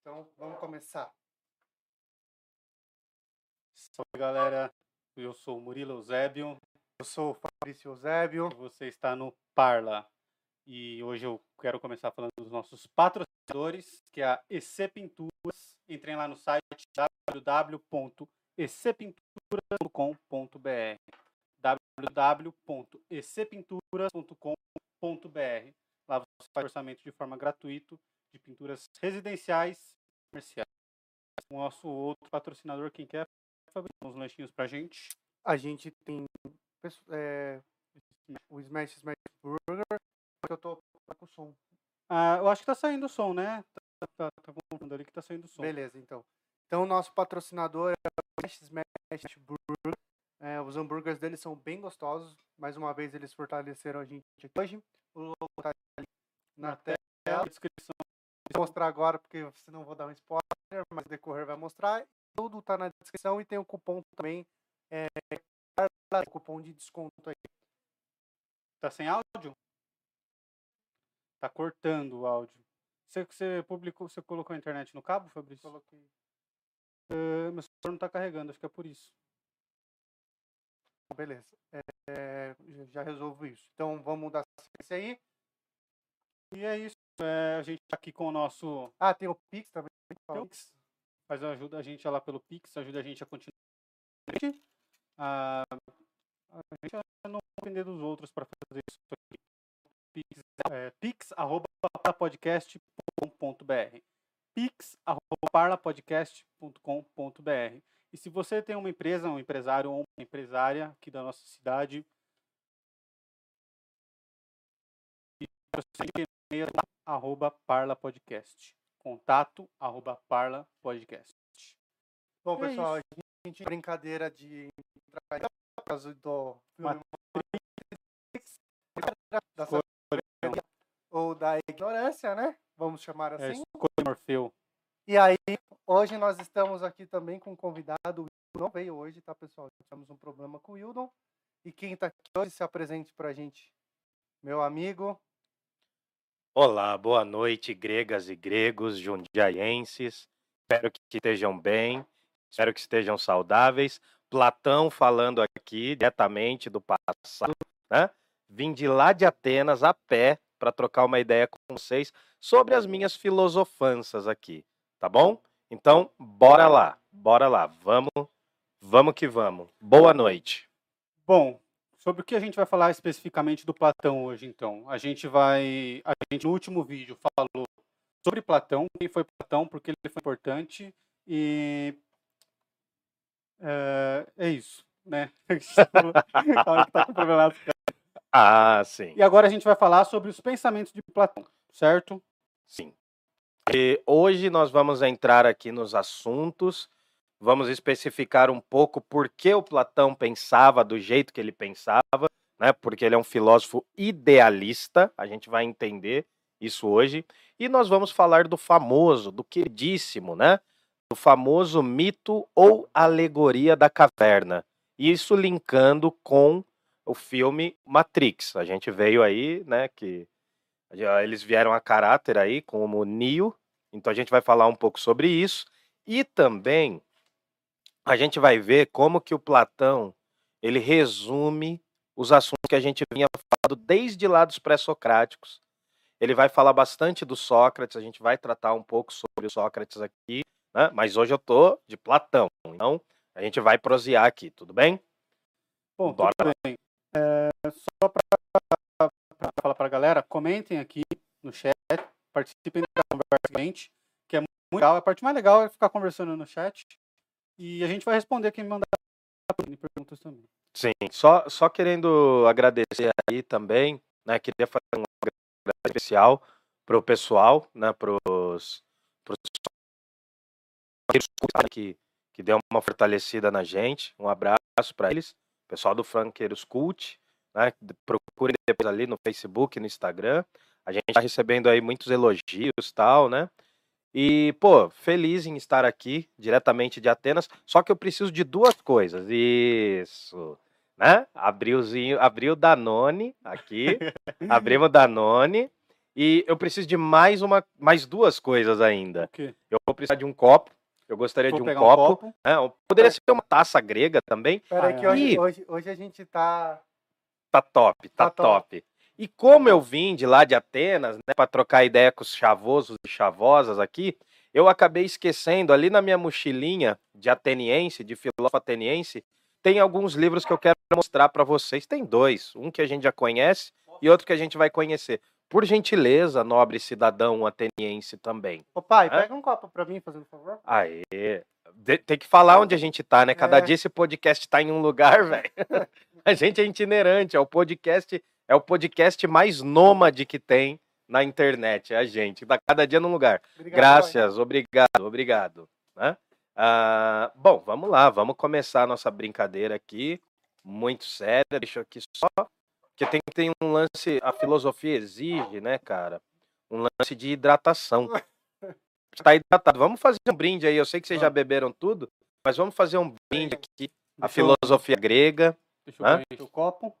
Então, vamos começar. Salve galera, eu sou o Murilo Eusébio. Eu sou o Fabrício Eusébio. Você está no Parla. E hoje eu quero começar falando dos nossos patrocinadores, que é a EC Pinturas. Entrem lá no site www.ecpinturas.com.br www.ecpinturas.com.br Lá você faz orçamento de forma gratuita de pinturas residenciais e comerciais. O nosso outro patrocinador, quem quer, fabricar uns lanchinhos pra gente. A gente tem é, o Smash Smash Burger, que eu tô com o som. Ah, eu acho que tá saindo o som, né? Tá, tá, tá confirmando ali que tá saindo o som. Beleza, então. Então, o nosso patrocinador é o Smash Smash Burger. É, os hambúrgueres deles são bem gostosos. Mais uma vez, eles fortaleceram a gente aqui hoje. O logo tá ali na tela. Descrição. Vou mostrar agora, porque senão vou dar um spoiler, mas o decorrer vai mostrar. Tudo tá na descrição e tem o cupom também. É, cupom de desconto aí. Tá sem áudio? Tá cortando o áudio. Você, você publicou, você colocou a internet no cabo, Fabrício? Coloquei. Uh, meu celular não tá carregando, acho que é por isso. Beleza. É, já resolvo isso. Então vamos dar sequência aí. E é isso. É, a gente tá aqui com o nosso. Ah, tem o Pix também. Tem o Pix. Faz ajuda a gente lá pelo Pix, ajuda a gente a continuar. A, a gente não depender dos outros para fazer isso aqui. Pix, é, pix.parlapodcast.com.br pix.parlapodcast.com.br E se você tem uma empresa, um empresário ou uma empresária aqui da nossa cidade, arroba Parla Podcast. Contato arroba Parla Podcast. Bom, é pessoal, isso. a gente brincadeira de por causa do filme da ou da ignorância, né? Vamos chamar É, assim. escolha Morfeu. E aí, hoje nós estamos aqui também com um convidado. O Wildon não veio hoje, tá, pessoal? Tivemos um problema com o Wildon. E quem tá aqui hoje se apresente pra gente. Meu amigo. Olá, boa noite, gregas e gregos, jundiaienses. Espero que estejam bem, espero que estejam saudáveis. Platão falando aqui diretamente do passado, né? Vim de lá de Atenas a pé para trocar uma ideia com vocês sobre as minhas filosofanças aqui, tá bom? Então, bora lá, bora lá, vamos, vamos que vamos. Boa noite. Bom, sobre o que a gente vai falar especificamente do Platão hoje, então? A gente vai. A gente no último vídeo falou sobre Platão, quem foi Platão, porque ele foi importante e. É, é isso, né? tá com problema Ah, sim. E agora a gente vai falar sobre os pensamentos de Platão, certo? Sim. E hoje nós vamos entrar aqui nos assuntos, vamos especificar um pouco por que o Platão pensava do jeito que ele pensava, né? Porque ele é um filósofo idealista, a gente vai entender isso hoje, e nós vamos falar do famoso, do queridíssimo, né? Do famoso mito ou alegoria da caverna. Isso linkando com o filme Matrix. A gente veio aí, né, que eles vieram a caráter aí como Neo, então a gente vai falar um pouco sobre isso e também a gente vai ver como que o Platão ele resume os assuntos que a gente vinha falando desde lá dos pré-socráticos. Ele vai falar bastante do Sócrates, a gente vai tratar um pouco sobre o Sócrates aqui, né? mas hoje eu tô de Platão, então a gente vai prosear aqui, tudo bem? Bom, Bora. tudo bem. É, só para falar para a galera, comentem aqui no chat, participem da conversa seguinte, que é muito legal. A parte mais legal é ficar conversando no chat e a gente vai responder quem mandar perguntas também. Sim, só, só querendo agradecer aí também, né, queria fazer um agradecimento especial para o pessoal, né, para os que, que deu uma fortalecida na gente, um abraço para eles pessoal do Franqueiros Cult, né? Procurem depois ali no Facebook, no Instagram. A gente está recebendo aí muitos elogios tal, né? E, pô, feliz em estar aqui, diretamente de Atenas. Só que eu preciso de duas coisas. Isso. Né? Abrilzinho, abriu Danone aqui. abrimos Danone. E eu preciso de mais uma, mais duas coisas ainda. O quê? Eu vou precisar de um copo. Eu gostaria Vou de um copo. copo. né? Poderia ser uma taça grega também. Pera aí Ah, que é. hoje, hoje, hoje a gente tá. Tá top, tá, Tá top. top. E como eu vim de lá de Atenas, né, para trocar ideia com os chavosos e chavosas aqui, eu acabei esquecendo ali na minha mochilinha de ateniense, de filósofo ateniense, tem alguns livros que eu quero mostrar para vocês. Tem dois, um que a gente já conhece e outro que a gente vai conhecer. Por gentileza, nobre cidadão ateniense também. Ô pai, pega um copo pra mim, fazendo favor. Aê. De- Tem que falar onde a gente tá, né? Cada É. dia esse podcast tá em um lugar, velho. A gente é itinerante, é o podcast, é o podcast mais nômade que tem na internet, é a gente. Tá cada dia num lugar. Obrigado, Graças, obrigado, obrigado. né? Ah, bom, vamos lá, vamos começar a nossa brincadeira aqui, muito séria. Deixa eu aqui só, porque tem, tem um lance, a filosofia exige, né, cara, um lance de hidratação. Está hidratado. Vamos fazer um brinde aí. Eu sei que vocês já beberam tudo, mas vamos fazer um brinde aqui. A filosofia grega. Deixa eu Hã? o copo.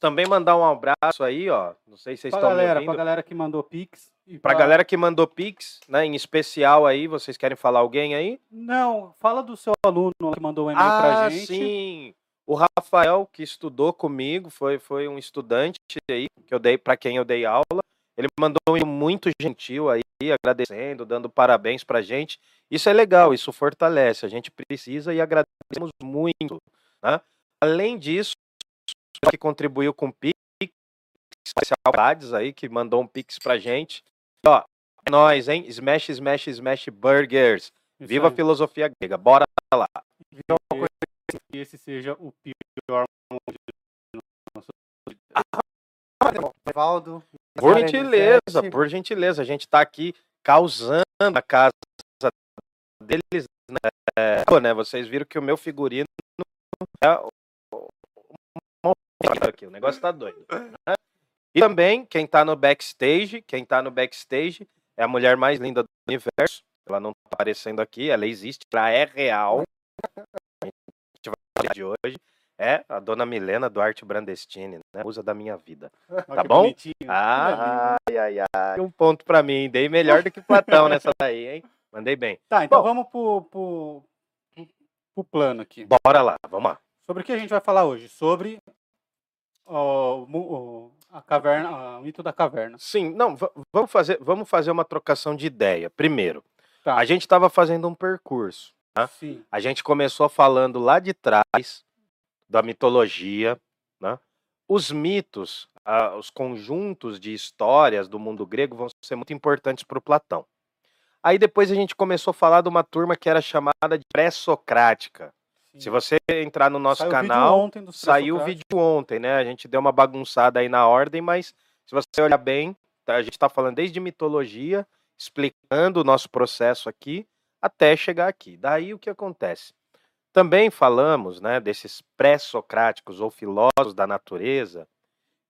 Também mandar um abraço aí, ó. Não sei se vocês Pra estão me galera, ouvindo. pra galera que mandou Pix. e Pra galera que mandou Pix, né? Em especial aí, vocês querem falar alguém aí? Não, fala do seu aluno que mandou um e-mail ah, pra gente. sim. O Rafael, que estudou comigo, foi, foi um estudante aí, que eu dei para quem eu dei aula. Ele mandou um e-mail muito gentil aí, agradecendo, dando parabéns pra gente. Isso é legal, isso fortalece. A gente precisa e agradecemos muito. Né? Além disso, que contribuiu com o Pix, especial Gladys aí, que mandou um Pix pra gente. Ó, é nóis, hein? Smash, smash, smash burgers. Isso Viva a aí. filosofia grega. Bora lá. Que esse seja o pior momento do nosso Valdo. Por gentileza, por gentileza. A gente tá aqui causando a casa deles, né? É, né? Vocês viram que o meu figurino é aqui, o negócio tá doido. né? E também, quem tá no backstage, quem tá no backstage é a mulher mais linda do universo. Ela não tá aparecendo aqui, ela existe, ela é real. A gente vai falar de hoje. É a dona Milena Duarte Brandestini, né? Musa da minha vida. Olha Tá bom? bonitinho. Ah, ai, ai, ai. Um ponto pra mim. Dei melhor do que Platão nessa daí, hein? Mandei bem. Tá, então Bom. vamos pro, pro- pro plano aqui. Bora lá, vamos lá. Sobre o que a gente vai falar hoje? Sobre mu- o- a caverna, o mito da caverna. Sim, não, va- vamos fazer, vamos fazer uma trocação de ideia. Primeiro, Tá. a gente estava fazendo um percurso. Hã? Sim. A gente começou falando lá de trás da mitologia, né? Os mitos, ah, os conjuntos de histórias do mundo grego vão ser muito importantes para o Platão. Aí depois a gente começou a falar de uma turma que era chamada de pré-socrática. Sim. Se você entrar no nosso Saiu vídeo canal, ontem saiu o vídeo ontem, né? A gente deu uma bagunçada aí na ordem, mas se você olhar bem, tá, a gente está falando desde mitologia, explicando o nosso processo aqui, até chegar aqui. Daí o que acontece? Também falamos, né, desses pré-socráticos ou filósofos da natureza,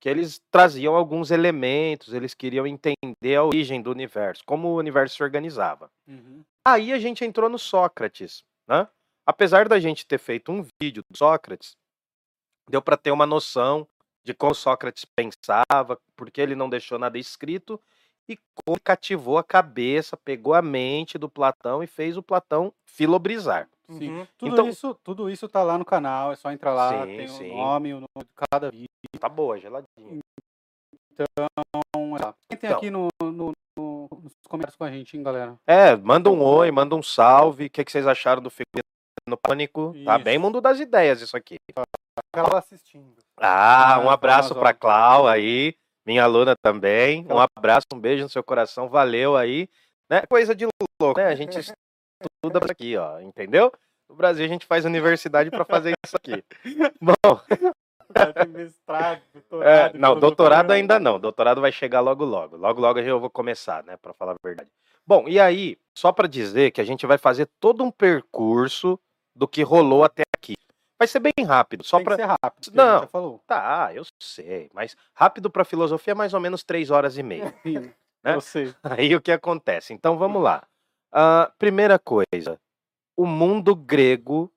que eles traziam alguns elementos, eles queriam entender a origem do universo, como o universo se organizava. Uhum. Aí a gente entrou no Sócrates, né? Apesar da gente ter feito um vídeo do Sócrates, deu para ter uma noção de como Sócrates pensava, porque ele não deixou nada escrito e como cativou a cabeça, pegou a mente do Platão e fez o Platão filobrizar. Sim. Uhum. Tudo, Então- isso, tudo isso tá lá no canal, é só entrar lá, Sim, tem sim. o nome, o nome de cada vídeo. Tá boa, geladinha. Então, é lá. Quem tem Então. aqui no, no- no- nos comentários com a gente, hein, galera? É, manda um oi, manda um salve. O que, que vocês acharam do figurino no Pânico? Tá Isso. bem mundo das ideias isso aqui. Ela assistindo. Ah, um abraço Amazon. pra Clau aí, minha aluna também. Um abraço, um beijo no seu coração, valeu aí. Né? Coisa de louco, né? A gente estuda aqui, ó, entendeu? No Brasil a gente faz universidade pra fazer isso aqui. Bom, mestrado, é, doutorado. não, filosofia. doutorado ainda não. Doutorado vai chegar logo logo. Logo logo eu vou começar, né, Pra falar a verdade. Bom, e aí, só pra dizer que a gente vai fazer todo um percurso do que rolou até aqui. Vai ser bem rápido, só que ser rápido, Não. já falou. Tá, eu sei, mas rápido para filosofia é mais ou menos três horas e meia. Né? eu sei. Aí o que acontece? Então vamos lá. Ah, primeira coisa, o mundo grego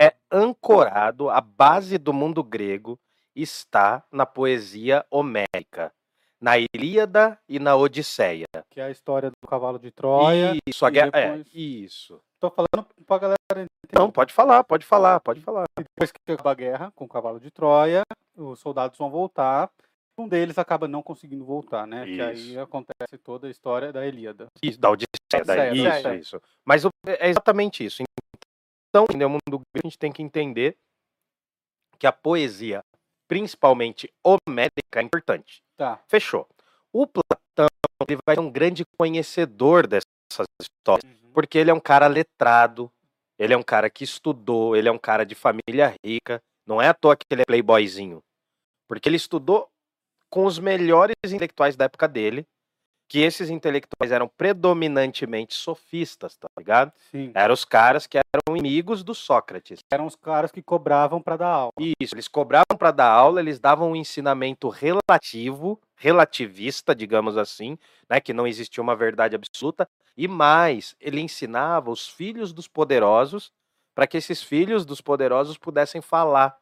é ancorado, a base do mundo grego está na poesia homérica. na Ilíada e na Odisseia. Que é a história do cavalo de Troia. Isso, a guerra. depois- É, isso. Tô falando pra galera Não, pode falar, pode falar, pode falar. Depois que acaba a guerra com o cavalo de Troia, os soldados vão voltar. Um deles acaba não conseguindo voltar, né? Que aí Isso. acontece toda a história da Ilíada. Isso, da Odisseia. da- isso, isso. Mas o- é exatamente isso. Então, entender o mundo grego, a gente tem que entender que a poesia, principalmente homérica, é importante. Tá. Fechou. O Platão ele vai ser um grande conhecedor dessas histórias, porque ele é um cara letrado, ele é um cara que estudou, ele é um cara de família rica. Não é à toa que ele é playboyzinho. Porque ele estudou com os melhores intelectuais da época dele, que esses intelectuais eram predominantemente sofistas, tá ligado? Sim. Eram os caras que eram inimigos do Sócrates. Eram os caras que cobravam pra dar aula. Isso, eles cobravam para dar aula, eles davam um ensinamento relativo, relativista, digamos assim, né, que não existia uma verdade absoluta, e mais, ele ensinava os filhos dos poderosos para que esses filhos dos poderosos pudessem falar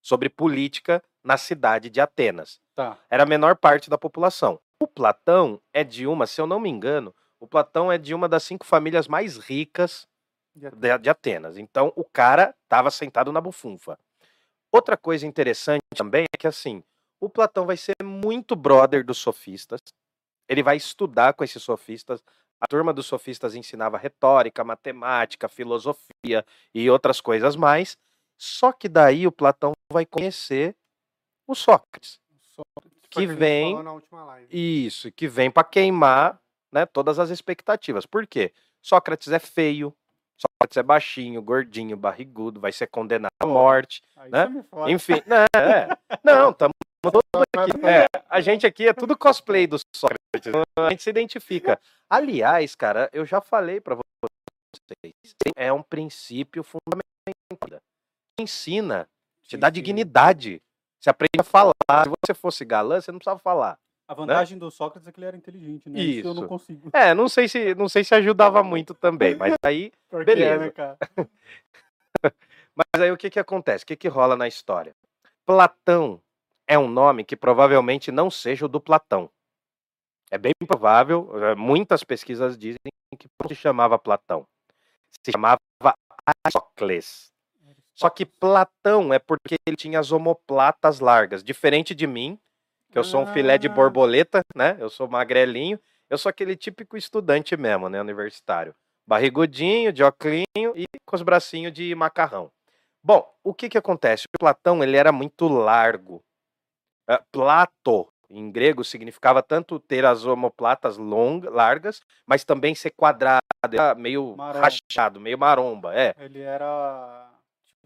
sobre política na cidade de Atenas. Tá. Era a menor parte da população. O Platão é de uma, se eu não me engano, o Platão é de uma das cinco famílias mais ricas De- de, de Atenas. Então o cara estava sentado na bufunfa. Outra coisa interessante também é que assim, o Platão vai ser muito brother dos sofistas. Ele vai estudar com esses sofistas. A turma dos sofistas ensinava retórica, matemática, filosofia e outras coisas mais. Só que daí o Platão vai conhecer o Sócrates. Só- Que vem- falou na última live. Isso, que vem para queimar né, todas as expectativas. Por quê? Sócrates é feio, Sócrates é baixinho, gordinho, barrigudo, vai ser condenado à morte. Aí né? Enfim, né, é. não, estamos todos Mas- aqui. É, a gente aqui é tudo cosplay do Sócrates. A gente se identifica. Aliás, cara, eu já falei para vocês, é um princípio fundamental. Ensina, te dá dignidade. Você aprende a falar. Se você fosse galã, você não precisava falar. A vantagem do Sócrates é que ele era inteligente, né? Isso eu não Isso. consigo. É, não sei se não sei se ajudava muito também, mas aí, beleza. é, né, cara? mas aí o que que acontece? O que que rola na história? Platão é um nome que provavelmente não seja o do Platão. É bem provável, eh, muitas pesquisas dizem que não se chamava Platão. Se chamava Aristócles. Só que Platão é porque ele tinha as omoplatas largas, diferente de mim, que eu sou um filé de Ah. borboleta, né? Eu sou magrelinho, eu sou aquele típico estudante mesmo, né, universitário. Barrigudinho, de oclinho e com os bracinhos de macarrão. Bom, o que que acontece? O Platão, ele era muito largo. Eh, Plato, em grego, significava tanto ter as omoplatas longas, largas, mas também ser quadrado, meio Maromba. rachado, meio maromba, é. Ele era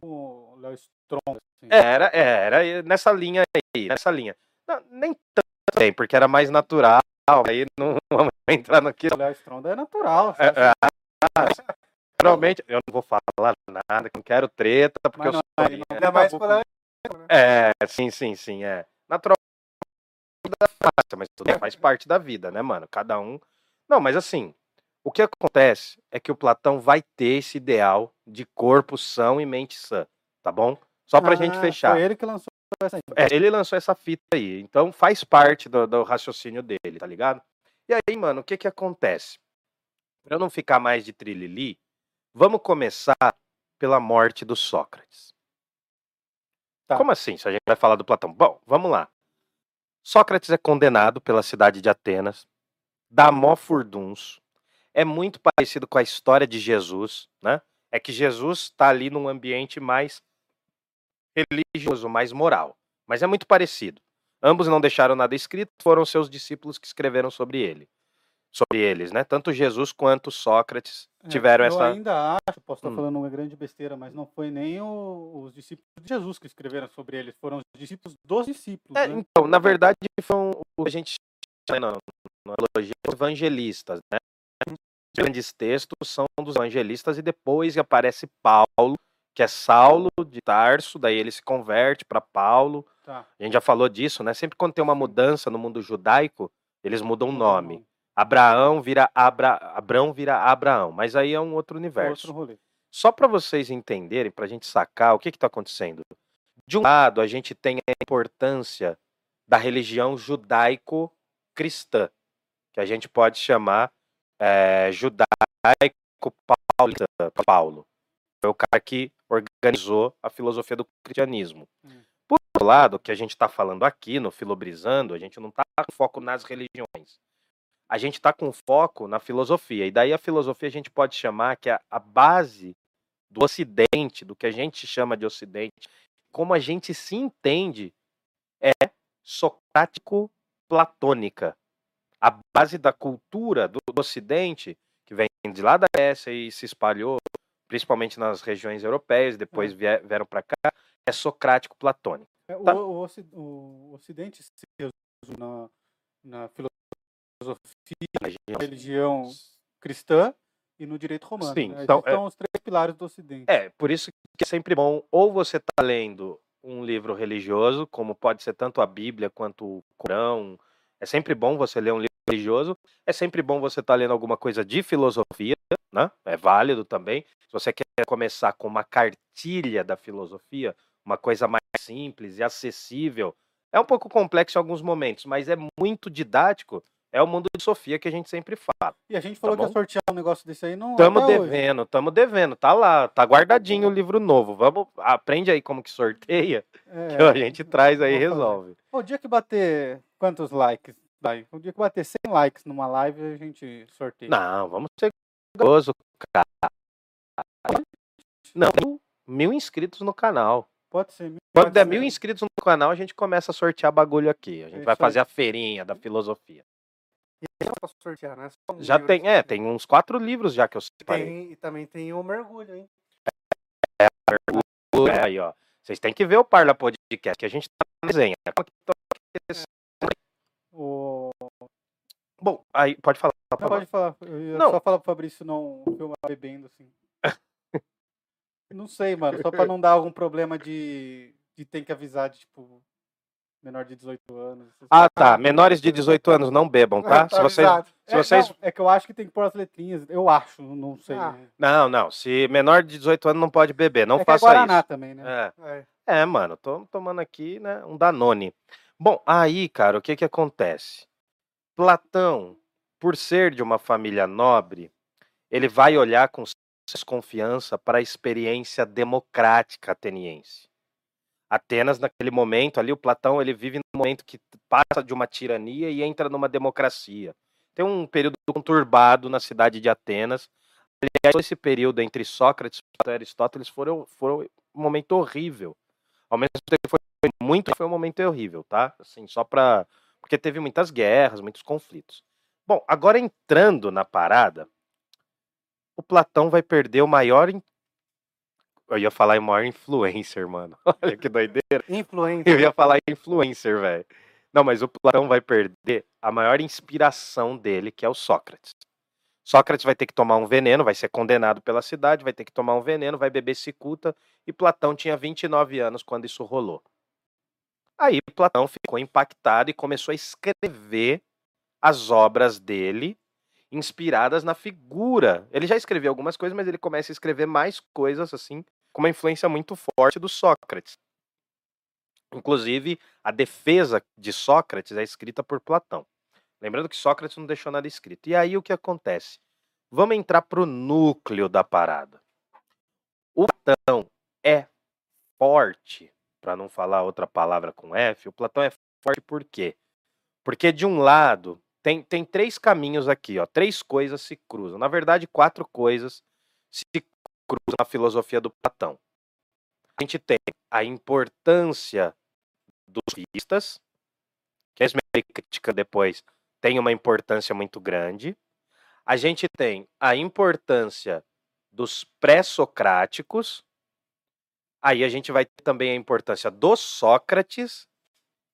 o Léo Strong, assim. É, Era, era nessa linha aí, nessa linha. Não, nem tanto bem, porque era mais natural, aí não vamos entrar no que. O Léo Strong é natural. É, assim, é, Realmente, eu não vou falar nada, não quero treta, porque mas eu não, sou. não Ainda mais acabou quando com- É, sim, sim, sim, é. Natural mas tudo faz parte da vida, né, mano? Cada um. Não, mas assim, o que acontece é que o Platão vai ter esse ideal de corpo são e mente sã, tá bom? Só pra gente Ah, fechar. Foi ele que lançou essa aí. É, ele lançou essa fita aí, então faz parte do, do raciocínio dele, tá ligado? E aí, mano, o que que acontece? Pra eu não ficar mais de trilili, vamos começar pela morte do Sócrates. Tá. Como assim, se a gente vai falar do Platão? Bom, vamos lá. Sócrates é condenado pela cidade de Atenas, dá mó furduns, é muito parecido com a história de Jesus, né? É que Jesus está ali num ambiente mais religioso, mais moral. Mas é muito parecido. Ambos não deixaram nada escrito, foram seus discípulos que escreveram sobre ele. Sobre eles, né? Tanto Jesus quanto Sócrates É, tiveram eu essa. ainda acho, posso estar Hum. falando uma grande besteira, mas não foi nem o- os discípulos de Jesus que escreveram sobre eles, foram os discípulos dos discípulos. É, né? então, na verdade, foram o que a gente chama na teologia os evangelistas, né? Grandes textos são dos evangelistas e depois aparece Paulo, que é Saulo de Tarso, daí ele se converte para Paulo. Tá. A gente já falou disso, né? Sempre quando tem uma mudança no mundo judaico, eles mudam o nome. Abraão vira Abra... Abrão vira Abraão, mas aí é um outro universo. Outro rolê. Só para vocês entenderem, para a gente sacar o que está acontecendo. De um lado, a gente tem a importância da religião cristã, que a gente pode chamar é, judaico paulista, Paulo. Foi o cara que organizou a filosofia do cristianismo. Hum. Por outro lado, o que a gente está falando aqui no Filobrizando, a gente não está com foco nas religiões. A gente está com foco na filosofia. E daí a filosofia a gente pode chamar que a, a base do Ocidente, do que a gente chama de Ocidente, como a gente se entende, é socrático-platônica. A base da cultura do, do Ocidente, que vem de lá da Grécia e se espalhou principalmente nas regiões europeias, depois vie- vieram para cá, é socrático-platônico. É, o, Tá. o oci- o Ocidente se resume na, na filosofia, na religião cristã e no direito romano. Sim, né? então, Esses são os três pilares do Ocidente. É, por isso que é sempre bom, ou você está lendo um livro religioso, como pode ser tanto a Bíblia quanto o Corão. É sempre bom você ler um livro religioso. É sempre bom você estar lendo alguma coisa de filosofia, né? É válido também. Se você quer começar com uma cartilha da filosofia, uma coisa mais simples e acessível, é um pouco complexo em alguns momentos, mas é muito didático. É o mundo de Sofia que a gente sempre fala. E a gente falou que bom? ia sortear um negócio desse aí, não Tamo até hoje. devendo, tamo devendo. Tá lá, tá guardadinho o livro novo. Vamos, aprende aí como que sorteia, É, que a gente traz aí e resolve. O dia que bater quantos likes? Vai? O dia que bater 100 likes numa live, a gente sorteia. Não, vamos ser gostoso, cara. Não, mil, mil inscritos no canal. Pode ser. Quando pode der mil inscritos no canal, a gente começa a sortear bagulho aqui. A gente É vai isso aí. fazer a feirinha da filosofia. E eu posso sortear, né? Um Já livro tem, é, tem uns quatro livros já que eu separei. Tem, e também tem o mergulho, hein? É, aí, ó. Vocês têm que ver o Parla Podcast, que a gente tá na resenha. O... Bom, aí, pode falar. Não, Pode falar. pode falar. Eu ia Não. só falar pro Fabrício não filmar bebendo, assim. não sei, mano. Só pra não dar algum problema de, de ter que avisar de, tipo, menor de 18 anos. Ah, tá. Menores de 18 anos não bebam, tá? Se vocês, avisado. se É, vocês não, é que eu acho que tem que pôr as letrinhas. Eu acho, não sei. Ah, né? Não, não. Se menor de 18 anos não pode beber, não é que é faça Guaraná isso. também, né? É. É. É, mano, tô tomando aqui, né, um Danone. Bom, aí, cara, o que que acontece? Platão, por ser de uma família nobre, ele vai olhar com desconfiança para a experiência democrática ateniense. Atenas, naquele momento ali, o Platão, ele vive num momento que passa de uma tirania e entra numa democracia. Tem um período conturbado na cidade de Atenas. Aliás, esse período entre Sócrates e Aristóteles foram, foram um momento horrível. Ao mesmo tempo que foi muito, foi um momento horrível, tá? Assim, só pra. Porque teve muitas guerras, muitos conflitos. Bom, agora entrando na parada, o Platão vai perder o maior. in- Eu ia falar em maior influencer, mano. Olha que doideira. Influência. Eu ia falar em influencer, velho. Não, mas o Platão vai perder a maior inspiração dele, que é o Sócrates. Sócrates vai ter que tomar um veneno, vai ser condenado pela cidade, vai ter que tomar um veneno, vai beber cicuta, e Platão tinha 29 anos quando isso rolou. Aí Platão ficou impactado e começou a escrever as obras dele, inspiradas na figura. Ele já escreveu algumas coisas, mas ele começa a escrever mais coisas assim, com uma influência muito forte do Sócrates. Inclusive, a defesa de Sócrates é escrita por Platão. Lembrando que Sócrates não deixou nada escrito. E aí o que acontece? Vamos entrar para o núcleo da parada. O Platão é forte, para não falar outra palavra com F, o Platão é forte por quê? Porque de um lado, tem, tem três caminhos aqui, ó, três coisas se cruzam. Na verdade, quatro coisas se cruzam na filosofia do Platão. A gente tem a importância dos sofistas, que a crítica depois tem uma importância muito grande. A gente tem a importância dos pré-socráticos. Aí a gente vai ter também a importância do Sócrates.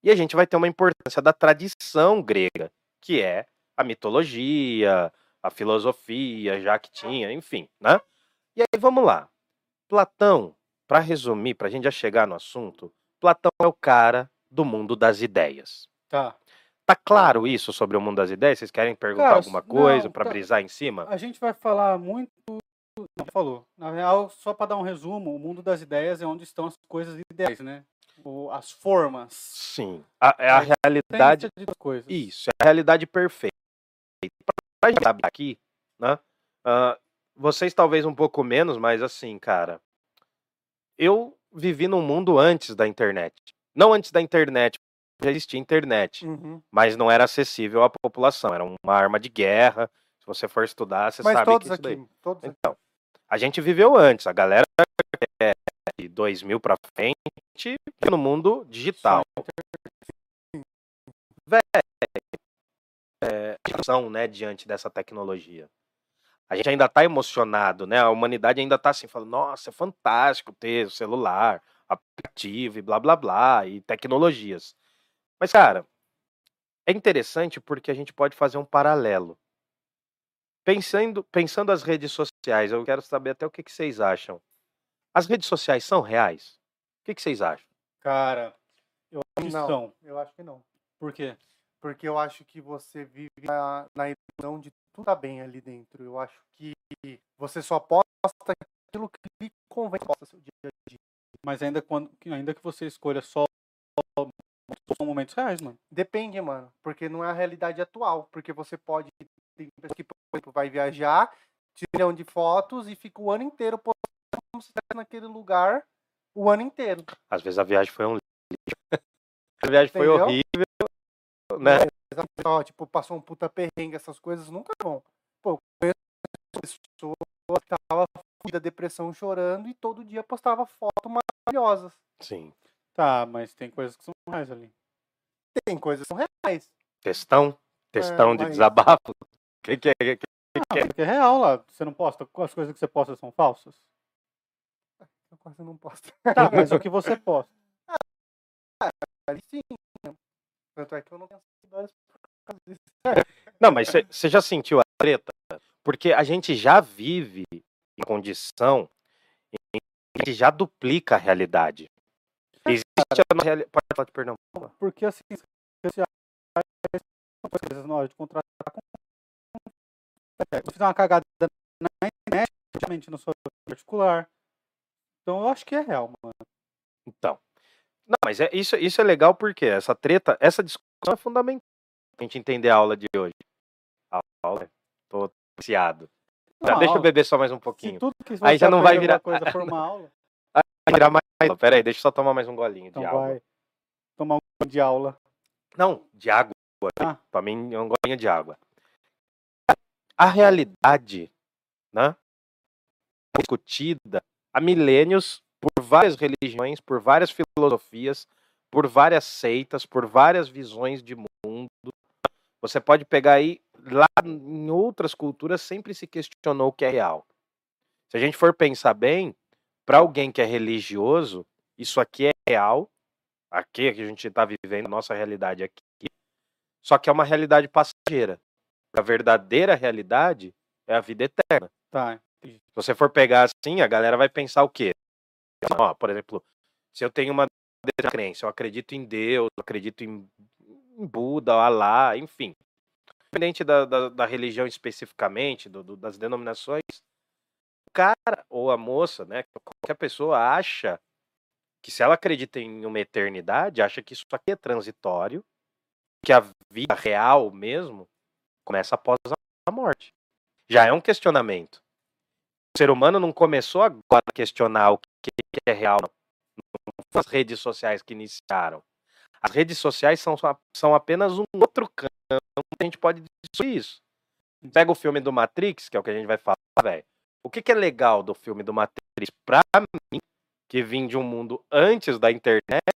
E a gente vai ter uma importância da tradição grega, que é a mitologia, a filosofia, já que tinha, enfim, né? E aí vamos lá. Platão, para resumir, para a gente já chegar no assunto, Platão é o cara do mundo das ideias. Tá. Tá claro isso sobre o mundo das ideias? Vocês querem perguntar Cara, alguma coisa para tá- brisar em cima? A gente vai falar muito. Não, falou. Na real, só para dar um resumo, o mundo das ideias é onde estão as coisas ideais, né? o- as formas. Sim. A, é a Mas realidade. De coisas. Isso, é a realidade perfeita. Pra gente saber aqui, né? ah, vocês talvez um pouco menos, mas assim, cara. Eu vivi num mundo antes da internet. Não antes da internet, já existia internet. Uhum. mas não era acessível à população. Era uma arma de guerra. Se você for estudar, você Mas sabe todos que isso daí. aqui, todos aqui. A gente viveu antes. A galera é de 2000 pra frente no mundo digital. Véi, é, ação, né, diante dessa tecnologia. A gente ainda tá emocionado, né? A humanidade ainda tá assim, falando, nossa, é fantástico ter celular, aplicativo e blá blá blá, e tecnologias. Mas, cara, é interessante porque a gente pode fazer um paralelo. Pensando, pensando as redes sociais, eu quero saber até o que, que vocês acham. As redes sociais são reais? O que, que vocês acham? Cara, eu acho que Não. são. Eu acho que não. Por quê? Porque eu acho que você vive na, na ilusão de tudo tá bem ali dentro. Eu acho que você só posta aquilo que lhe convém posta seu dia a dia. Mas ainda, quando, que- ainda que você escolha só são momentos reais, mano. Depende, mano. Porque não é a realidade atual. Porque você pode. Tem pessoa que, por exemplo, vai viajar, tira um milhão de fotos e fica o ano inteiro postando como se estivesse naquele lugar o ano inteiro. Às vezes a viagem foi um lixo. a viagem foi Entendeu? horrível, né? Só, tipo, passou um puta perrengue, essas coisas nunca vão. Pô, eu conheço pessoas que tava da depressão chorando e todo dia postava fotos maravilhosas. Sim. Tá, mas tem coisas que são reais ali. Tem coisas que são reais. Textão? Textão de mas- desabafo? O que, que é? que- Ah, porque é real lá. Você não posta. As coisas que você posta são falsas. Eu quase não posto. Tá, mas o que você posta. Ali sim. Tanto é que eu não tenho seguidores por causa disso. Não, mas você já sentiu a treta? Porque a gente já vive em condição em que a gente já duplica a realidade. Existe a realidade. Pode falar de perdão. Porque assim, coisas na hora de contratar com. É, Você fizer uma cagada na internet, geralmente no seu particular. Então eu acho que é real, mano. Então. Não, mas é, isso, isso é legal porque essa treta, essa discussão é fundamental pra gente entender a aula de hoje. A aula, tô ansiado. Tá, deixa eu aula. beber só mais um pouquinho. tudo que Aí já não vai virar- coisa for uma aula, Vai virar mais. Pera aí, deixa eu só tomar mais um golinho então de água. vai tomar um banho de aula. Não, de água. Ah. Pra mim é um golinho de água. A realidade, né? Discutida há milênios por várias religiões, por várias filosofias, por várias seitas, por várias visões de mundo. Você pode pegar aí, lá em outras culturas sempre se questionou o que é real. Se a gente for pensar bem, para alguém que é religioso, isso aqui é real, aqui que a gente está vivendo, a nossa realidade aqui, só que é uma realidade passageira. A verdadeira realidade é a vida eterna. Tá. Se você for pegar assim, a galera vai pensar o quê? Ó, por exemplo, se eu tenho uma crença, eu acredito em Deus, eu acredito em, em Buda, Alá, enfim. Independente da, da, da religião especificamente, do- do- das denominações, o cara ou a moça, né, qualquer pessoa acha que se ela acredita em uma eternidade, acha que isso aqui é transitório, que a vida real mesmo começa após a morte. Já é um questionamento. O ser humano não começou agora a questionar o que é real, não. Não as redes sociais que iniciaram. As redes sociais são, são apenas um outro campo a gente pode discutir isso. Pega o filme do Matrix, que é o que a gente vai falar, velho. O que, que é legal do filme do Matrix pra mim, que vim de um mundo antes da internet,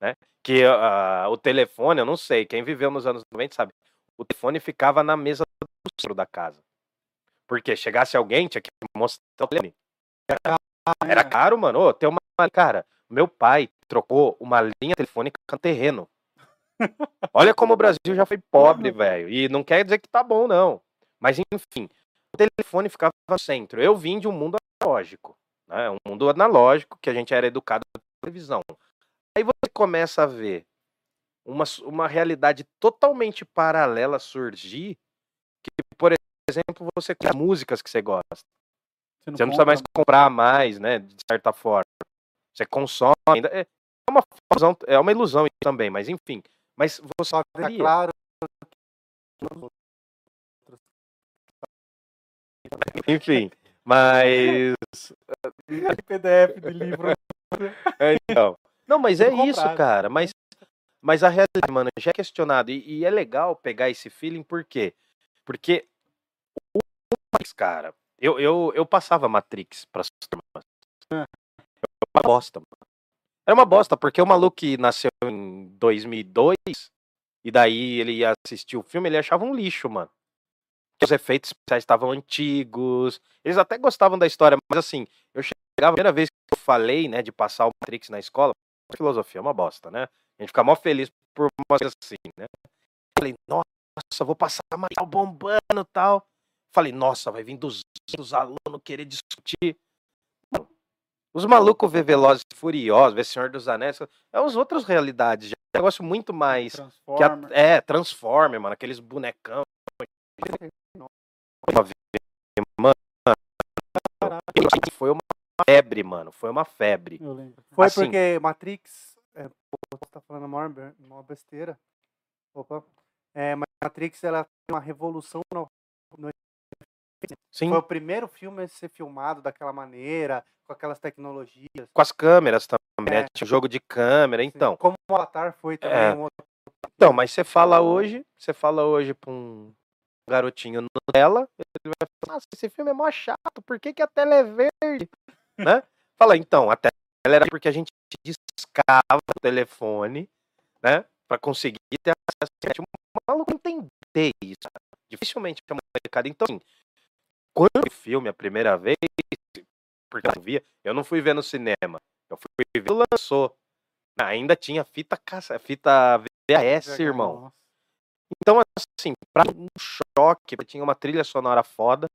né? Que ah, o telefone, eu não sei, quem viveu nos anos 90 sabe, o telefone ficava na mesa do centro da casa. Porque chegasse alguém, tinha que mostrar o telefone. Era caro, mano. Ô, tem uma. Cara, meu pai trocou uma linha telefônica com terreno. Olha como o Brasil já foi pobre, velho. E não quer dizer que tá bom, não. Mas, enfim, o telefone ficava no centro. Eu vim de um mundo analógico. Né? Um mundo analógico que a gente era educado pela televisão. Aí você começa a ver uma, uma realidade totalmente paralela surgir. Que, por exemplo, você com músicas que você gosta. Você não precisa mais comprar mais, né? De certa forma. Você consome ainda. É, uma ilusão, é uma ilusão também, mas enfim. Mas você Só deixar claro enfim, mas PDF do livro. é, então. Não, mas é isso, cara. Mas, mas a realidade, mano, já é questionado. E, e é legal pegar esse feeling, por quê? Porque o Matrix, cara, eu, eu, eu passava Matrix pras turmas. É. Era uma bosta, mano. Era uma bosta, porque o maluco que nasceu em 2002, e daí ele ia assistir o filme, ele achava um lixo, mano. Os efeitos especiais estavam antigos. Eles até gostavam da história, mas assim, eu chegava a primeira vez que eu falei, né, de passar o Matrix na escola, filosofia é uma bosta, né? A gente fica mó feliz por uma coisa assim, né? Falei, nossa, vou passar material bombando e tal. Falei, nossa, vai vir 200 alunos querer discutir. Mano, Os malucos vê Velozes e Furiosos, vê Senhor dos Anéis, é as outras realidades, é um negócio muito mais... Que a- é, Transformer, mano, aqueles bonecão. Mano, foi uma febre, mano, foi uma febre. Foi Assim- porque Matrix. É, pô, você tá falando a maior, be- maior besteira. Opa. É, mas Matrix ela tem uma revolução. No, no- Sim, foi o primeiro filme a ser filmado daquela maneira, com aquelas tecnologias. com as câmeras também, né? É. Tinha jogo de câmera, assim, então. Como o Avatar foi também. É. um outro- Então, mas você fala hoje, você fala hoje pra um garotinho Nutella, ele vai falar, nossa, esse filme é mó chato, por que, que a tela é verde? né? Fala, então, a tela era porque a gente discava o telefone, né? Pra conseguir ter acesso à internet. O maluco entender isso. Dificilmente é molecada. Então, assim, quando eu vi o filme a primeira vez, porque eu não via, eu não fui ver no cinema. Eu fui ver quando lançou. Ainda tinha fita, caça, fita VHS, irmão. Então, assim, pra um choque, tinha uma trilha sonora foda.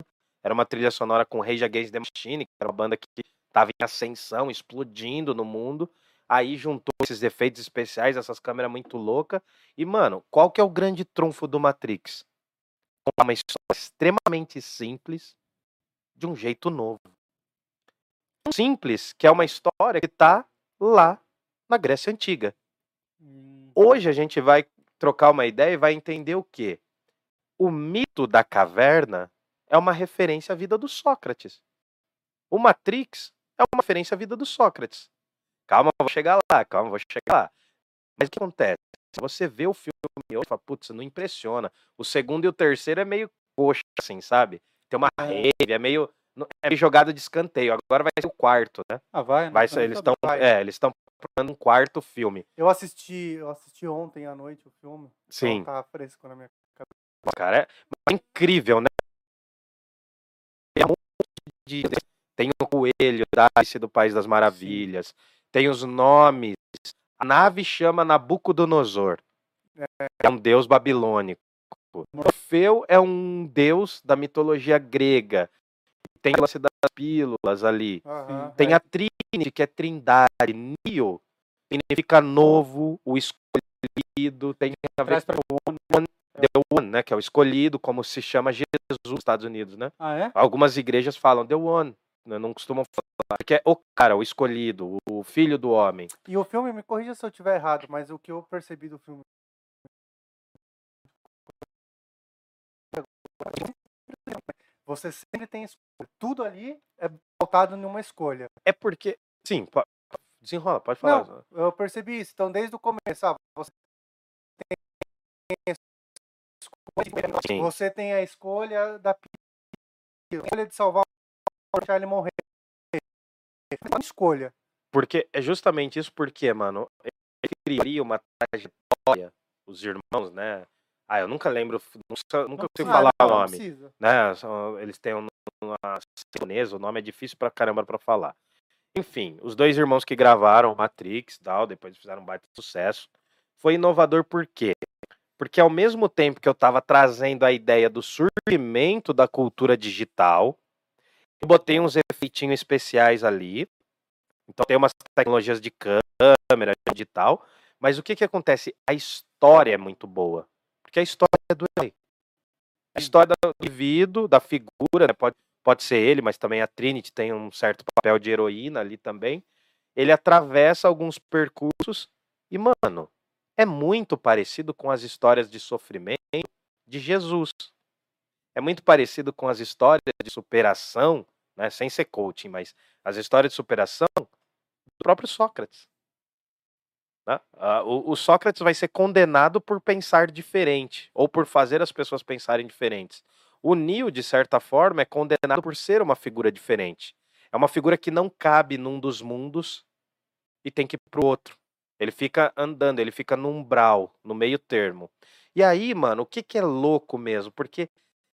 Era uma trilha sonora com Rage Against the Machine, que era uma banda que tava em ascensão, explodindo no mundo. Aí juntou esses efeitos especiais, essas câmeras muito loucas. E, mano, qual que é o grande trunfo do Matrix? Uma história extremamente simples, de um jeito novo. Simples, que é uma história que tá lá na Grécia Antiga. Hum, Hoje a gente vai trocar uma ideia e vai entender o quê? O mito da caverna é uma referência à vida do Sócrates. O Matrix é uma referência à vida do Sócrates. Calma, vou chegar lá, calma, vou chegar lá. Mas o que acontece? Se você vê o filme hoje, fala, putz, não impressiona. O segundo e o terceiro é meio coxa, assim, sabe? Tem uma É. rave, é meio, é meio jogada de escanteio. Agora vai ser o quarto, né? Ah, vai, né? Vai ser, eles tá estão, é, eles estão preparando um quarto filme. Eu assisti, eu assisti ontem à noite o filme. então Sim. Tá fresco na minha cara, é, é incrível, né? Tem um monte de- Tem o Coelho da Alice do País das Maravilhas, tem os nomes. A nave chama Nabucodonosor. É um deus babilônico. Morfeu é um deus da mitologia grega. Tem a lance das pílulas ali. Aham, Tem é. a Trinity, que é trindade. Neo significa novo, o escolhido. Tem a ver Traz pra The One, né? Que é o escolhido, como se chama Jesus nos Estados Unidos, né? Ah, é? Algumas igrejas falam The One, né, não costumam falar, que é o cara, o escolhido, o filho do homem. E o filme, me corrija se eu estiver errado, mas o que eu percebi do filme. Você sempre tem escolha. Tudo ali é pautado numa escolha. É porque, sim, desenrola, pode falar. Não, eu percebi isso. Então, desde o começo, ah, você tem a escolha, Sim. você tem a escolha da a escolha de salvar o deixar ele morrer. Uma escolha. Porque é justamente isso porque, mano, ele criaria uma trajetória, os irmãos, né? Ah, eu nunca lembro, nunca, nunca consigo falar não, o nome. né? Eles têm um uma japonesa, o nome é difícil pra caramba pra falar. Enfim, os dois irmãos que gravaram Matrix, tal, depois fizeram um baita sucesso. Foi inovador por quê? Porque ao mesmo tempo que eu tava trazendo a ideia do surgimento da cultura digital, eu botei uns efeitinhos especiais ali. Então tem umas tecnologias de câmera digital, mas o que que acontece? A história é muito boa. Porque a história é do herói. A história do indivíduo, da figura, né? pode, pode ser ele, mas também a Trinity tem um certo papel de heroína ali também. ele atravessa alguns percursos e, mano, é muito parecido com as histórias de sofrimento de Jesus. É muito parecido com as histórias de superação, né, sem ser coaching, mas as histórias de superação do próprio Sócrates. Né? Ah, o, o Sócrates vai ser condenado por pensar diferente, ou por fazer as pessoas pensarem diferentes. O Neo, de certa forma, é condenado por ser uma figura diferente. É uma figura que não cabe num dos mundos e tem que ir pro outro. Ele fica andando, ele fica no umbral, no meio termo. E aí, mano, o que, que é louco mesmo? Porque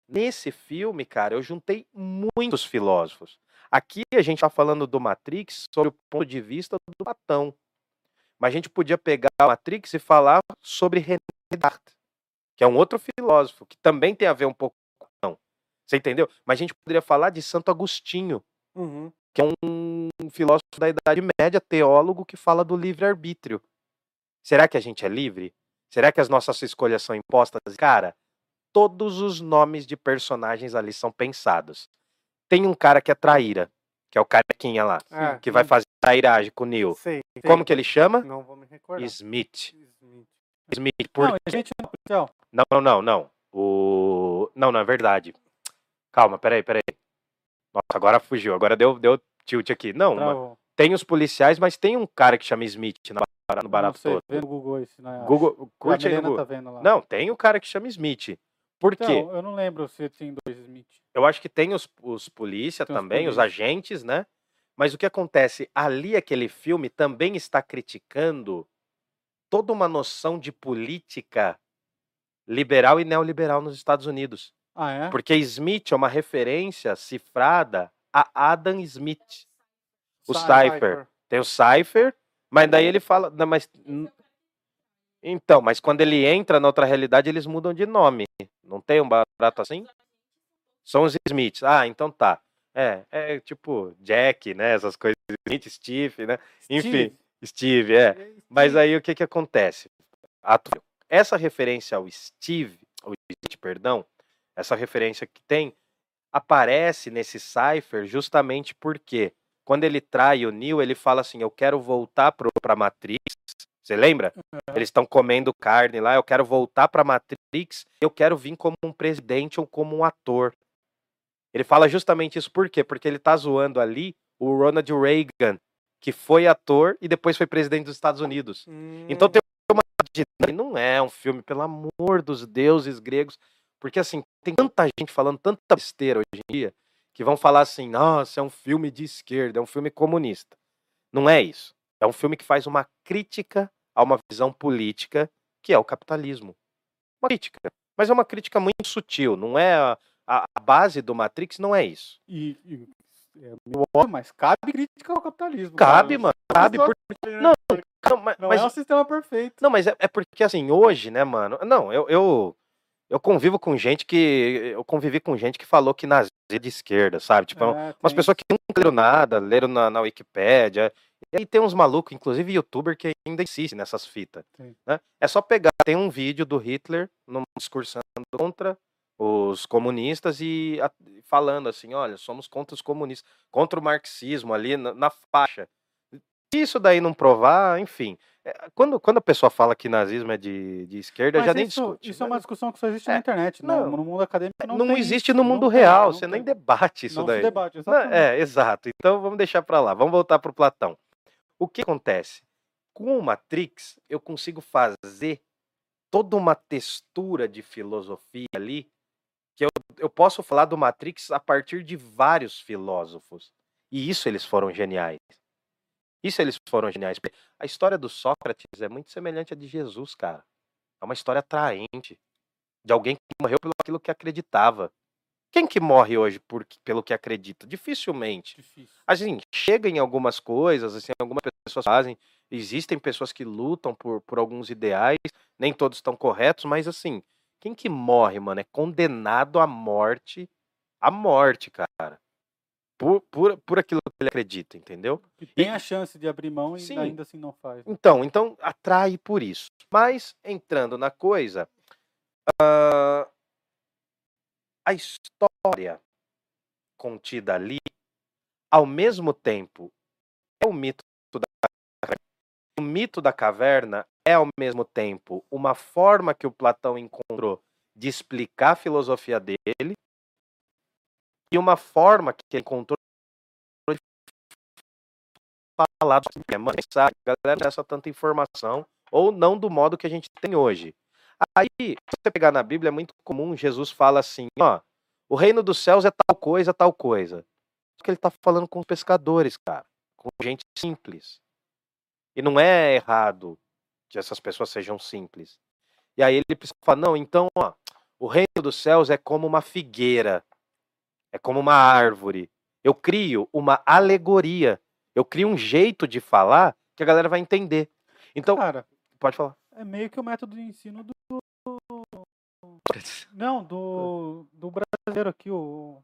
nesse filme, cara, eu juntei muitos filósofos. Aqui a gente tá falando do Matrix sob o ponto de vista do Platão. Mas a gente podia pegar o Matrix e falar sobre René Descartes, que é um outro filósofo, que também tem a ver um pouco com Platão. Você entendeu? Mas a gente poderia falar de Santo Agostinho, Uhum. que é um filósofo da Idade Média, teólogo, que fala do livre-arbítrio. Será que a gente é livre? Será que as nossas escolhas são impostas? Cara, todos os nomes de personagens ali são pensados. Tem um cara que é traíra, que é o carequinha lá, É, que vai hum, fazer trairagem com o Neil. Sei, sei. Como que ele chama? Não vou me recordar. Smith. Smith. Smith. Por... Não, gente, não, policial. Não, não, não, não. O... Não, não é verdade. Calma, peraí, peraí. Nossa, agora fugiu, agora deu, deu tilt aqui. Não, ma- Travou. tem os policiais, mas tem um cara que chama Smith na- no barato todo. vê no Google isso, né? Google, curte aí no Milena Google. tá vendo lá. Não, tem o cara que chama Smith. Por quê? Então, eu não lembro se tem dois Smith. Eu acho que tem os, os polícia Tem os também, os polícia. agentes, né? Mas o que acontece? Ali, aquele filme também está criticando toda uma noção de política liberal e neoliberal nos Estados Unidos. Ah, é? Porque Smith é uma referência cifrada a Adam Smith. O Cypher. Tem o Cypher, mas daí ele fala. não, mas, então, mas quando ele entra na outra realidade, eles mudam de nome. Não tem um barato assim? São os Smiths. Ah, então tá. É, é tipo Jack, né? Essas coisas. Smith, Steve, né? Enfim, Steve, é. Mas aí o que que acontece? Essa referência ao Steve, ao Smith, perdão, essa referência que tem, aparece nesse cipher justamente porque quando ele trai o Neo, ele fala assim: Eu quero voltar pro, pra Matrix. Você lembra? Eles estão comendo carne lá, eu quero voltar pra Matrix, eu quero vir como um presidente ou como um ator. Ele fala justamente isso por quê? Porque ele tá zoando ali o Ronald Reagan, que foi ator e depois foi presidente dos Estados Unidos. Então Hum, tem uma não é um filme, pelo amor dos deuses gregos, porque assim, tem tanta gente falando tanta besteira hoje em dia, que vão falar assim, nossa, é um filme de esquerda, é um filme comunista. Não é isso. É um filme que faz uma crítica a uma visão política, que é o capitalismo. Uma crítica. Mas é uma crítica muito sutil, não é a, a- base do Matrix não é isso. E, e- é mas cabe crítica ao capitalismo. Cabe, cara. mano, cabe por... Não, não, mas, Não é um sistema perfeito. Não, mas é, é porque assim, hoje, né, mano? Não, eu, eu, eu convivo com gente que. Eu convivi com gente que falou que nazismo é de esquerda, sabe? Tipo, É, umas tem- pessoas que nunca leram nada, leram na, na Wikipédia. E aí tem uns malucos, inclusive youtuber, que ainda insiste nessas fitas. Né? É só pegar, tem um vídeo do Hitler discursando contra os comunistas e a- falando assim, olha, somos contra os comunistas, contra o marxismo ali na, na faixa. Se isso daí não provar, enfim. é, Quando, quando a pessoa fala que nazismo é de, de esquerda, Mas já nem isso, discute. Isso é né? uma discussão que só existe É, na internet. não. no, no mundo acadêmico não, não tem existe no mundo tem, real, não você nem tem. debate isso não daí. se debate, Não, é, exato. Então vamos deixar pra lá. Vamos voltar pro Platão. O que acontece? Com o Matrix, eu consigo fazer toda uma textura de filosofia ali, que eu, eu posso falar do Matrix a partir de vários filósofos. E isso eles foram geniais. Isso eles foram geniais. A história do Sócrates é muito semelhante à de Jesus, cara. É uma história atraente. De alguém que morreu pelo aquilo que acreditava. Quem que morre hoje por, pelo que acredita? Dificilmente. Difícil. Assim, chega em algumas coisas, assim, algumas pessoas fazem. Existem pessoas que lutam por, por alguns ideais, nem todos estão corretos, mas assim, quem que morre, mano, é condenado à morte, à morte, cara. Por, por, por aquilo que ele acredita, entendeu? E tem a chance de abrir mão e Sim. ainda assim não faz. né? Então, então atrai por isso. Mas entrando na coisa, ah, a história contida ali, ao mesmo tempo, é o mito da o mito da caverna é, ao mesmo tempo, uma forma que o Platão encontrou de explicar a filosofia dele e uma forma que ele encontrou de falar do problema. A galera não essa tanta informação ou não do modo que a gente tem hoje. Aí, se você pegar na Bíblia, é muito comum, Jesus fala assim, ó, o reino dos céus é tal coisa, tal coisa. Só que ele tá falando com os pescadores, cara, com gente simples. E não é errado que essas pessoas sejam simples. E aí ele precisa falar, não, então, ó, o reino dos céus é como uma figueira, é como uma árvore. Eu crio uma alegoria, eu crio um jeito de falar que a galera vai entender. Então, Cara, pode falar. é meio que o método de ensino do. Não, do, do brasileiro aqui, o.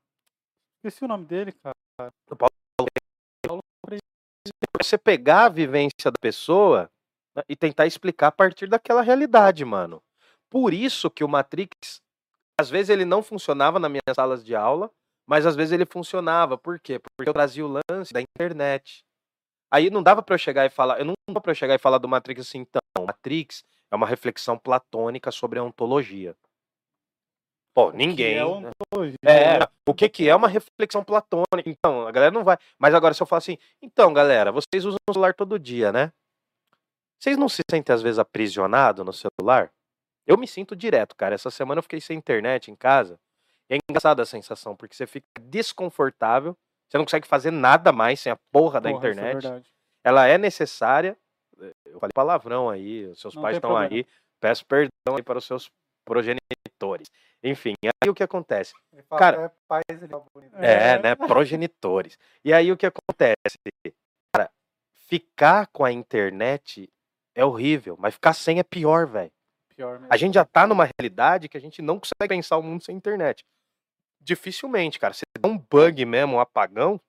Esqueci o nome dele, cara. Você pegar a vivência da pessoa né, e tentar explicar a partir daquela realidade, mano. Por isso que o Matrix, às vezes ele não funcionava nas minhas salas de aula, mas às vezes ele funcionava. Por quê? Porque eu trazia o lance da internet. Aí não dava para eu chegar e falar, eu não dava para eu chegar e falar do Matrix assim, então, Matrix é uma reflexão platônica sobre a ontologia. Pô, ninguém. É. É, o que, que é uma reflexão platônica? Então, a galera não vai. Mas agora, se eu falar assim, então, galera, vocês usam o celular todo dia, né? Vocês não se sentem, às vezes, aprisionados no celular? Eu me sinto direto, cara. Essa semana eu fiquei sem internet em casa. E é engraçada a sensação, porque você fica desconfortável, você não consegue fazer nada mais sem a porra da Porra, isso é internet. verdade. Ela é necessária. Eu falei palavrão aí, os seus Não pais estão aí. Peço perdão aí para os seus progenitores. Enfim, aí o que acontece? Fala, Cara- é bonito. É, É. né? Progenitores. E aí o que acontece? Cara, ficar com a internet é horrível, mas ficar sem é pior, velho. Pior mesmo. A gente já tá numa realidade que a gente não consegue pensar o mundo sem internet. Dificilmente, cara. Se der um bug mesmo, um apagão,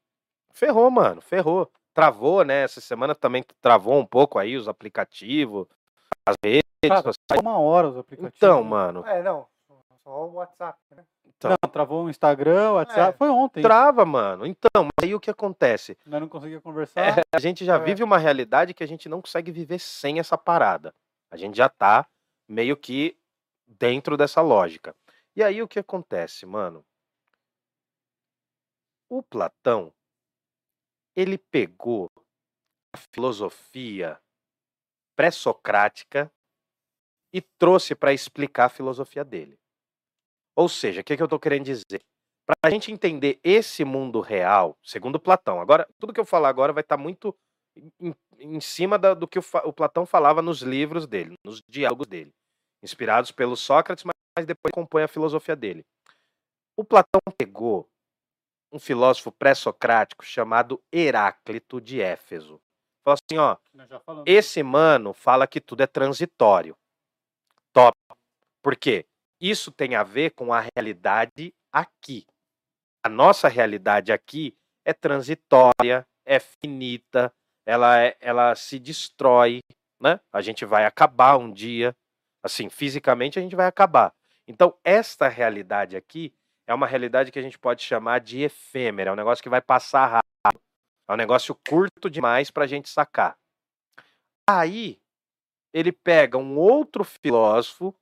ferrou, mano, ferrou. Travou, né? Essa semana também travou um pouco aí os aplicativos, as redes Cara, sociais. uma hora os aplicativos. Então, né? mano, É, não. Só o WhatsApp, né? então. Não, travou o Instagram, o WhatsApp. É. Foi ontem. trava, mano. Então, mas aí o que acontece? Nós não conseguia conversar. A gente já É. vive uma realidade que a gente não consegue viver sem essa parada. A gente já tá meio que dentro dessa lógica. E aí o que acontece, mano? O Platão, ele pegou a filosofia pré-socrática e trouxe para explicar a filosofia dele. Ou seja, o que, que eu tô querendo dizer? Para a gente entender esse mundo real, segundo Platão, agora, tudo que eu falar agora vai estar muito em, em cima da- do que o, o Platão falava nos livros dele, nos diálogos dele, inspirados pelo Sócrates, mas, mas depois compõe a filosofia dele. O Platão pegou um filósofo pré-socrático chamado Heráclito de Éfeso. Falou assim, ó, esse mano fala que tudo é transitório. Top. Por quê? Isso tem a ver com a realidade aqui. A nossa realidade aqui é transitória, é finita, ela, é- ela se destrói, né? A gente vai acabar um dia, assim, fisicamente a gente vai acabar. Então, esta realidade aqui é uma realidade que a gente pode chamar de efêmera, é um negócio que vai passar rápido, é um negócio curto demais para a gente sacar. Aí, ele pega um outro filósofo,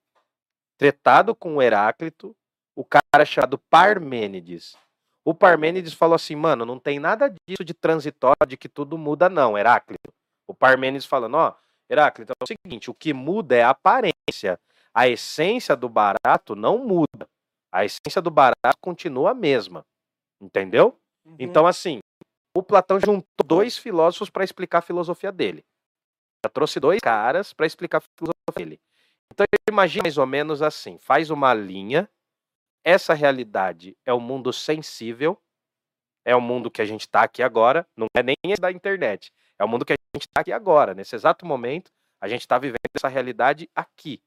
tretado com o Heráclito, o cara chamado Parmênides. O Parmênides falou assim, mano, não tem nada disso de transitório, de que tudo muda, não, Heráclito. O Parmênides falando, ó, Heráclito, é o seguinte, o que muda é a aparência. A essência do barato não muda. A essência do barato continua a mesma. Entendeu? Uhum. Então, assim, o Platão juntou dois filósofos para explicar a filosofia dele. Já trouxe dois caras para explicar a filosofia dele. Então, imagina mais ou menos assim: faz uma linha. Essa realidade é o mundo sensível, é o mundo que a gente está aqui agora, não é nem esse da internet, é o mundo que a gente está aqui agora, nesse exato momento, a gente está vivendo essa realidade aqui.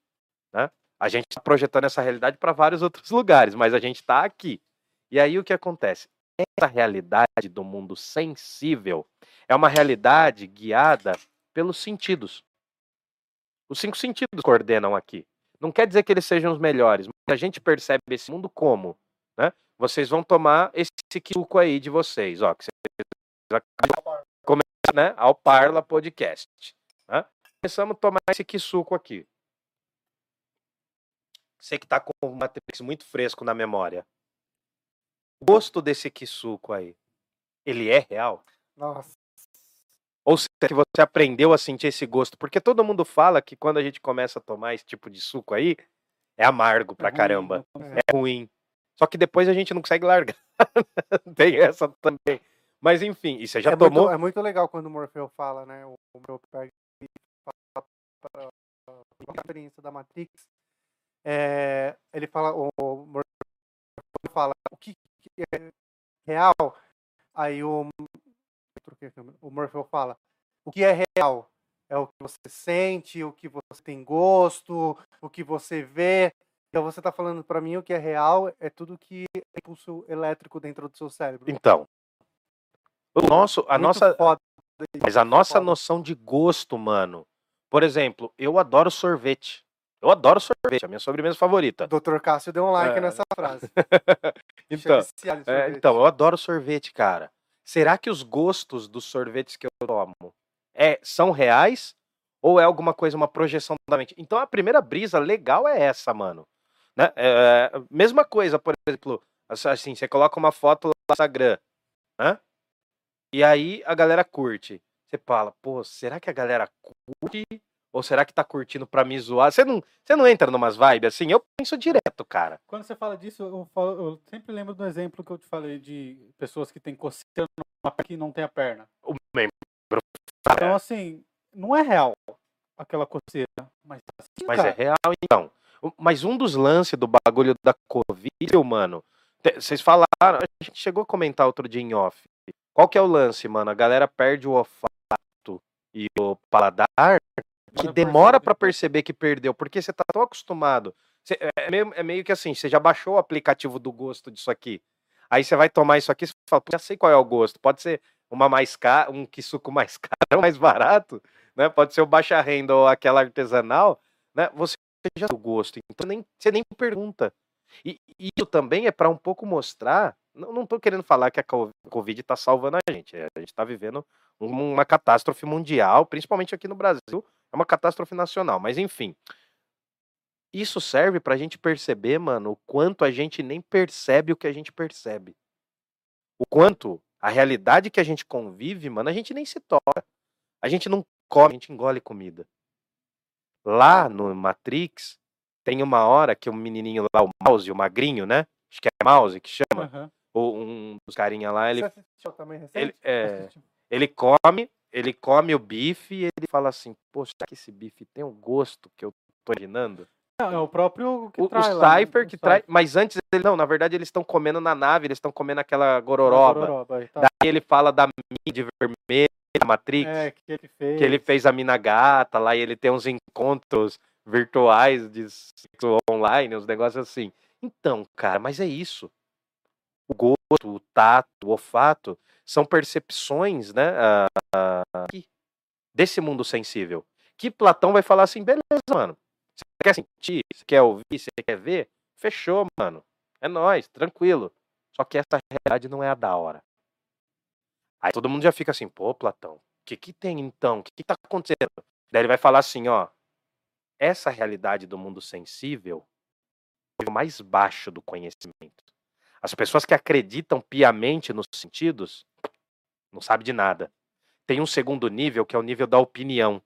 Né? A gente está projetando essa realidade para vários outros lugares, mas a gente está aqui. E aí o que acontece? Essa realidade do mundo sensível é uma realidade guiada pelos sentidos. Os cinco sentidos coordenam aqui. Não quer dizer que eles sejam os melhores, mas a gente percebe esse mundo como, né? Vocês vão tomar esse suco aí de vocês, ó, que vocês começar, né, ao Parla Podcast, né? começamos a tomar esse suco aqui. Você que tá com o Matrix muito fresco na memória. O gosto desse suco aí, ele é real? Nossa. Ou seja, que você aprendeu a sentir esse gosto? Porque todo mundo fala que quando a gente começa a tomar esse tipo de suco aí, é amargo pra É ruim, caramba. não consegue. É ruim. Só que depois a gente não consegue largar. Tem essa também. Mas enfim, e você já é, tomou? muito, é muito legal quando o Morfeu fala, né? O Morfeu pega para a experiência da Matrix. É, ele fala, o Morfeu fala o que é real. Aí o, câmera. o Morfeu fala o que é real é o que você sente, o que você tem gosto, o que você vê. Então você está falando para mim o que é real é tudo que é impulso elétrico dentro do seu cérebro. Então, o nosso, a Muito nossa, foda mas a nossa foda. noção de gosto, mano. Por exemplo, eu adoro sorvete. Eu adoro sorvete, é a minha sobremesa favorita. Dr. Cássio deu um like É. nessa frase. Então, é então, eu adoro sorvete, cara. Será que os gostos dos sorvetes que eu tomo é, são reais? Ou é alguma coisa, uma projeção da mente? Então, a primeira brisa legal é essa, mano. Né? É, mesma coisa, por exemplo, assim, você coloca uma foto lá no Instagram, né? E aí a galera curte. Você fala, pô, será que a galera curte? Ou será que tá curtindo pra me zoar? Você não, você não entra numas vibes assim? Eu penso direto, cara. Quando você fala disso, eu, falo- eu sempre lembro do exemplo que eu te falei de pessoas que têm coceira que não tem a perna. O membro. Então, assim, não é real aquela coceira. Mas, assim, Mas é real, então. Mas um dos lances do bagulho da Covid, mano. Vocês falaram, a gente chegou a comentar outro dia em off. Qual que é o lance, mano? A galera perde o olfato e o paladar que Demora demora perceber. que perdeu, porque você tá tão acostumado. Você- é, meio, é meio que assim, você já baixou o aplicativo do gosto disso aqui. Aí você vai tomar isso aqui, você fala, "Pô, já sei qual é o gosto. Pode ser uma mais cara, um que suco mais caro, mais barato, né? Pode ser o baixa renda ou aquela artesanal, né? Você já sabe o gosto, então nem, você nem pergunta. E, e isso também é para um pouco mostrar. Não, não tô querendo falar que a co- Covid tá salvando a gente. é, A gente tá vivendo um- uma catástrofe mundial, principalmente aqui no Brasil, é uma catástrofe nacional. Mas enfim, isso serve pra gente perceber, mano, o quanto a gente nem percebe o que a gente percebe. O quanto a realidade que a gente convive, mano, a gente nem se toca. A gente não come, a gente engole comida. Lá no Matrix, tem uma hora que o menininho lá, o Mouse, o magrinho, né? Acho que é Mouse que chama. aham. Ou um dos carinha lá, ele, Você assistiu também recente? ele, é, ele come, ele come o bife e ele fala assim, pô, será que esse bife tem o gosto que eu tô imaginando? Não, é o próprio que O, o traz lá, né? Cypher O que traz. Cypher. Mas antes ele. Não, na verdade eles estão comendo na nave, eles estão comendo aquela gororoba. gororoba, tá. Daí ele fala da mina de vermelho, da Matrix, É, que ele fez. que ele fez a mina gata lá e ele tem uns encontros virtuais de sexo online, uns negócios assim. Então, cara, mas é isso. O gosto, o tato, o olfato são percepções, né, desse mundo sensível. Que Platão vai falar assim, beleza, mano. Você quer sentir, você quer ouvir, você quer ver? Fechou, mano. É nóis, tranquilo. Só que essa realidade não é a da hora. Aí todo mundo já fica assim, pô, Platão, o que que tem então? O que que tá acontecendo? Daí ele vai falar assim, ó, essa realidade do mundo sensível é o mais baixo do conhecimento. As pessoas que acreditam piamente nos sentidos não sabem de nada. Tem um segundo nível, que é o nível da opinião,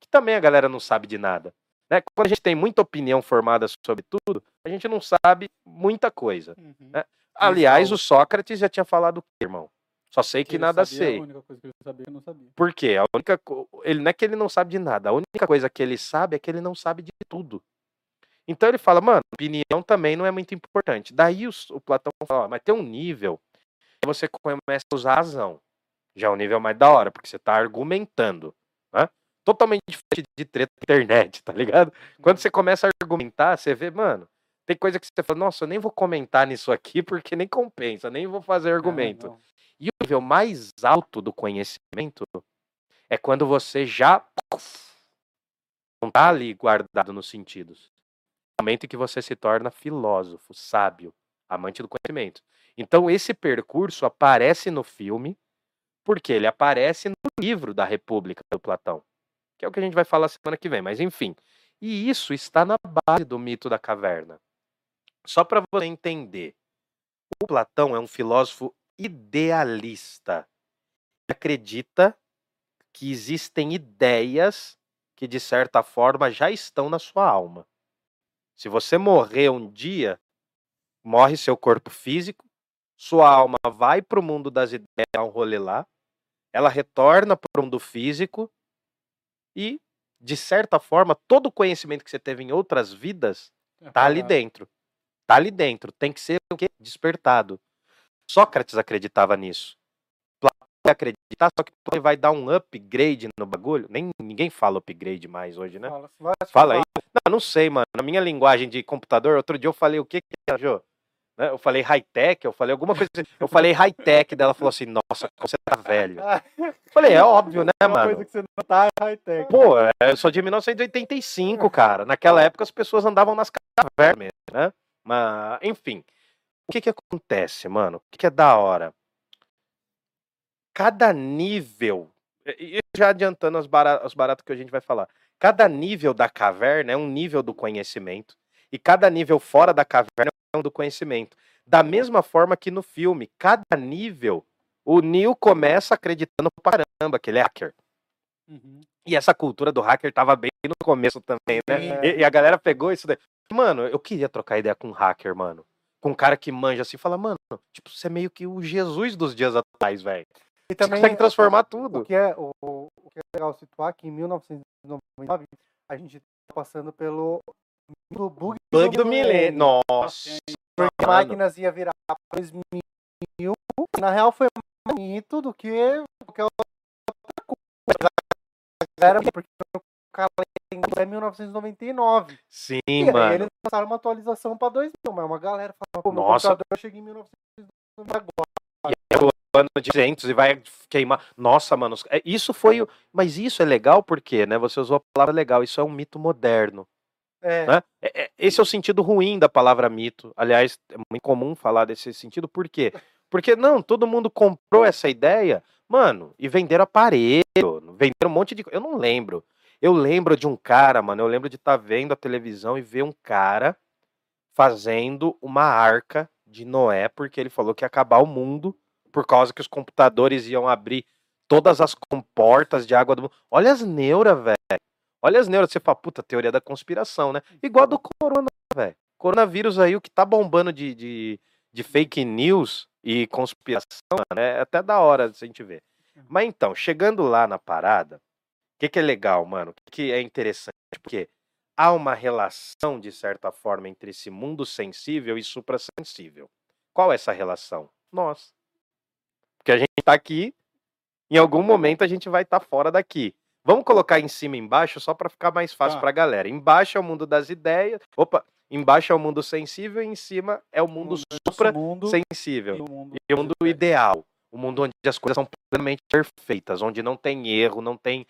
que também a galera não sabe de nada. Né? Quando a gente tem muita opinião formada sobre tudo, a gente não sabe muita coisa. Uhum. É, Aliás, o Sócrates já tinha falado o quê, irmão? Só sei que ele nada sabia, sei. A única coisa que ele sabia que eu não sabia. Por quê? A única ele não é que ele não sabe de nada, a única coisa que ele sabe é que ele não sabe de tudo. Então ele fala, mano, opinião também não é muito importante. Daí os- o, Platão fala, ó, mas tem um nível que você começa a usar a razão. Já é um nível mais da hora, porque você tá argumentando, né? Totalmente diferente de treta na internet, tá ligado? Quando você começa a argumentar, você vê, mano, tem coisa que você fala, nossa, eu nem vou comentar nisso aqui porque nem compensa, nem vou fazer argumento. Ah, não. E o nível mais alto do conhecimento é quando você já não tá ali guardado nos sentidos. É o momento em que você se torna filósofo, sábio, amante do conhecimento. Então esse percurso aparece no filme porque ele aparece no livro da República do Platão, que é o que a gente vai falar semana que vem, mas enfim. E isso está na base do mito da caverna. Só para você entender, o Platão é um filósofo idealista. Ele acredita que existem ideias que, de certa forma, já estão na sua alma. Se você morrer um dia, morre seu corpo físico, sua alma vai para o mundo das ideias, um rolê lá, ela retorna para o mundo físico e, de certa forma, todo o conhecimento que você teve em outras vidas está ali dentro. Está ali dentro. Tem que ser o quê? Despertado. Sócrates acreditava nisso. Platão acreditar, só que ele vai dar um upgrade no bagulho. Nem ninguém fala upgrade mais hoje, né? Fala, fala aí. Não, não sei, mano. Na minha linguagem de computador, outro dia eu falei o que que é, Jô? Né? Eu falei high-tech, eu falei alguma coisa assim. Eu falei high-tech, dela falou assim, nossa, você tá velho. Eu falei, é óbvio, né, mano? Uma coisa que você não tá é high-tech. Pô, é, eu sou de 1985, cara. Naquela época as pessoas andavam nas cavernas, né? Mas, enfim. O que que acontece, mano? O que, que é da hora? Cada nível, e já adiantando os baratos, baratos que a gente vai falar, cada nível da caverna é um nível do conhecimento, e cada nível fora da caverna do conhecimento. Da mesma forma que no filme, cada nível, o Neil começa acreditando pra caramba que ele é hacker. Uhum. E essa cultura do hacker tava bem no começo também, né? E, e, a galera pegou isso daí. Mano, eu queria trocar ideia com um hacker, mano com um cara que manja assim, fala, mano, tipo, você é meio que o Jesus dos dias atuais, velho. E também você consegue transformar tudo. O que, é, o, o que é legal situar que em 1999 a gente tá passando pelo bug, bug do, do milênio. Nossa. Porque máquinas ia virar 2000. Na real foi mais mito do que qualquer outra coisa. Era porque o cara é 1999. Sim, e mano. Eles lançaram uma atualização pra 2000, mas uma galera falou, pô, meu Nossa. computador chega em 1999 agora. E é o ano de 200 e vai queimar. Nossa, mano, é, isso foi. Mas isso é legal porque, né? Você usou a palavra legal, isso é um mito moderno. É. Né? É, é, esse é o sentido ruim da palavra mito. Aliás, é muito comum falar desse sentido, por quê? Porque não, todo mundo comprou essa ideia, mano, e venderam aparelho, venderam um monte de. Eu não lembro. Eu lembro de um cara, mano, eu lembro de estar tá vendo a televisão e ver um cara fazendo uma arca de Noé, porque ele falou que ia acabar o mundo por causa que os computadores iam abrir todas as comportas de água do mundo. Olha as neuras, velho. Olha as neuras. Você fala, puta, teoria da conspiração, né? Igual do corona, velho. Coronavírus aí, o que tá bombando de, de, de fake news e conspiração, né? É até da hora de a gente ver. Mas então, chegando lá na parada, que, que é legal, mano? O que, que é interessante? Porque há uma relação, de certa forma, entre esse mundo sensível e suprassensível. Qual é essa relação? Nós. Porque a gente está aqui, em algum momento a gente vai estar tá fora daqui. Vamos colocar em cima e embaixo só para ficar mais fácil ah. para a galera. Embaixo é o mundo das ideias. Opa, embaixo é o mundo sensível e em cima é o mundo supra-sensível. E, e o mundo ideal. O mundo onde as coisas são plenamente perfeitas, onde não tem erro, não tem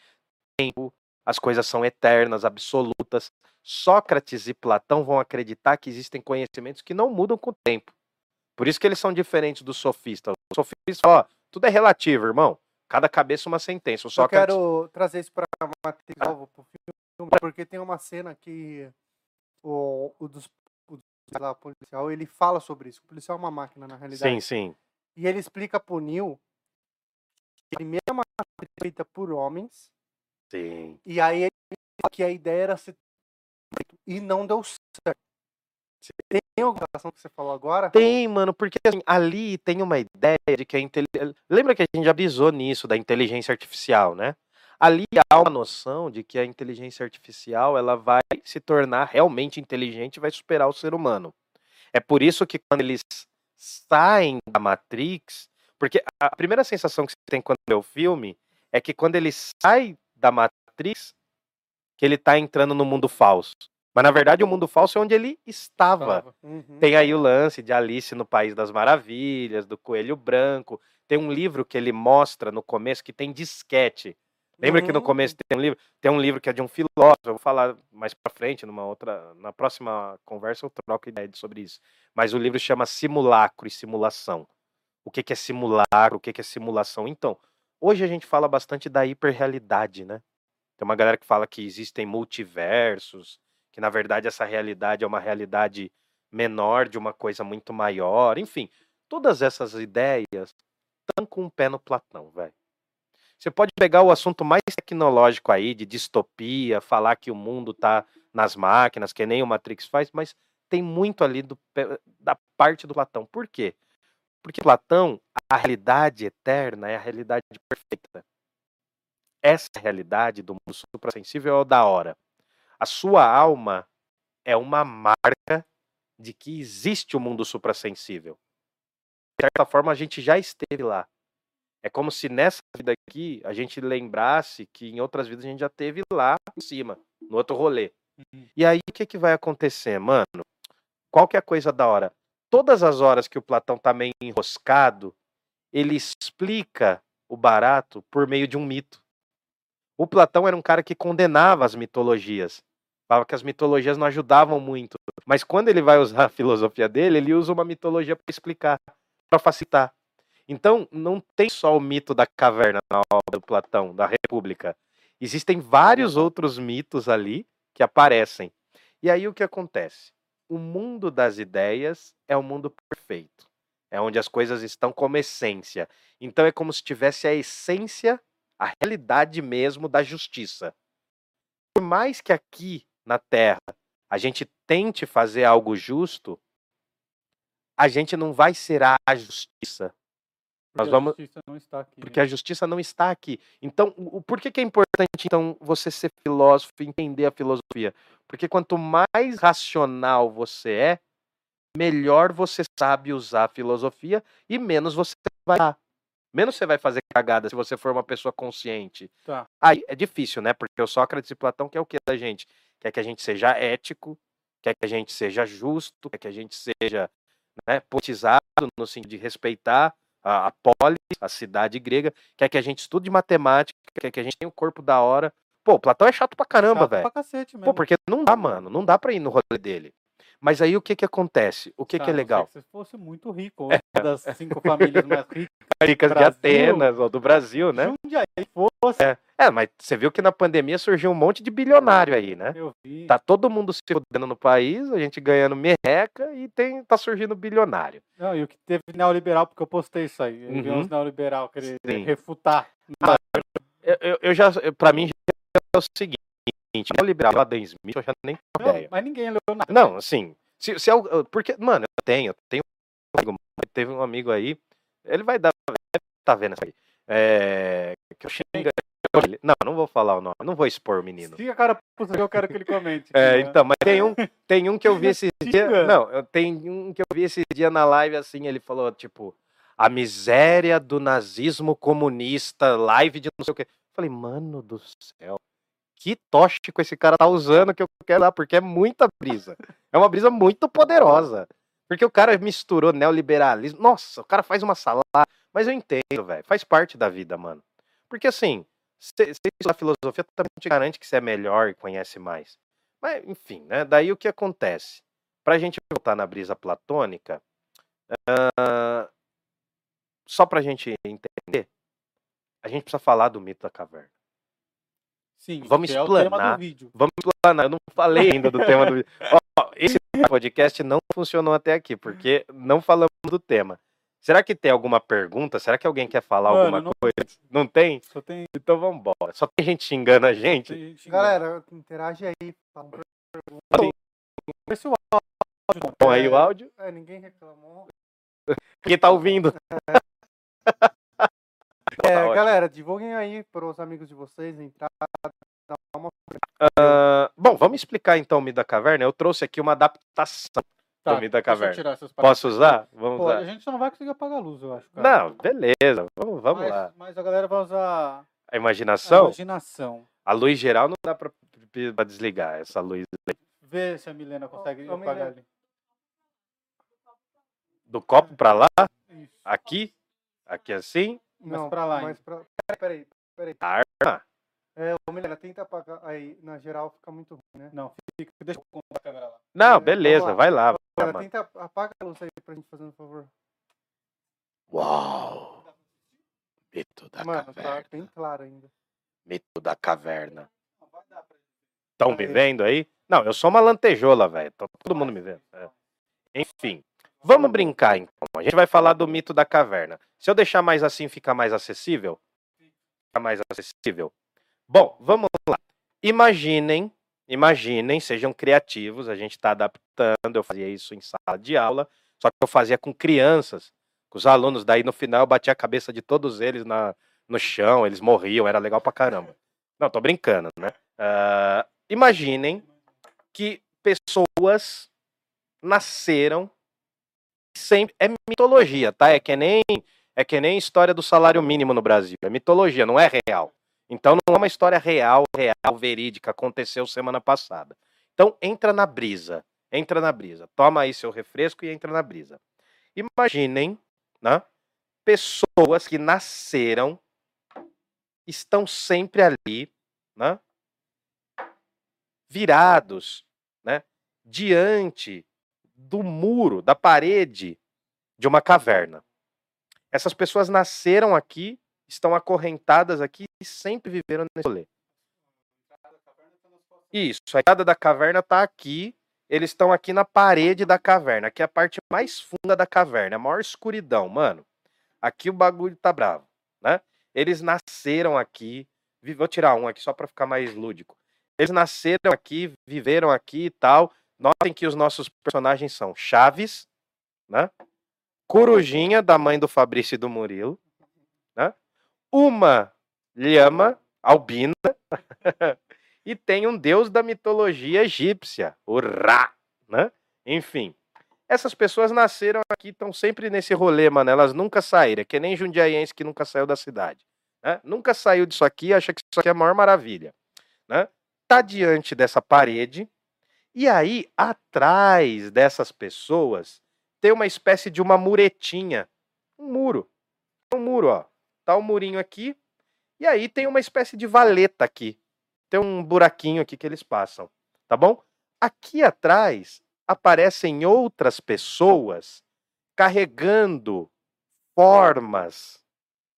tempo, as coisas são eternas, absolutas. Sócrates e Platão vão acreditar que existem conhecimentos que não mudam com o tempo. Por isso que eles são diferentes dos sofistas. Os sofistas ó, tudo é relativo, irmão. Cada cabeça uma sentença. Sócrates... Eu quero trazer isso para matéria nova pro filme, porque tem uma cena que o, o dos o, lá, policial, ele fala sobre isso. O policial é uma máquina, na realidade. Sim, sim. E ele explica pro Neil que a primeira máquina feita por homens Sim. E aí que a ideia era ser e não deu certo. Tem alguma relação que você falou agora? Tem, mano, porque assim, ali tem uma ideia de que a inteligência. Lembra que a gente já avisou nisso da inteligência artificial, né? Ali há uma noção de que a inteligência artificial ela vai se tornar realmente inteligente e vai superar o ser humano. É por isso que quando eles saem da Matrix, porque a primeira sensação que você tem quando vê o filme é que quando ele sai da Matrix que ele tá entrando no mundo falso. Mas na verdade o mundo falso é onde ele estava. Uhum. Tem aí o lance de Alice no País das Maravilhas, do Coelho Branco. Tem um livro que ele mostra no começo que tem disquete. Lembra uhum. que no uhum. começo tem um livro? Tem um livro que é de um filósofo. Eu vou falar mais para frente, numa outra, na próxima conversa eu troco ideia sobre isso. Mas o livro chama Simulacro e Simulação. O que, que é simulacro? O que, que é simulação? Então, Hoje a gente fala bastante da hiperrealidade, né? Tem uma galera que fala que existem multiversos, que na verdade essa realidade é uma realidade menor de uma coisa muito maior. Enfim, todas essas ideias estão com o um pé no Platão, velho. Você pode pegar o assunto mais tecnológico aí, de distopia, falar que o mundo está nas máquinas, que nem o Matrix faz, mas tem muito ali do, da parte do Platão. Por quê? Porque Platão, a realidade eterna é a realidade perfeita. Essa realidade do mundo suprassensível é o da hora. A sua alma é uma marca de que existe o um mundo suprassensível. De certa forma, a gente já esteve lá. É como se nessa vida aqui a gente lembrasse que em outras vidas a gente já teve lá em cima, no outro rolê. Uhum. E aí o que, que vai acontecer, mano? Qual que é a coisa da hora? Todas as horas que o Platão tá meio enroscado, ele explica o barato por meio de um mito. O Platão era um cara que condenava as mitologias. Falava que as mitologias não ajudavam muito. Mas quando ele vai usar a filosofia dele, ele usa uma mitologia para explicar, para facilitar. Então, não tem só o mito da caverna na obra do Platão, da República. Existem vários outros mitos ali que aparecem. E aí o que acontece? O mundo das ideias é o mundo perfeito. É onde as coisas estão como essência. Então é como se tivesse a essência, a realidade mesmo da justiça. Por mais que aqui na Terra a gente tente fazer algo justo, a gente não vai ser a justiça. Nós vamos... a justiça não está aqui. Porque né? a justiça não está aqui. Então, o, por que, que é importante então você ser filósofo e entender a filosofia? Porque quanto mais racional você é, melhor você sabe usar a filosofia e menos você vai menos você vai fazer cagada se você for uma pessoa consciente. Tá. Aí é difícil, né? Porque o Sócrates e Platão quer o que da gente? Quer que a gente seja ético, quer que a gente seja justo, quer que a gente seja né, politizado no sentido de respeitar a, a polis, a cidade grega, quer que a gente estude matemática, quer que a gente tenha um corpo da hora. Pô, Platão é chato pra caramba, velho. Pô, porque não dá, mano. Não dá pra ir no rolê dele. Mas aí o que que acontece? O que Cara, que é legal? Se fosse muito rico, é. uma das cinco famílias mais ricas, ricas de Atenas ou do Brasil, né? Jundiaí fosse. É. é, mas você viu que na pandemia surgiu um monte de bilionário aí, né? Eu vi. Tá todo mundo se fudendo no país, a gente ganhando merreca e tem, tá surgindo bilionário. Não, e o que teve neoliberal, porque eu postei isso aí. Eu uhum. uns neoliberal querer Sim. refutar. Ah, eu, eu, já, pra mim, já é o seguinte seguinte, neoliberal Adam Smith, eu já nem tenho ideia. Mas ninguém leu nada. Não, assim, se, se é porque, mano, eu tenho, eu tenho um amigo, teve um amigo aí, ele vai dar, tá vendo isso aí, é, que eu xinga ele. Não, não vou falar o nome, não vou expor o menino. Fica cara puta eu quero que ele comente. é, então, mas tem um, tem um que eu vi esse dia, não, tem um que eu vi esse dia na live assim, ele falou, tipo, a miséria do nazismo comunista, live de não sei o que. Falei, mano do céu que tóxico esse cara tá usando que eu quero dar, porque é muita brisa. É uma brisa muito poderosa. Porque o cara misturou neoliberalismo. Nossa, o cara faz uma salada. Mas eu entendo, velho. Faz parte da vida, mano. Porque assim, se a filosofia também te garante que você é melhor e conhece mais. Mas, enfim, né? Daí o que acontece? Pra gente voltar na brisa platônica, uh, só pra gente entender, a gente precisa falar do mito da caverna. Sim, vamos explanar. É vamos explanar. Eu não falei ainda do tema do vídeo. Ó, esse podcast não funcionou até aqui, porque não falamos do tema. Será que tem alguma pergunta? Será que alguém quer falar Mano, alguma não coisa? Tem. Não tem? Só tem. Então vamos embora. Só tem gente xingando a gente. gente Galera, interage aí. Fala Esse o áudio. Bom, aí o áudio? É, ninguém reclamou. Quem tá ouvindo? É, tá galera, divulguem aí para os amigos de vocês entrar. Uma... Uh, bom, vamos explicar então o Mito da Caverna. Eu trouxe aqui uma adaptação tá, do Mito da Caverna. Posso usar? Vamos Pô, usar. A gente não vai conseguir apagar a luz, eu acho. Cara. Não, beleza. Vamos, vamos mas, lá. Mas a galera vai usar. A imaginação? A imaginação. A luz geral não dá para desligar essa luz. Vê se a Milena consegue oh, apagar ali. Do copo para lá? Isso. Aqui? Aqui assim? Não, pra lá. Mas pra... Peraí, peraí. Arma? É, ô Milena, tenta apagar. Aí, na geral, fica muito ruim, né? Não, fica. Deixa eu contar a câmera lá. Não, beleza, lá. vai lá. Milena, tenta apagar a luz aí pra gente fazendo um favor. Uau! Mito da Mano, caverna. tá bem claro ainda. Mito da caverna. Estão me vendo aí? Não, eu sou uma lantejola, velho. Tá todo mundo me vendo. É. Enfim, vamos brincar então. A gente vai falar do mito da caverna. Se eu deixar mais assim, fica mais acessível? Fica mais acessível. Bom, vamos lá. Imaginem, imaginem, sejam criativos. A gente está adaptando. Eu fazia isso em sala de aula, só que eu fazia com crianças, com os alunos. Daí no final eu batia a cabeça de todos eles na, no chão, eles morriam, era legal pra caramba. Não, tô brincando, né? Ah, imaginem que pessoas nasceram sempre é mitologia, tá? É que nem é que nem história do salário mínimo no Brasil, é mitologia, não é real. Então não é uma história real, real, verídica, aconteceu semana passada. Então entra na brisa, entra na brisa. Toma aí seu refresco e entra na brisa. Imaginem, né? Pessoas que nasceram estão sempre ali, né? Virados, né? Diante do muro, da parede de uma caverna. Essas pessoas nasceram aqui, estão acorrentadas aqui e sempre viveram nesse rolê. Isso, a entrada da caverna está aqui. Eles estão aqui na parede da caverna, que é a parte mais funda da caverna, a maior escuridão, mano. Aqui o bagulho tá bravo, né? Eles nasceram aqui. Vou tirar um aqui só para ficar mais lúdico. Eles nasceram aqui, viveram aqui e tal. Notem que os nossos personagens são Chaves, né? Corujinha, da mãe do Fabrício e do Murilo? Uma lhama albina e tem um deus da mitologia egípcia, o Ra, né? Enfim, essas pessoas nasceram aqui, estão sempre nesse rolê, mano. Elas nunca saíram, é que nem jundiaiense que nunca saiu da cidade, né? Nunca saiu disso aqui, acha que isso aqui é a maior maravilha, né? Tá diante dessa parede e aí, atrás dessas pessoas, tem uma espécie de uma muretinha. Um muro. Um muro, ó. Tá um murinho aqui. E aí tem uma espécie de valeta aqui. Tem um buraquinho aqui que eles passam. Tá bom? Aqui atrás aparecem outras pessoas carregando formas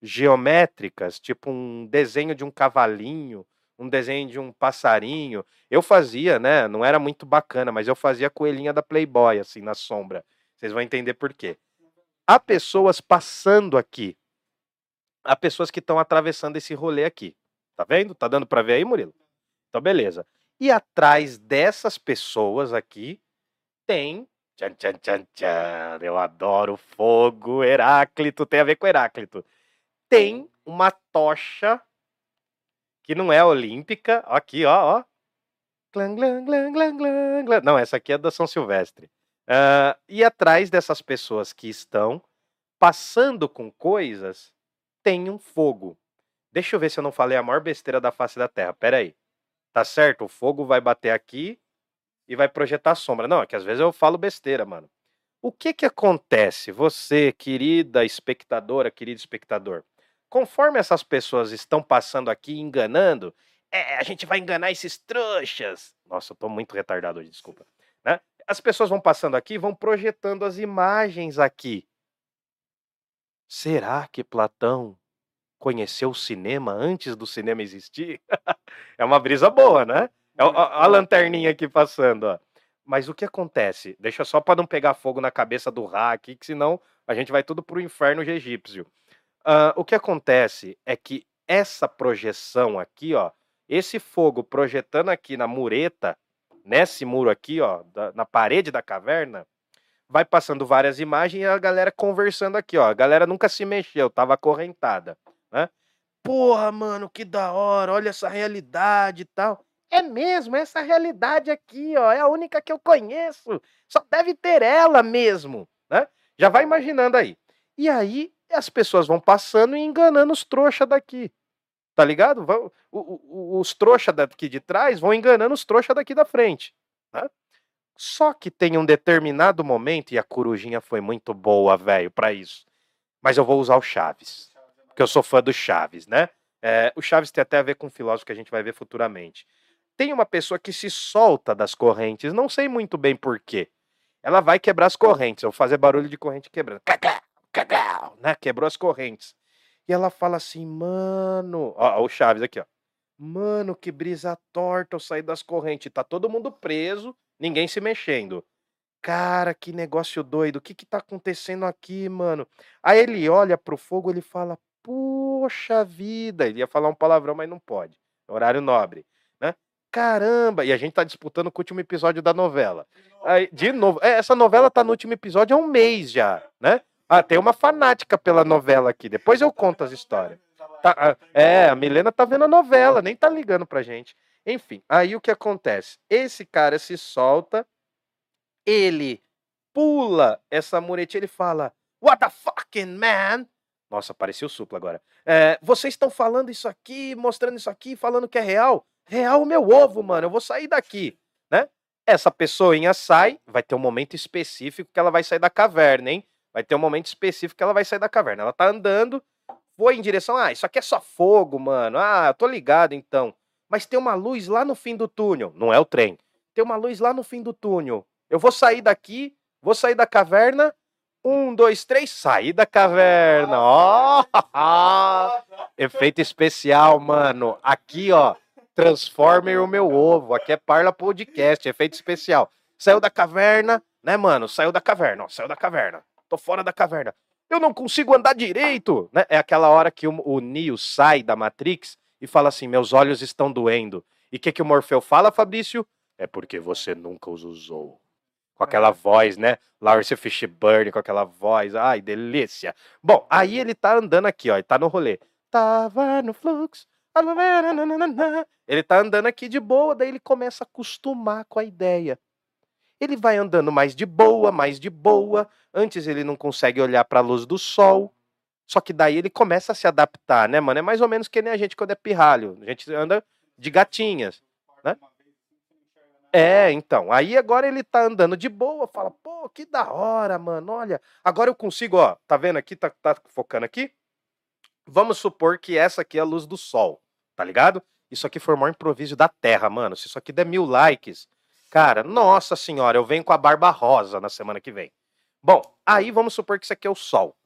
geométricas, tipo um desenho de um cavalinho, um desenho de um passarinho. Eu fazia, né? Não era muito bacana, mas eu fazia coelhinha da Playboy, assim, na sombra. Vocês vão entender por quê. Há pessoas passando aqui. Há pessoas que estão atravessando esse rolê aqui. Tá vendo? Tá dando pra ver aí, Murilo? Então, beleza. E atrás dessas pessoas aqui tem. Tchan, tchan, tchan, tchan. Eu adoro fogo. Heráclito tem a ver com Heráclito. Tem uma tocha que não é olímpica. Aqui, ó, ó. Glan, glan, glan, glan, glan, glan. Não, essa aqui é da São Silvestre. Ah, e atrás dessas pessoas que estão passando com coisas, tem um fogo. Deixa eu ver se eu não falei a maior besteira da face da Terra. Pera aí. Tá certo? O fogo vai bater aqui e vai projetar sombra. Não, é que às vezes eu falo besteira, mano. O que que acontece, você, querida espectadora, querido espectador? Conforme essas pessoas estão passando aqui enganando, é, a gente vai enganar esses trouxas. Nossa, eu tô muito retardado hoje, desculpa. Né? As pessoas vão passando aqui, vão projetando as imagens aqui. Será que Platão conheceu o cinema antes do cinema existir? é uma brisa boa, né? É a, a lanterninha aqui passando, ó. Mas o que acontece? Deixa só para não pegar fogo na cabeça do Ra aqui, que senão a gente vai tudo pro inferno de egípcio. Ah, o que acontece é que essa projeção aqui, ó, esse fogo projetando aqui na mureta, nesse muro aqui, ó, da- na parede da caverna, vai passando várias imagens e a galera conversando aqui, ó. A galera nunca se mexeu, tava acorrentada, né? Porra, mano, que da hora, olha essa realidade e tal. É mesmo, essa realidade aqui, ó, é a única que eu conheço. Só deve ter ela mesmo, né? Já vai imaginando aí. E aí as pessoas vão passando e enganando os trouxa daqui. Tá ligado? Vão- os trouxa daqui de trás vão enganando os trouxa daqui da frente. né? Só que tem um determinado momento, e a corujinha foi muito boa, velho, pra isso. Mas eu vou usar o Chaves. Porque eu sou fã do Chaves, né? É, o Chaves tem até a ver com um filósofo que a gente vai ver futuramente. Tem uma pessoa que se solta das correntes, não sei muito bem porquê. Ela vai quebrar as correntes, eu vou fazer barulho de corrente quebrando. Né? Quebrou as correntes. E ela fala assim, mano. Ó, ó, o Chaves aqui, ó. Mano, que brisa torta eu saí das correntes. Tá todo mundo preso, ninguém se mexendo. Cara, que negócio doido. O que que tá acontecendo aqui, mano? Aí ele olha pro fogo, ele fala: "Poxa vida". Ele ia falar um palavrão, mas não pode. Horário nobre, né? Caramba! E a gente tá disputando com o último episódio da novela. Aí, de novo, é, essa novela tá no último episódio há um mês já, né? Ah, tem uma fanática pela novela aqui. Depois eu conto as histórias. Tá, ah, é, a Milena tá vendo a novela, nem tá ligando pra gente. Enfim, aí o que acontece? Esse cara se solta, ele pula essa muretinha, ele fala: What the fucking man? Nossa, apareceu o supla agora. É, vocês estão falando isso aqui, mostrando isso aqui, falando que é real? Real o meu ovo, mano. Eu vou sair daqui, né? Essa pessoinha sai, vai ter um momento específico que ela vai sair da caverna, hein? Vai ter um momento específico que ela vai sair da caverna. Ela tá andando, foi em direção, ah, isso aqui é só fogo, mano. Ah, eu tô ligado então. Mas tem uma luz lá no fim do túnel. Não é o trem. Tem uma luz lá no fim do túnel. Eu vou sair daqui, vou sair da caverna. Um, dois, três, sair da caverna. Ó! Oh! Efeito especial, mano. Aqui, ó. Transformer o meu ovo. Aqui é Parla Podcast, efeito especial. Saiu da caverna, né, mano? Saiu da caverna, ó. Saiu da caverna. Tô fora da caverna eu não consigo andar direito. Né? É aquela hora que o, o Neo sai da Matrix e fala assim: meus olhos estão doendo. E o que, que o Morfeu fala, Fabrício? É porque você nunca os usou. Com aquela voz, né? Lawrence Fishburne, com aquela voz. Ai, delícia. Bom, aí ele tá andando aqui, ó. Ele tá no rolê. Tava no fluxo. Ele tá andando aqui de boa, daí ele começa a acostumar com a ideia. Ele vai andando mais de boa, mais de boa. Antes ele não consegue olhar para a luz do sol. Só que daí ele começa a se adaptar, né, mano? É mais ou menos que nem a gente quando é pirralho. A gente anda de gatinhas, né? É, então. Aí agora ele tá andando de boa, fala, pô, que da hora, mano. Olha, agora eu consigo, ó. Tá vendo aqui? Tá, tá focando aqui? Vamos supor que essa aqui é a luz do sol, tá ligado? Isso aqui foi o maior improviso da Terra, mano. Se isso aqui der mil likes, Cara, nossa senhora, eu venho com a barba rosa na semana que vem. Bom, aí vamos supor que isso aqui é o sol.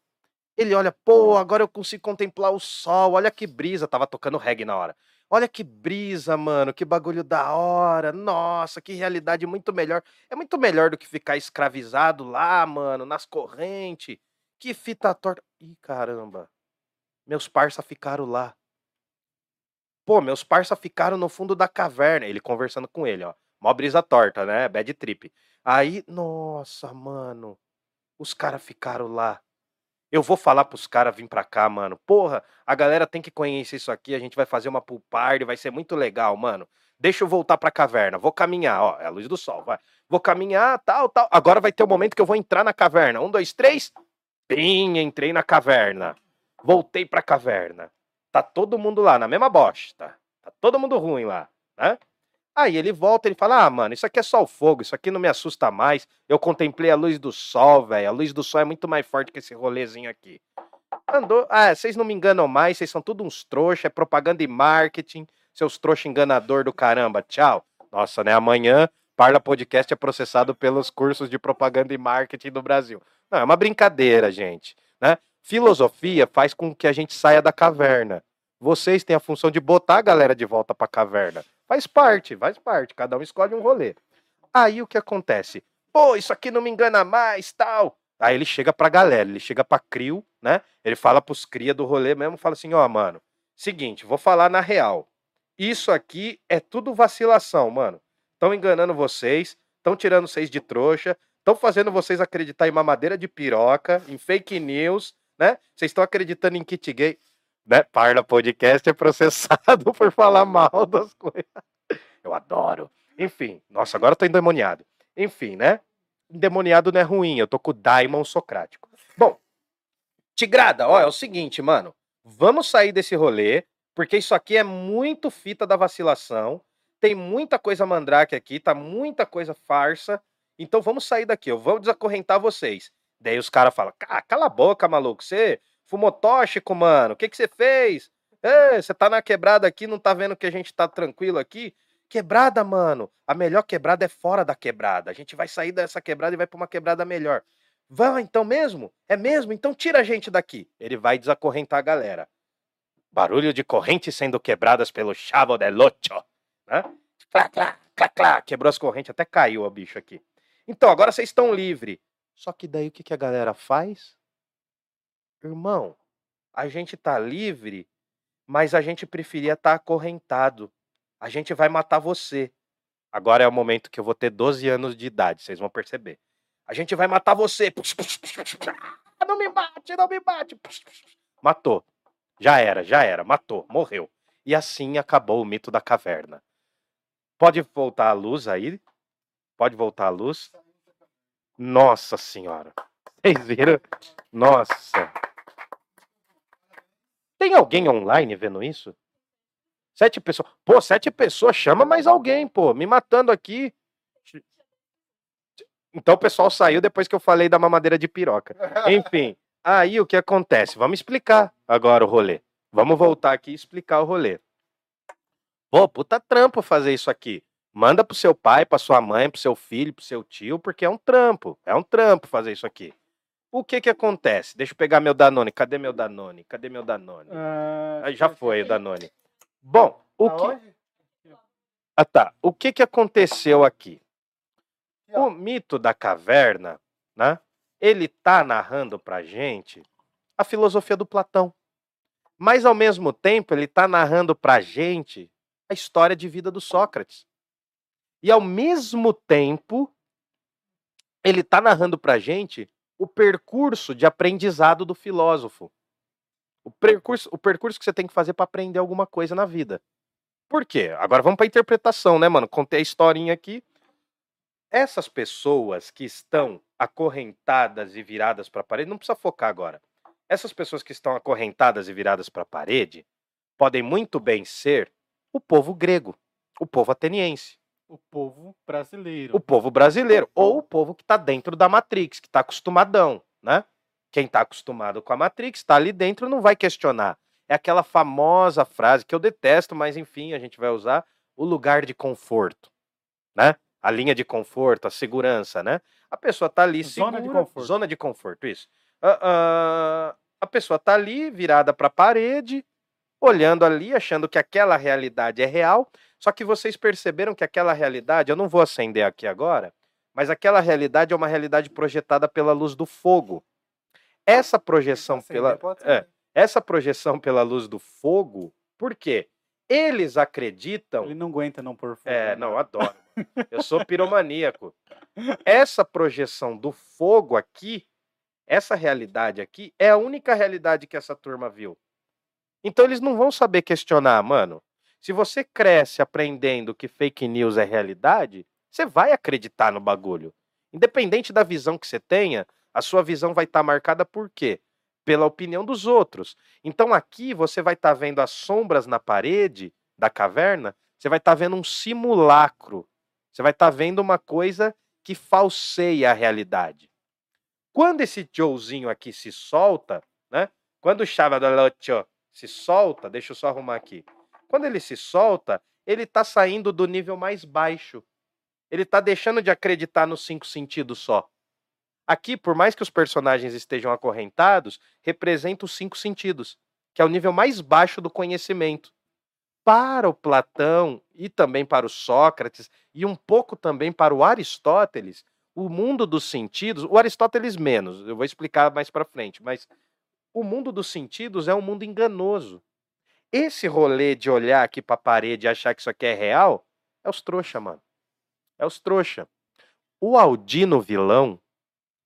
Ele olha, pô, agora eu consigo contemplar o sol, olha que brisa. Tava tocando reggae na hora. Olha que brisa, mano, que bagulho da hora. Nossa, que realidade muito melhor. É muito melhor do que ficar escravizado lá, mano, nas correntes. Que fita torta. Ih, caramba. Meus parça ficaram lá. Pô, meus parça ficaram no fundo da caverna. Ele conversando com ele, ó. Mó brisa torta, né? Bad trip. Aí, nossa, mano. Os caras ficaram lá. Eu vou falar pros caras vir pra cá, mano. Porra, a galera tem que conhecer isso aqui. A gente vai fazer uma pool party, vai ser muito legal, mano. Deixa eu voltar pra caverna. Vou caminhar, ó. É a luz do sol, vai. Vou caminhar, tal, tal. Agora vai ter o um momento que eu vou entrar na caverna. Um, dois, três. Pim, entrei na caverna. Voltei pra caverna. Tá todo mundo lá, na mesma bosta. Tá todo mundo ruim lá, né? Aí ele volta, ele fala: Ah, mano, isso aqui é só o fogo, isso aqui não me assusta mais. Eu contemplei a luz do sol, velho. A luz do sol é muito mais forte que esse rolezinho aqui. Andou. Ah, vocês não me enganam mais, vocês são tudo uns trouxa, é propaganda e marketing, seus trouxa enganador do caramba. Tchau. Nossa, né? Amanhã, Parla Podcast é processado pelos cursos de propaganda e marketing do Brasil. Não, é uma brincadeira, gente. Né? Filosofia faz com que a gente saia da caverna. Vocês têm a função de botar a galera de volta pra caverna. Faz parte, faz parte. Cada um escolhe um rolê. Aí o que acontece? Pô, isso aqui não me engana mais, tal. Aí ele chega pra galera, ele chega pra Crio, né? Ele fala pros cria do rolê mesmo, fala assim, ó, oh, mano, seguinte, vou falar na real. Isso aqui é tudo vacilação, mano. Estão enganando vocês, estão tirando vocês de trouxa, estão fazendo vocês acreditar em mamadeira de piroca, em fake news, né? Vocês estão acreditando em kit gay né? Parla Podcast é processado por falar mal das coisas. Eu adoro. Enfim, nossa, agora eu tô endemoniado. Enfim, né? Endemoniado não é ruim, eu tô com o Daimon Socrático. Bom, Tigrada, ó, é o seguinte, mano. Vamos sair desse rolê, porque isso aqui é muito fita da vacilação. Tem muita coisa mandrake aqui, tá muita coisa farsa. Então vamos sair daqui, eu vou desacorrentar vocês. Daí os caras falam: cala a boca, maluco, você Fumou tóxico, mano. O que que você fez? você tá na quebrada aqui, não tá vendo que a gente tá tranquilo aqui? Quebrada, mano. A melhor quebrada é fora da quebrada. A gente vai sair dessa quebrada e vai pra uma quebrada melhor. Vai, então mesmo? É mesmo? Então tira a gente daqui. Ele vai desacorrentar a galera. Barulho de correntes sendo quebradas pelo chavo del ocho. Né? Clá, clá, clá, clá. Quebrou as correntes, até caiu o bicho aqui. Então, agora vocês estão livres. Só que daí o que, que a galera faz? Irmão, a gente tá livre, mas a gente preferia estar tá acorrentado. A gente vai matar você. Agora é o momento que eu vou ter 12 anos de idade, vocês vão perceber. A gente vai matar você. Não me mate, não me mate. Matou. Já era, já era, matou, morreu. E assim acabou o mito da caverna. Pode voltar a luz aí? Pode voltar a luz? Nossa senhora. Vocês viram? Nossa. Tem alguém online vendo isso? Sete pessoas. Pô, sete pessoas, chama mais alguém, pô. Me matando aqui. Então o pessoal saiu depois que eu falei da mamadeira de piroca. Enfim, aí o que acontece? Vamos explicar agora o rolê. Vamos voltar aqui e explicar o rolê. Pô, puta trampo fazer isso aqui. Manda pro seu pai, pra sua mãe, pro seu filho, pro seu tio, porque é um trampo. É um trampo fazer isso aqui. O que que acontece? Deixa eu pegar meu Danone. Cadê meu Danone? Cadê meu Danone? Ah, Aí já foi o Danone. Bom, o que... Ah, tá. O que que aconteceu aqui? O mito da caverna, né? Ele tá narrando pra gente a filosofia do Platão. Mas ao mesmo tempo, ele tá narrando pra gente a história de vida do Sócrates. E ao mesmo tempo, ele tá narrando pra gente o percurso de aprendizado do filósofo. O percurso, o percurso que você tem que fazer para aprender alguma coisa na vida. Por quê? Agora vamos para interpretação, né, mano? Contei a historinha aqui. Essas pessoas que estão acorrentadas e viradas para a parede, não precisa focar agora. Essas pessoas que estão acorrentadas e viradas para a parede podem muito bem ser o povo grego, o povo ateniense, o povo brasileiro. o povo brasileiro ou o povo que está dentro da Matrix, que está acostumadão, né? Quem está acostumado com a Matrix está ali dentro não vai questionar. É aquela famosa frase que eu detesto, mas enfim, a gente vai usar o lugar de conforto, né? A linha de conforto, a segurança, né? A pessoa tá ali Zona segura, de conforto. zona de conforto, isso. Ah, ah, a pessoa tá ali virada para a parede, olhando ali, achando que aquela realidade é real. Só que vocês perceberam que aquela realidade, eu não vou acender aqui agora, mas aquela realidade é uma realidade projetada pela luz do fogo. Essa projeção pela é, essa projeção pela luz do fogo, por quê? Eles acreditam Ele não aguenta não pôr fogo. é, né? não, adoro. Eu sou piromaníaco. Essa projeção do fogo aqui, essa realidade aqui, é a única realidade que essa turma viu. Então eles não vão saber questionar, mano. Se você cresce aprendendo que fake news é realidade, você vai acreditar no bagulho. Independente da visão que você tenha, a sua visão vai estar marcada por quê? Pela opinião dos outros. Então aqui você vai estar vendo as sombras na parede da caverna, você vai estar vendo um simulacro. Você vai estar vendo uma coisa que falseia a realidade. Quando esse Joezinho aqui se solta, né? Quando o Chavadalocho se solta, deixa eu só arrumar aqui. Quando ele se solta, ele está saindo do nível mais baixo. Ele está deixando de acreditar nos cinco sentidos só. Aqui, por mais que os personagens estejam acorrentados, representa os cinco sentidos, que é o nível mais baixo do conhecimento. Para o Platão e também para o Sócrates e um pouco também para o Aristóteles, o mundo dos sentidos, o Aristóteles menos, eu vou explicar mais para frente, mas o mundo dos sentidos é um mundo enganoso. Esse rolê de olhar aqui para a parede e achar que isso aqui é real, é os trouxa, mano. É os trouxa. O Aldino vilão,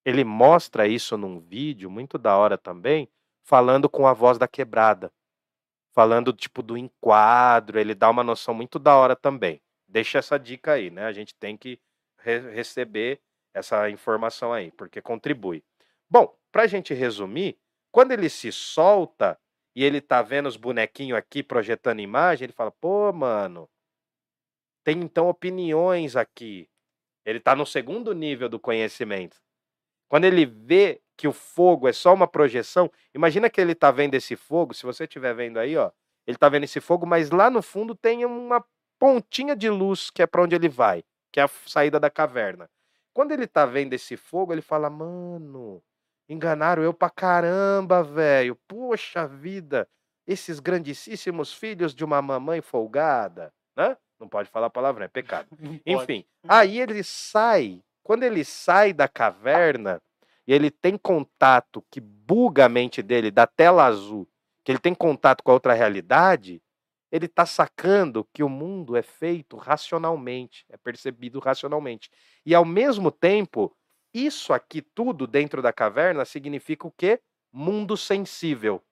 ele mostra isso num vídeo muito da hora também, falando com a voz da quebrada. Falando tipo do enquadro, ele dá uma noção muito da hora também. Deixa essa dica aí, né? A gente tem que re- receber essa informação aí, porque contribui. Bom, pra gente resumir, quando ele se solta e ele tá vendo os bonequinhos aqui projetando imagem, ele fala: pô, mano, tem então opiniões aqui. Ele tá no segundo nível do conhecimento. Quando ele vê que o fogo é só uma projeção, imagina que ele tá vendo esse fogo, se você estiver vendo aí, ó, ele tá vendo esse fogo, mas lá no fundo tem uma pontinha de luz que é para onde ele vai, que é a saída da caverna. Quando ele tá vendo esse fogo, ele fala: "Mano, enganaram eu pra caramba, velho. Poxa vida. esses grandíssimos filhos de uma mamãe folgada, né? Não pode falar palavrão, é pecado. Enfim, aí ele sai, quando ele sai da caverna e ele tem contato que buga a mente dele da tela azul, que ele tem contato com a outra realidade, ele está sacando que o mundo é feito racionalmente, é percebido racionalmente. E ao mesmo tempo, isso aqui tudo dentro da caverna significa o quê? Mundo sensível.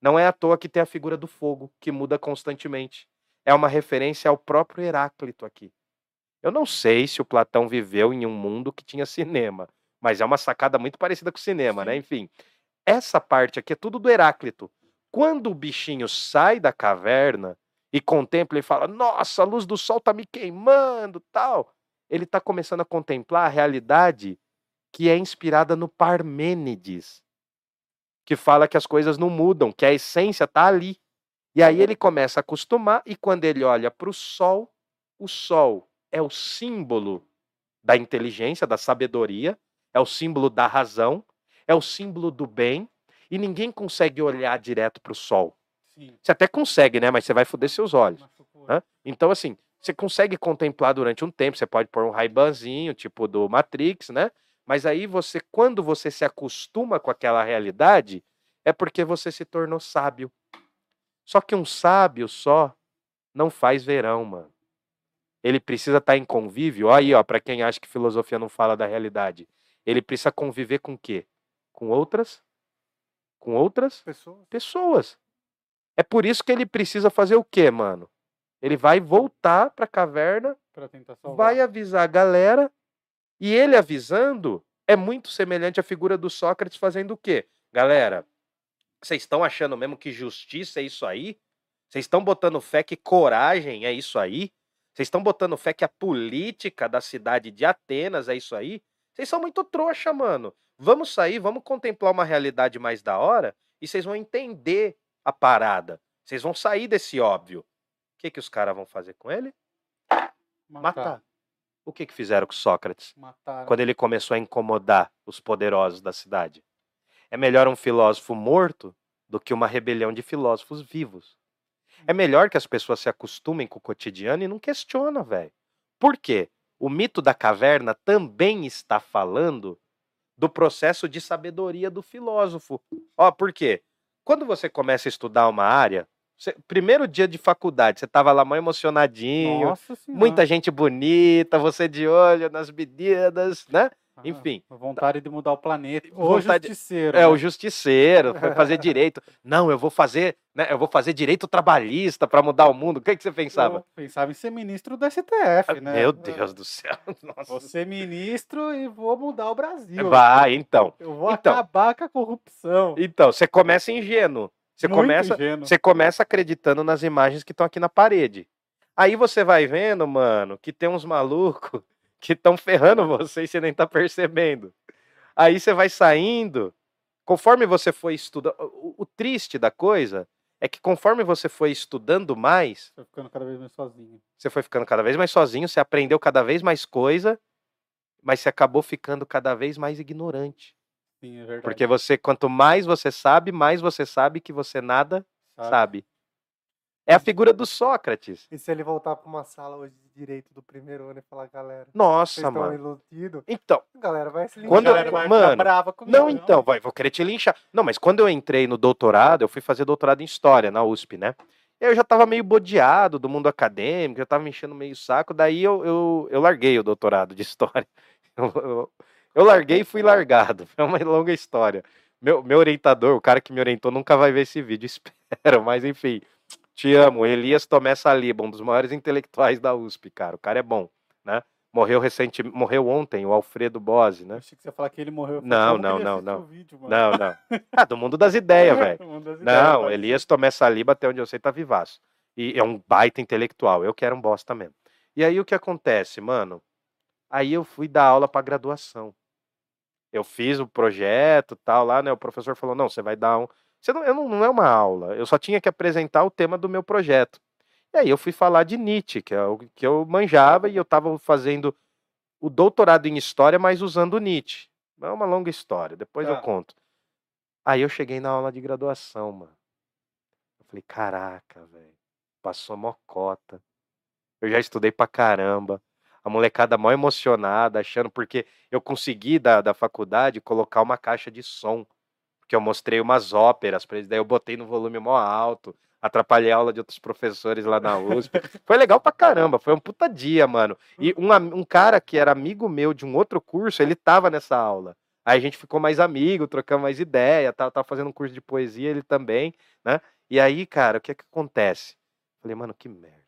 Não é à toa que tem a figura do fogo, que muda constantemente. É uma referência ao próprio Heráclito aqui. Eu não sei se o Platão viveu em um mundo que tinha cinema, mas é uma sacada muito parecida com o cinema, né? Sim. Enfim, essa parte aqui é tudo do Heráclito. Quando o bichinho sai da caverna e contempla e fala: Nossa, a luz do sol tá me queimando, tal. Ele está começando a contemplar a realidade que é inspirada no Parmênides, que fala que as coisas não mudam, que a essência está ali. E aí ele começa a acostumar, e quando ele olha para o sol, o sol é o símbolo da inteligência, da sabedoria, é o símbolo da razão, é o símbolo do bem, e ninguém consegue olhar direto para o sol. Sim. Você até consegue, né? Mas você vai foder seus olhos. Machucou. Hã? Então, assim, você consegue contemplar durante um tempo, você pode pôr um raibanzinho, tipo do Matrix, né? Mas aí você, quando você se acostuma com aquela realidade, é porque você se tornou sábio. Só que um sábio só não faz verão, mano. Ele precisa estar em convívio. Aí, ó, para quem acha que filosofia não fala da realidade. Ele precisa conviver com o quê? Com outras? Com outras Pessoas. pessoas. É por isso que ele precisa fazer o quê, mano? Ele vai voltar pra caverna, Pra tentar salvar. vai avisar a galera, e ele avisando é muito semelhante à figura do Sócrates fazendo o quê? Galera, vocês estão achando mesmo que justiça é isso aí? Vocês estão botando fé que coragem é isso aí? Vocês estão botando fé que a política da cidade de Atenas é isso aí? Vocês são muito trouxa, mano. Vamos sair, vamos contemplar uma realidade mais da hora e vocês vão entender a parada. Vocês vão sair desse óbvio. O que, que os caras vão fazer com ele? Matar. O que, que fizeram com Sócrates? Mataram. quando ele começou a incomodar os poderosos da cidade. É melhor um filósofo morto do que uma rebelião de filósofos vivos. É melhor que as pessoas se acostumem com o cotidiano e não questionam, velho. Por quê? O mito da caverna também está falando do processo de sabedoria do filósofo. Ó, por quê? Quando você começa a estudar uma área, você- primeiro dia de faculdade, você estava lá mó emocionadinho, Nossa senhora. muita gente bonita, você de olho nas medidas, né? Ah, enfim. Vontade de mudar o planeta. O Vontade- justiceiro. É né? o justiceiro, foi fazer direito. Não, eu vou fazer, né? Eu vou fazer direito trabalhista para mudar o mundo. O que, que você pensava? Eu pensava em ser ministro do STF, né? Meu Deus do céu. Nossa. Vou ser ministro e vou mudar o Brasil. Vai, então. Eu vou Então. acabar com a corrupção. Então, você começa ingênuo. Você Muito começa, ingênuo. você começa acreditando nas imagens que estão aqui na parede. Aí você vai vendo, mano, que tem uns malucos que estão ferrando você e você nem tá percebendo. Aí você vai saindo, conforme você foi estudando. O, triste da coisa é que conforme você foi estudando mais, Tô ficando cada vez mais sozinho. você foi ficando cada vez mais sozinho, você aprendeu cada vez mais coisa, mas você acabou ficando cada vez mais ignorante. Sim, é verdade. Porque você, quanto mais você sabe, mais você sabe que você nada Sabe? sabe. É a figura do Sócrates. E se ele voltar pra uma sala hoje de direito do primeiro ano e falar, galera, Nossa, mano. iludidos, Então, galera vai se Quando a eu- vai mano, brava comigo. não, então, vai, vou querer te linchar. Não, mas quando eu entrei no doutorado, eu fui fazer doutorado em História na USP, né? Eu já tava meio bodeado do mundo acadêmico, eu tava me enchendo meio saco, daí eu, eu, eu larguei o doutorado de História. Eu, eu, eu larguei e fui largado. É uma longa história. Meu, meu orientador, o cara que me orientou, nunca vai ver esse vídeo, espero, mas enfim. Te amo, Elias Tomé Saliba, um dos maiores intelectuais da USP, cara. O cara é bom, né? Morreu recente, morreu ontem, o Alfredo Bose, Eu né? achei que você ia falar que ele morreu. Eu Não, eu não, não, não. vídeo. Não, não. Ah, do mundo das ideias, velho. Não. Elias Tomé Saliba, até onde eu sei, tá vivaço. E é um baita intelectual. Eu que era um bosta mesmo. E aí o que acontece, mano? Aí eu fui dar aula pra graduação. Eu fiz o projeto tal lá, né? O professor falou: não, você vai dar um. Você não, eu não, não é uma aula. Eu só tinha que apresentar o tema do meu projeto. E aí eu fui falar de Nietzsche, que é o que eu manjava, e eu tava fazendo o doutorado em história, mas usando Nietzsche. É uma longa história, depois eu Tá. conto. Aí eu cheguei na aula de graduação, mano. Eu Eu falei, caraca, velho. Passou mocota. Eu já estudei pra caramba. A molecada mó emocionada, achando, porque eu consegui da, da faculdade colocar uma caixa de som. Porque eu mostrei umas óperas pra eles, daí eu botei no volume mó alto, atrapalhei a aula de outros professores lá na USP. Foi legal pra caramba, foi um puta dia, mano. E um, um cara que era amigo meu de um outro curso, ele tava nessa aula. Aí a gente ficou mais amigo, trocamos mais ideia, tava, tava fazendo um curso de poesia, ele também, né? E aí, cara, o que é que acontece? Falei, mano, que merda.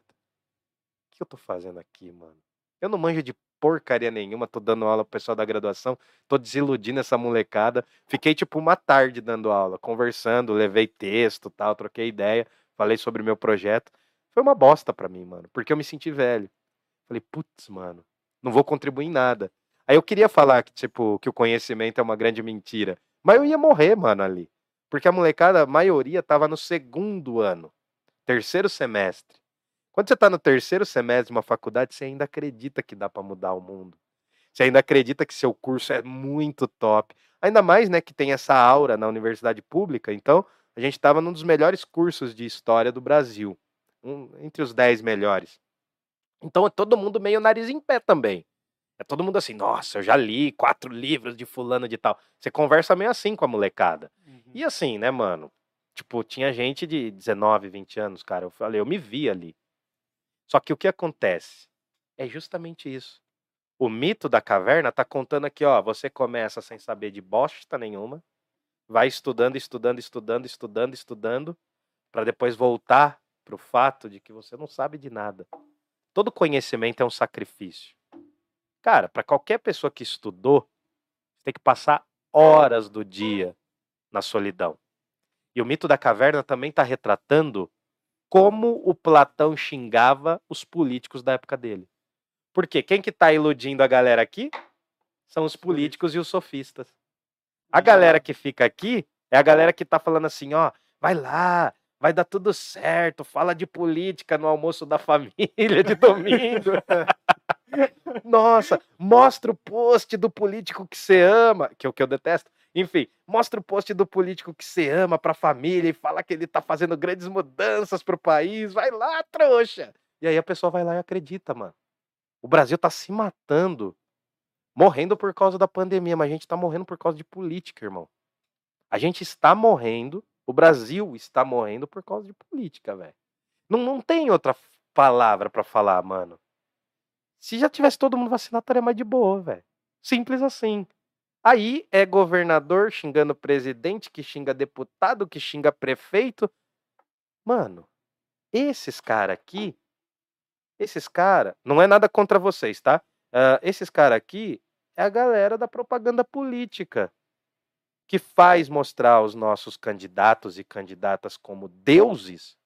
O que eu tô fazendo aqui, mano? Eu não manjo de porcaria nenhuma, tô dando aula pro pessoal da graduação, tô desiludindo essa molecada. Fiquei tipo uma tarde dando aula, conversando, levei texto, tal, troquei ideia, falei sobre o meu projeto. Foi uma bosta pra mim, mano, porque eu me senti velho. Falei, putz, mano, não vou contribuir em nada. Aí eu queria falar que, tipo, que o conhecimento é uma grande mentira, mas eu ia morrer, mano, ali. Porque a molecada, a maioria, tava no segundo ano, terceiro semestre. Quando você tá no terceiro semestre de uma faculdade, você ainda acredita que dá pra mudar o mundo. Você ainda acredita que seu curso é muito top. Ainda mais, né, que tem essa aura na universidade pública. Então, a gente estava num dos melhores cursos de história do Brasil, um- entre os 10 melhores. Então, é todo mundo meio nariz em pé também. É todo mundo assim, nossa, eu já li quatro livros de fulano de tal. Você conversa meio assim com a molecada. Uhum. E assim, né, mano? Tipo, tinha gente de 19, 20 anos, cara. Eu falei, eu me vi ali. Só que o que acontece? É justamente isso. O mito da caverna tá contando aqui, ó. Você começa sem saber de bosta nenhuma, vai estudando, estudando, estudando, estudando, estudando, para depois voltar pro fato de que você não sabe de nada. Todo conhecimento é um sacrifício. Cara, para qualquer pessoa que estudou, tem que passar horas do dia na solidão. E o mito da caverna também está retratando como o Platão xingava os políticos da época dele. Porque quem que tá iludindo a galera aqui são os políticos e os sofistas. A galera que fica aqui é a galera que tá falando assim, ó, vai lá, vai dar tudo certo, fala de política no almoço da família de domingo. Nossa, mostra o post do político que você ama, que é o que eu detesto. Enfim, mostra o post do político que você ama pra família e fala que ele tá fazendo grandes mudanças pro país. Vai lá, trouxa. E aí a pessoa vai lá e acredita, mano. O Brasil tá se matando, morrendo por causa da pandemia, mas a gente tá morrendo por causa de política, irmão. A gente está morrendo, o Brasil está morrendo por causa de política, velho. Não, não tem outra palavra pra falar, mano. Se já tivesse todo mundo vacinado, estaria mais de boa, velho. Simples assim. Aí é governador xingando presidente, que xinga deputado, que xinga prefeito. Mano, esses caras aqui, esses caras, não é nada contra vocês, tá? Ah, esses caras aqui é a galera da propaganda política que faz mostrar os nossos candidatos e candidatas como deuses,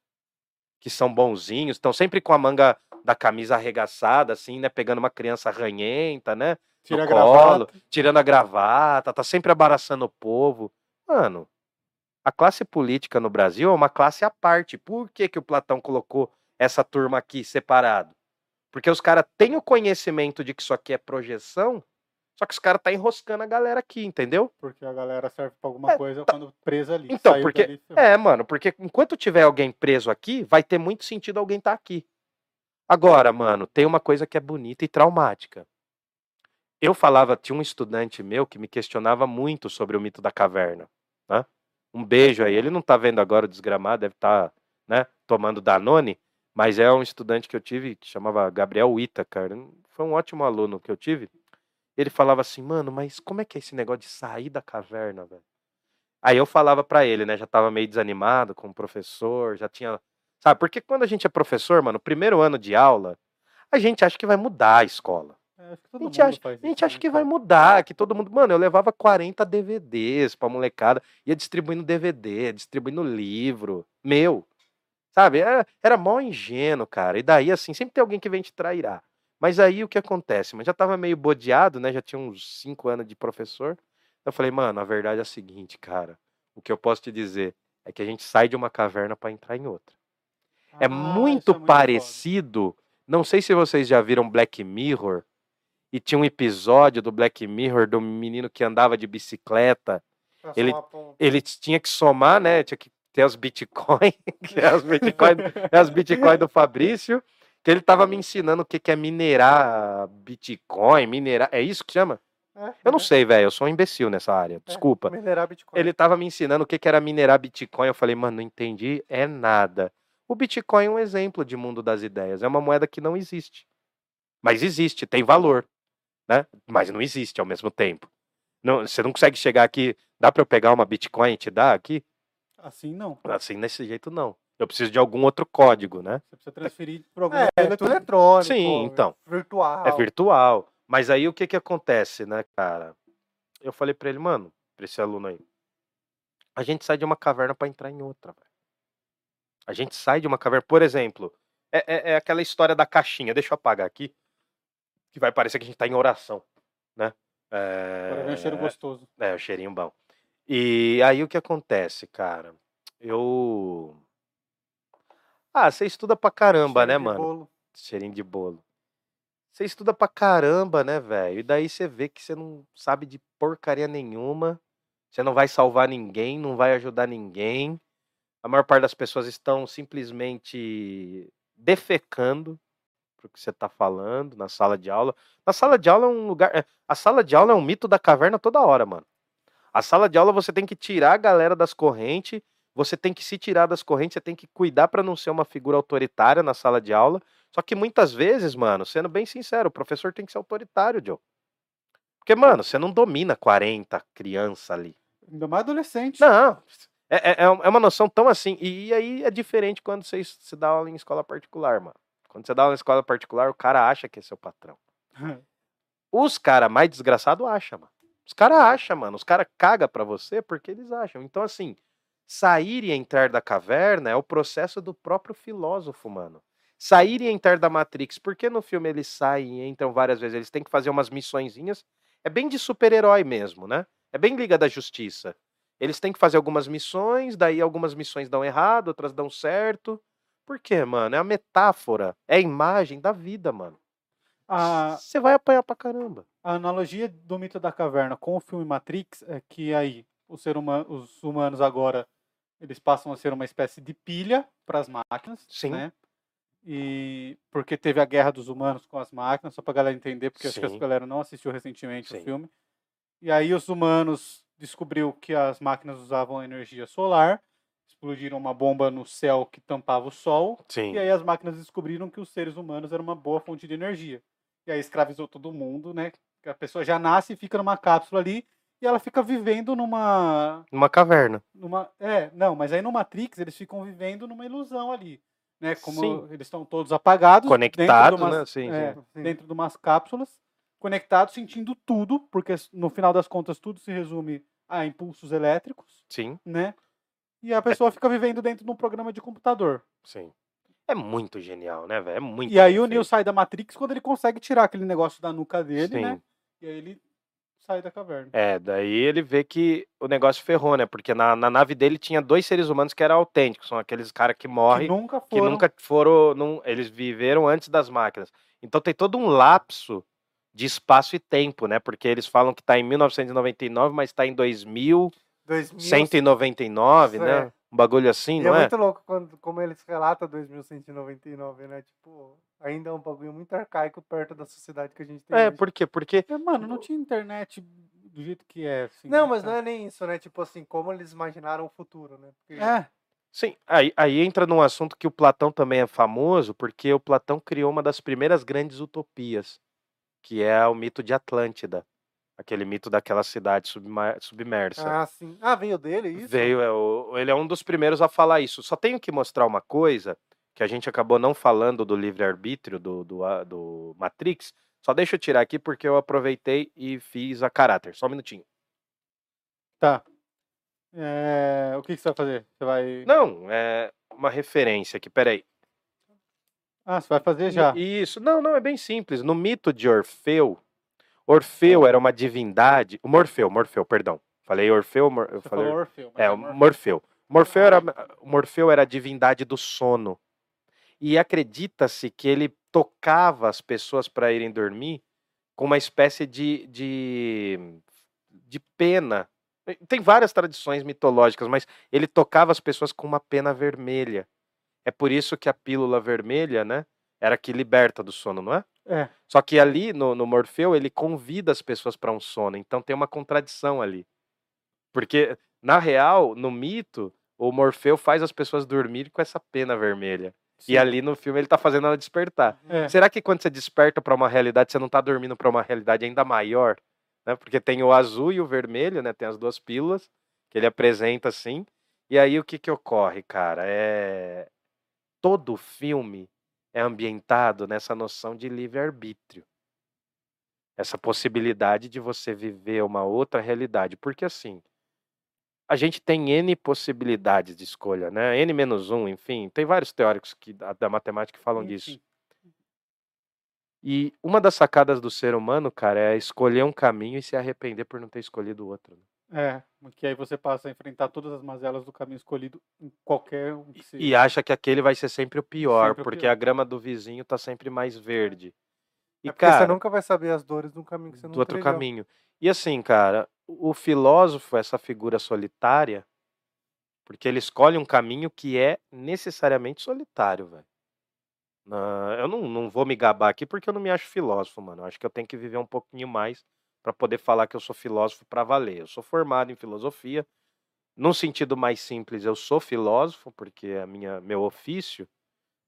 que são bonzinhos, estão sempre com a manga da camisa arregaçada, assim, né? Pegando uma criança ranhenta, né? Tira colo, gravata. tirando a gravata, tá sempre abaraçando o povo. Mano, a classe política no Brasil é uma classe à parte. Por que, que o Platão colocou essa turma aqui separado? Porque os caras têm o conhecimento de que isso aqui é projeção, só que os caras tá enroscando a galera aqui, entendeu? Porque a galera serve pra alguma É, coisa tá- quando presa ali. Então, porque- dali. É, mano, porque enquanto tiver alguém preso aqui, vai ter muito sentido alguém estar aqui. Agora, mano, tem uma coisa que é bonita e traumática. Eu falava, tinha um estudante meu que me questionava muito sobre o mito da caverna. Né? Um beijo aí. Ele não tá vendo agora o desgramado, deve estar né, tomando Danone, mas é um estudante que eu tive que chamava Gabriel Itacar. Foi um ótimo aluno que eu tive. Ele falava assim, mano, mas como é que é esse negócio de sair da caverna, velho? Aí eu falava pra ele, né? Já tava meio desanimado com o professor, já tinha. Sabe, porque quando a gente é professor, mano, primeiro ano de aula, a gente acha que vai mudar a escola. É, acho que todo A gente mundo acha, faz a gente acha né, que vai mudar, que todo mundo. Mano, eu levava 40 DVDs pra molecada, ia distribuindo DVD, distribuindo livro. Meu. Sabe? Era, era mó ingênuo, cara. E daí, assim, sempre tem alguém que vem te trairá. Mas aí o que acontece? Mas já tava meio bodeado, né? Já tinha uns 5 anos de professor. Eu falei, mano, a verdade é a seguinte, cara. O que eu posso te dizer é que a gente sai de uma caverna pra entrar em outra. É Ah, muito isso é foda. parecido. Não sei se vocês já viram Black Mirror. E tinha um episódio do Black Mirror do menino que andava de bicicleta. Pra Ele- ponto. Ele tinha que somar, né? Tinha que tem os Bitcoin, que é os Bitcoin, é os Bitcoin do Fabrício, que ele tava me ensinando o que, que é minerar Bitcoin, minerar. É isso que chama? É, Eu não sei, velho. Eu sou um imbecil nessa área. Desculpa. Minerar Bitcoin. Ele tava me ensinando o que, que era minerar Bitcoin. Eu falei, mano, não entendi, é nada. O Bitcoin é um exemplo de mundo das ideias. É uma moeda que não existe. Mas existe, tem valor. Né? Mas não existe ao mesmo tempo. Não, você não consegue chegar aqui. Dá para eu pegar uma Bitcoin e te dar aqui? Assim não. Assim, desse jeito, não. Eu preciso de algum outro código, né? Você precisa transferir para algum É, é eletrônico. Sim, então. Virtual. É virtual. Mas aí o que que acontece, né, cara? Eu falei pra ele, mano, pra esse aluno aí. A gente sai de uma caverna pra entrar em outra, velho. A gente sai de uma caverna. Por exemplo, é, é- é aquela história da caixinha. Deixa eu apagar aqui. Que vai parecer que a gente tá em oração, né? Agora vem um cheiro É, gostoso. é, o cheirinho bom. E aí o que acontece, cara? Eu. Ah, você estuda pra caramba, Cheiro né, de mano? bolo. Cheirinho de bolo. Você estuda pra caramba, né, velho? E daí você vê que você não sabe de porcaria nenhuma. Você não vai salvar ninguém, não vai ajudar ninguém. A maior parte das pessoas estão simplesmente defecando pro que você tá falando na sala de aula. Na sala de aula é um lugar. é, A sala de aula é um mito da caverna toda hora, mano. A sala de aula você tem que tirar a galera das correntes, você tem que se tirar das correntes, você tem que cuidar pra não ser uma figura autoritária na sala de aula. Só que muitas vezes, mano, sendo bem sincero, o professor tem que ser autoritário, Joe. Porque, mano, você não domina 40 crianças ali. Ainda mais adolescente. Não. É, é, é é uma noção tão assim. E aí é diferente quando você se dá aula em escola particular, mano. Quando você dá em escola particular, o cara acha que é seu patrão. Os caras mais desgraçados acham, mano. Os caras acham, mano. Os caras cagam pra você porque eles acham. Então, assim, sair e entrar da caverna é o processo do próprio filósofo, mano. Sair e entrar da Matrix. Porque no filme eles saem e entram várias vezes? Eles têm que fazer umas missõezinhas. É bem de super-herói mesmo, né? É bem Liga da Justiça. Eles têm que fazer algumas missões, daí algumas missões dão errado, outras dão certo. Por quê, mano? É a metáfora, é a imagem da vida, mano. Você vai apanhar pra caramba. a analogia do mito da caverna com o filme Matrix é que aí o ser humano, os humanos agora eles passam a ser uma espécie de pilha para as máquinas, Sim. né? E porque teve a guerra dos humanos com as máquinas, só pra galera entender, porque acho que Sim. a galera não assistiu recentemente Sim. o filme. E aí os humanos descobriu que as máquinas usavam energia solar, explodiram uma bomba no céu que tampava o sol, Sim. e aí as máquinas descobriram que os seres humanos eram uma boa fonte de energia. E aí escravizou todo mundo, né? A pessoa já nasce e fica numa cápsula ali e ela fica vivendo numa Numa caverna. numa é, não, mas aí no Matrix eles ficam vivendo numa ilusão ali, né? Como Sim. eles estão todos apagados, Conectado, dentro de umas, né? Sim, é, sim. Sim. dentro de umas cápsulas, conectados, sentindo tudo, porque no final das contas tudo se resume a impulsos elétricos, Sim, né? E a pessoa fica vivendo dentro de um programa de computador. sim. É muito genial, né, velho? É muito E aí bem o Neo sai da Matrix quando ele consegue tirar aquele negócio da nuca dele, Sim. né? E aí ele sai da caverna. É, daí ele vê que o negócio ferrou, né? Porque na, na nave dele tinha dois seres humanos que eram autênticos, são aqueles caras que Que morrem, nunca que foram. nunca foram. não- eles viveram antes das máquinas. Então tem todo um lapso de espaço e tempo, né? Porque eles falam que tá em 1999, mas tá em 2199, 2100. né? Um bagulho assim, E não é é? muito louco quando, como eles relatam 2199, né? Tipo, ainda é um bagulho muito arcaico perto da sociedade que a gente tem É, hoje. por quê? Porque É, mano, não tinha internet do jeito que é. Assim, Não, né, mas cara? não é nem isso, né? Tipo assim, como eles imaginaram o futuro, né? Porque É, Sim, aí, aí entra num assunto que o Platão também é famoso, porque o Platão criou uma das primeiras grandes utopias, que é o mito de Atlântida, aquele mito daquela cidade submersa. Ah, sim. Ah, veio dele isso? Veio, é o- ele é um dos primeiros a falar isso. Só tenho que mostrar uma coisa que a gente acabou não falando do livre-arbítrio do, do, do Matrix. Só deixa eu tirar aqui porque eu aproveitei e fiz a caráter. Só um minutinho. tá. É, o que, que você vai fazer? Você vai. Não, é uma referência aqui, peraí. Ah, você vai fazer já. Isso, não, não, é bem simples. No mito de Orfeu, Orfeu era uma divindade. O Morfeu, Morfeu, perdão. Falei Orfeu, Mor- eu falei. Orfeu. É, o Morfeu. Morfeu. Era, o Morfeu era a divindade do sono. E acredita-se que ele tocava as pessoas para irem dormir com uma espécie de, de, de pena Tem várias tradições mitológicas, mas ele tocava as pessoas com uma pena vermelha. É por isso que a pílula vermelha, né? Era que liberta do sono, não é? É. Só que ali no, no Morfeu ele convida as pessoas para um sono, então tem uma contradição ali. Porque, na real, no mito, o Morfeu faz as pessoas dormir com essa pena vermelha. Sim. E ali no filme ele tá fazendo ela despertar. É. Será que quando você desperta para uma realidade, você não tá dormindo para uma realidade ainda maior? Né? Porque tem o azul e o vermelho, né? Tem as duas pílulas que ele apresenta assim. E aí o que que ocorre, cara? É todo filme é ambientado nessa noção de livre-arbítrio. Essa possibilidade de você viver uma outra realidade. Porque assim, a gente tem N possibilidades de escolha, né? N menos um, enfim. Tem vários teóricos que, da, da matemática que falam disso. Enfim. E uma das sacadas do ser humano, cara, é escolher um caminho e se arrepender por não ter escolhido o outro. né? É, porque aí você passa a enfrentar todas as mazelas do caminho escolhido em qualquer um que seja. E acha que aquele vai ser sempre o pior, Sempre o porque pior. a grama do vizinho tá sempre mais verde. E, É porque você cara, nunca vai saber as dores de um caminho que você não do outro trilhou. caminho. E assim, cara, o filósofo, essa figura solitária, porque ele escolhe um caminho que é necessariamente solitário, velho. Eu não, não vou me gabar aqui porque eu não me acho filósofo, mano. Eu acho que eu tenho que viver um pouquinho mais pra poder falar que eu sou filósofo pra valer. Eu sou formado em filosofia. Num sentido mais simples, eu sou filósofo, porque é minha, meu ofício.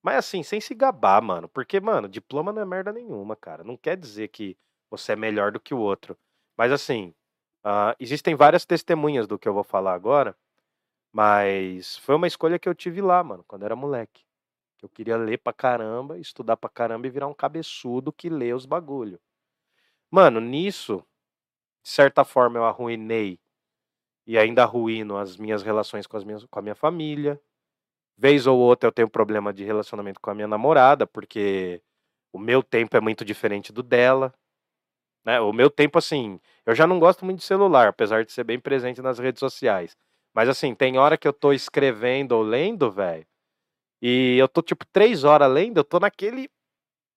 Mas assim, sem se gabar, mano. Porque, mano, diploma não é merda nenhuma, cara. Não quer dizer que você é melhor do que o outro. Mas assim, ah, existem várias testemunhas do que eu vou falar agora. Mas foi uma escolha que eu tive lá, mano, quando era moleque. Eu queria ler pra caramba, estudar pra caramba e virar um cabeçudo que lê os bagulho. Mano, nisso, de certa forma, eu arruinei e ainda arruino as minhas relações com, as minhas, com a minha família. Vez ou outra eu tenho problema de relacionamento com a minha namorada, porque o meu tempo é muito diferente do dela. Né? O meu tempo, assim, eu já não gosto muito de celular, apesar de ser bem presente nas redes sociais. Mas assim, tem hora que eu tô escrevendo ou lendo, velho, e eu tô tipo três horas lendo, eu tô naquele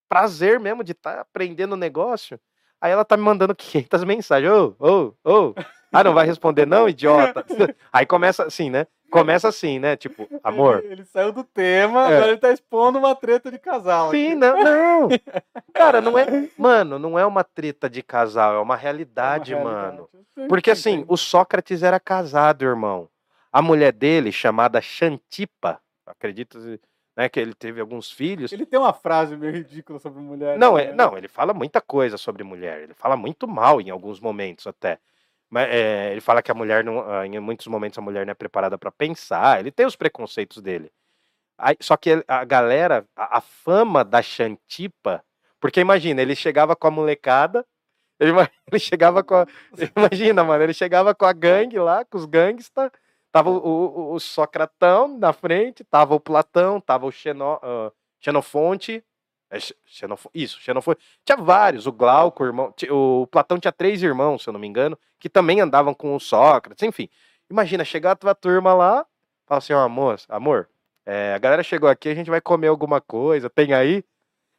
prazer mesmo de estar aprendendo o negócio. Aí ela tá me mandando 500 mensagens. Ô, ô, ô. Ah, não vai responder não, idiota? Aí começa assim, né? Começa assim, né? Tipo, amor. Ele, ele saiu do tema, É. agora ele tá expondo uma treta de casal. Sim, aqui. não, não. Cara, não é. Mano, não é uma treta de casal, é uma realidade, É uma mano. realidade. Porque assim, o Sócrates era casado, irmão. A mulher dele, chamada Xantipa, acredito né, que ele teve alguns filhos. Ele tem uma frase meio ridícula sobre mulher. Não, né? é, não, ele fala muita coisa sobre mulher. Ele fala muito mal em alguns momentos até. Mas, é, ele fala que a mulher, não, ah, em muitos momentos, a mulher não é preparada para pensar. Ele tem os preconceitos dele. Aí- só que a galera, a, a fama da Xantipa, porque imagina, ele chegava com a molecada, ele, ele chegava com a, imagina, mano, ele chegava com a gangue lá, com os gangsta, tava o, o, o Socratão na frente, tava o Platão, tava o Xeno, ah, Xenofonte, é, Xe- Xenofo- isso, Xenofonte, tinha vários, o Glauco, o irmão, o Platão tinha três irmãos, se eu não me engano, que também andavam com o Sócrates, enfim. Imagina, chegar a tua turma lá, fala assim, ó, amor, amor, é, a galera chegou aqui, a gente vai comer alguma coisa, tem aí?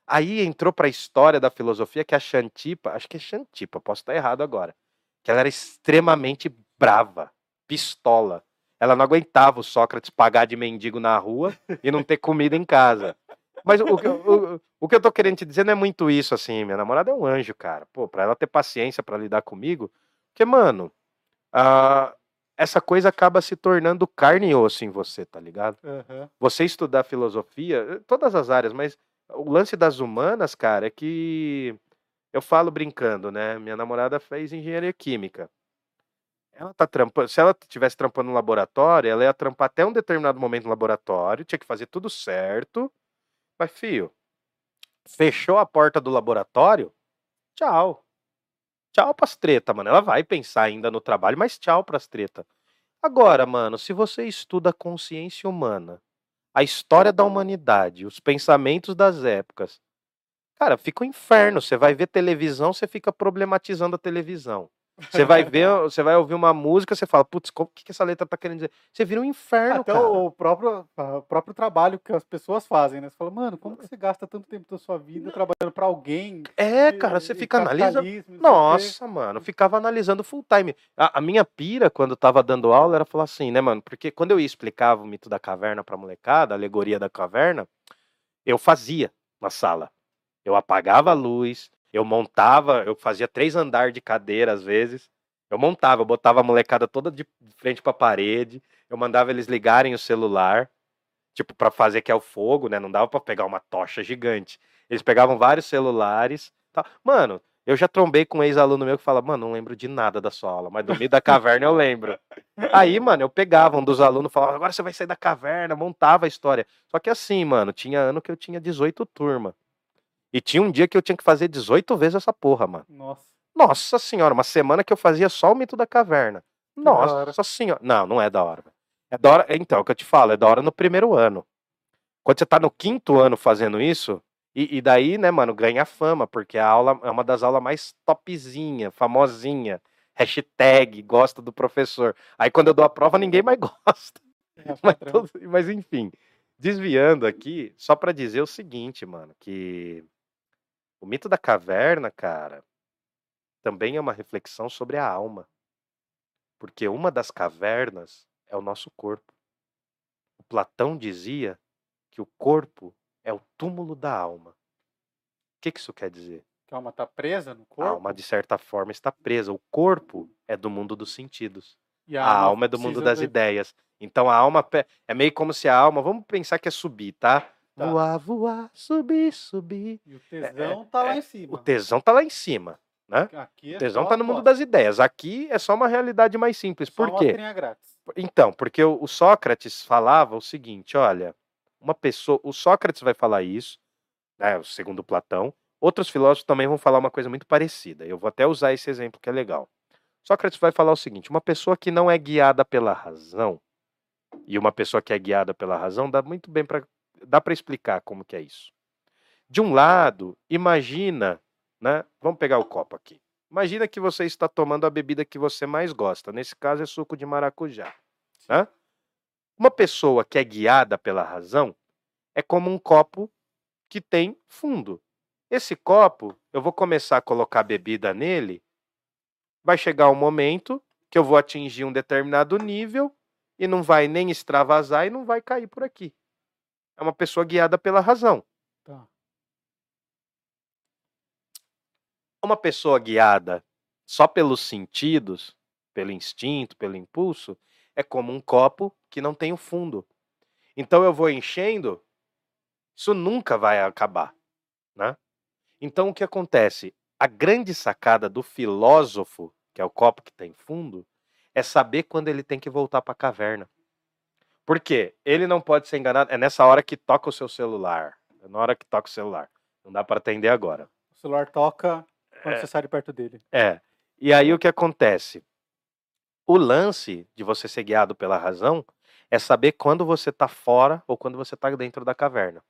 Aí entrou pra história da filosofia que a Xantipa, acho que é Xantipa, posso estar errado agora, que ela era extremamente brava, pistola. Ela não aguentava o Sócrates pagar de mendigo na rua e não ter comida em casa. Mas o, que eu- o, o que eu tô querendo te dizer não é muito isso, assim. Minha namorada é um anjo, cara. Pô, pra ela ter paciência pra lidar comigo. Porque, mano, ah, essa coisa acaba se tornando carne e osso em você, tá ligado? Aham. você estudar filosofia, eh, todas as áreas, mas o lance das humanas, cara, é que eu falo brincando, né? Minha namorada fez engenharia química. Ela tá trampando, se ela tivesse trampando no laboratório, ela ia trampar até um determinado momento no laboratório, tinha que fazer tudo certo. Mas, fio, fechou a porta do laboratório, tchau. Tchau pras treta, mano. Ela vai pensar ainda no trabalho, mas tchau pras treta. Agora, mano, se você estuda consciência humana, a história da humanidade, os pensamentos das épocas. Cara, fica um inferno. Você vai ver televisão, você fica problematizando a televisão. Você vai ver, você vai ouvir uma música, você fala, putz, o que, que essa letra tá querendo dizer? Você vira um inferno, Até cara. o próprio, o próprio trabalho que as pessoas fazem, né? Você fala, mano, como que você gasta tanto tempo da sua vida trabalhando pra alguém? É, E- cara, você e fica analisando. Nossa, mano, ficava analisando full time. A, a minha pira, quando eu tava dando aula, era falar assim, né, mano? Porque quando eu explicava o mito da caverna pra molecada, a alegoria da caverna, eu fazia na sala. Eu apagava a luz, eu montava, eu fazia três andares de cadeira às vezes. Eu montava, eu botava a molecada toda de frente pra parede, eu mandava eles ligarem o celular, tipo, pra fazer que é o fogo, né? Não dava pra pegar uma tocha gigante. Eles pegavam vários celulares. Tal. Mano, eu já trombei com um ex-aluno meu que fala, mano, não lembro de nada da sua aula, mas do meio da caverna eu lembro. Aí, mano, eu pegava um dos alunos, falava, agora você vai sair da caverna, montava a história. Só que assim, mano, tinha ano que eu tinha 18 turma. E tinha um dia que eu tinha que fazer 18 vezes essa porra, mano. Nossa. Nossa senhora, uma semana que eu fazia só o mito da caverna. Nossa senhora. Não, não é da hora. É da hora. Então, é o que eu te falo, é da hora no primeiro ano. Quando você tá no quinto ano fazendo isso, e, e daí, né, mano, ganha fama, porque a aula é uma das aulas mais topzinha, famosinha. Hashtag, gosta do professor. Aí quando eu dou a prova, ninguém mais gosta. É, Mas, mas enfim, desviando aqui, só pra dizer o seguinte, mano, que o mito da caverna, cara, também é uma reflexão sobre a alma. Porque uma das cavernas é o nosso corpo. O Platão dizia que o corpo é o túmulo da alma. O que, que isso quer dizer? Que a alma tá presa no A corpo. alma, de certa forma, está presa. O corpo é do mundo dos sentidos. e A alma é do mundo das do- ideias. Então a alma é meio como se a alma, vamos pensar que é subir, tá? Tá. Voar, voar, subir, subir. E o tesão tá lá em cima. O tesão tá lá em cima. Aqui é O tesão tá no mundo das ideias. Aqui é só uma realidade mais simples. Por quê? Então, porque o, o Sócrates falava o seguinte, olha, uma pessoa, o Sócrates vai falar isso, né, segundo Platão. Outros filósofos também vão falar uma coisa muito parecida. Eu vou até usar esse exemplo que é legal. Sócrates vai falar o seguinte: uma pessoa que não é guiada pela razão e uma pessoa que é guiada pela razão dá muito bem para dá para explicar como que é isso. De um lado, imagina, né? Vamos pegar o copo aqui. Imagina que você está tomando a bebida que você mais gosta. Nesse caso é suco de maracujá. Né? Uma pessoa que é guiada pela razão é como um copo que tem fundo. Esse copo, eu vou começar a colocar bebida nele, vai chegar um momento que eu vou atingir um determinado nível e não vai nem extravasar e não vai cair por aqui. É uma pessoa guiada pela razão. Tá. Uma pessoa guiada só pelos sentidos, pelo instinto, pelo impulso, é como um copo que não tem o fundo. Então eu vou enchendo, isso nunca vai acabar, né? Então o que acontece? A grande sacada do filósofo, que é o copo que tem fundo, é saber quando ele tem que voltar para a caverna. Por quê? Ele não pode ser enganado. É nessa hora que toca o seu celular. É na hora que toca o celular. Não dá para atender agora. O celular toca quando você sai de perto dele. É. E aí o que acontece? O lance de você ser guiado pela razão é saber quando você está fora ou quando você está dentro da caverna.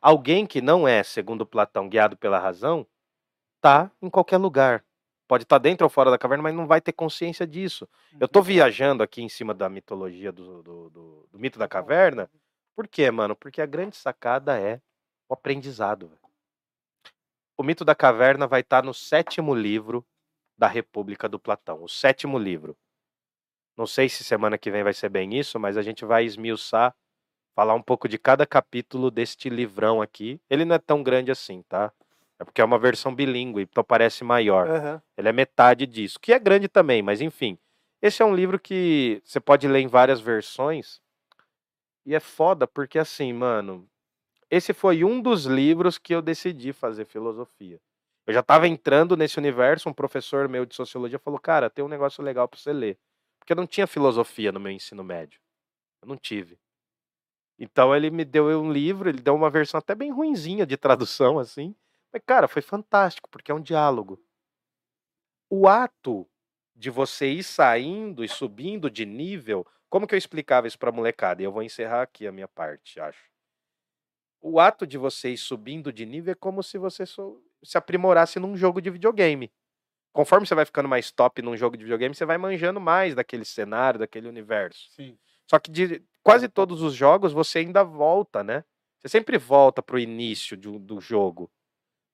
Alguém que não é, segundo Platão, guiado pela razão, tá em qualquer lugar. Pode estar dentro ou fora da caverna, mas não vai ter consciência disso. Eu tô viajando aqui em cima da mitologia do, do, do- do mito da caverna. Por quê, mano? Porque a grande sacada é o aprendizado. O mito da caverna vai estar no sétimo livro da República do Platão. O sétimo livro. Não sei se semana que vem vai ser bem isso, mas a gente vai esmiuçar, falar um pouco de cada capítulo deste livrão aqui. Ele não é tão grande assim, tá? É porque é uma versão bilíngue, então parece maior. Aham. Ele é metade disso, que é grande também, mas enfim. Esse é um livro que você pode ler em várias versões. E é foda porque assim, mano, esse foi um dos livros que eu decidi fazer filosofia. Eu já tava entrando nesse universo, um professor meu de sociologia falou: "Cara, tem um negócio legal para você ler". Porque eu não tinha filosofia no meu ensino médio. Eu não tive. Então ele me deu um livro, ele deu uma versão até bem ruinzinha de tradução assim. Mas cara, foi fantástico, porque é um diálogo o ato de você ir saindo e subindo de nível, como que eu explicava isso para molecada? E eu vou encerrar aqui a minha parte, acho. O ato de você ir subindo de nível é como se você se aprimorasse num jogo de videogame. conforme você vai ficando mais top num jogo de videogame, você vai manjando mais daquele cenário, daquele universo. Sim. Só que de quase todos os jogos você ainda volta, né? Você sempre volta pro início um- do jogo.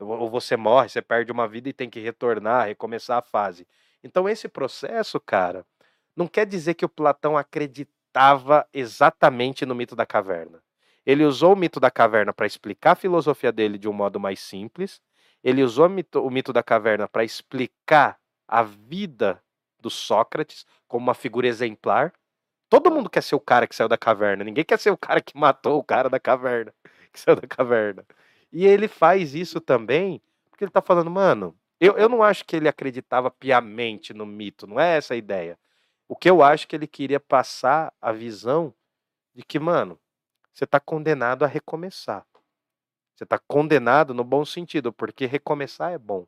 Ou você morre, você perde uma vida e tem que retornar, recomeçar a fase. Então esse processo, cara, não quer dizer que o Platão acreditava exatamente no mito da caverna. Ele usou o mito da caverna para explicar a filosofia dele de um modo mais simples. Ele usou o mito, o mito da caverna para explicar a vida do Sócrates como uma figura exemplar. Todo mundo quer ser o cara que saiu da caverna. Ninguém quer ser o cara que matou o cara da caverna, que saiu da caverna. E ele faz isso também porque ele tá falando, mano, eu, eu não acho que ele acreditava piamente no mito, não é essa a ideia. O que eu acho que ele queria passar a visão de que, mano, você tá condenado a recomeçar. Você tá condenado no bom sentido, porque recomeçar é bom.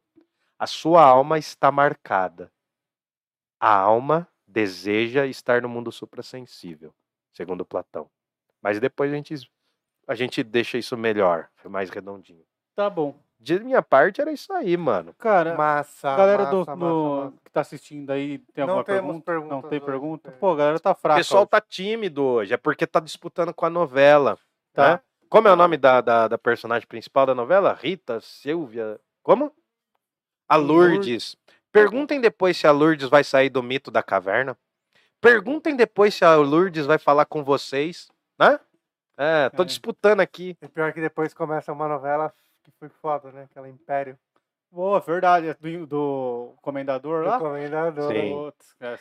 A sua alma está marcada. A alma deseja estar no mundo suprassensível, segundo Platão. Mas depois a gente, a gente deixa isso melhor, mais redondinho. Tá bom. De minha parte era isso aí, mano. Cara, Massa. galera do, massa, do- massa, massa. que tá assistindo aí, tem Não alguma temos pergunta? perguntas Não tem hoje, pergunta? é. Pô, a galera tá O fraca. pessoal hoje. tá tímido hoje, é porque tá disputando com a novela. Tá. né? Como é o nome da, da, da personagem principal da novela? Rita, Silvia. Como? A Lourdes. Perguntem depois se a Lourdes vai sair do mito da caverna. Perguntem depois se a Lourdes vai falar com vocês, né? É, tô É. disputando aqui. E pior que depois começa uma novela que foi foda, né? Aquela Império. Boa, verdade. é Do, do comendador Do lá? Comendador. Sim.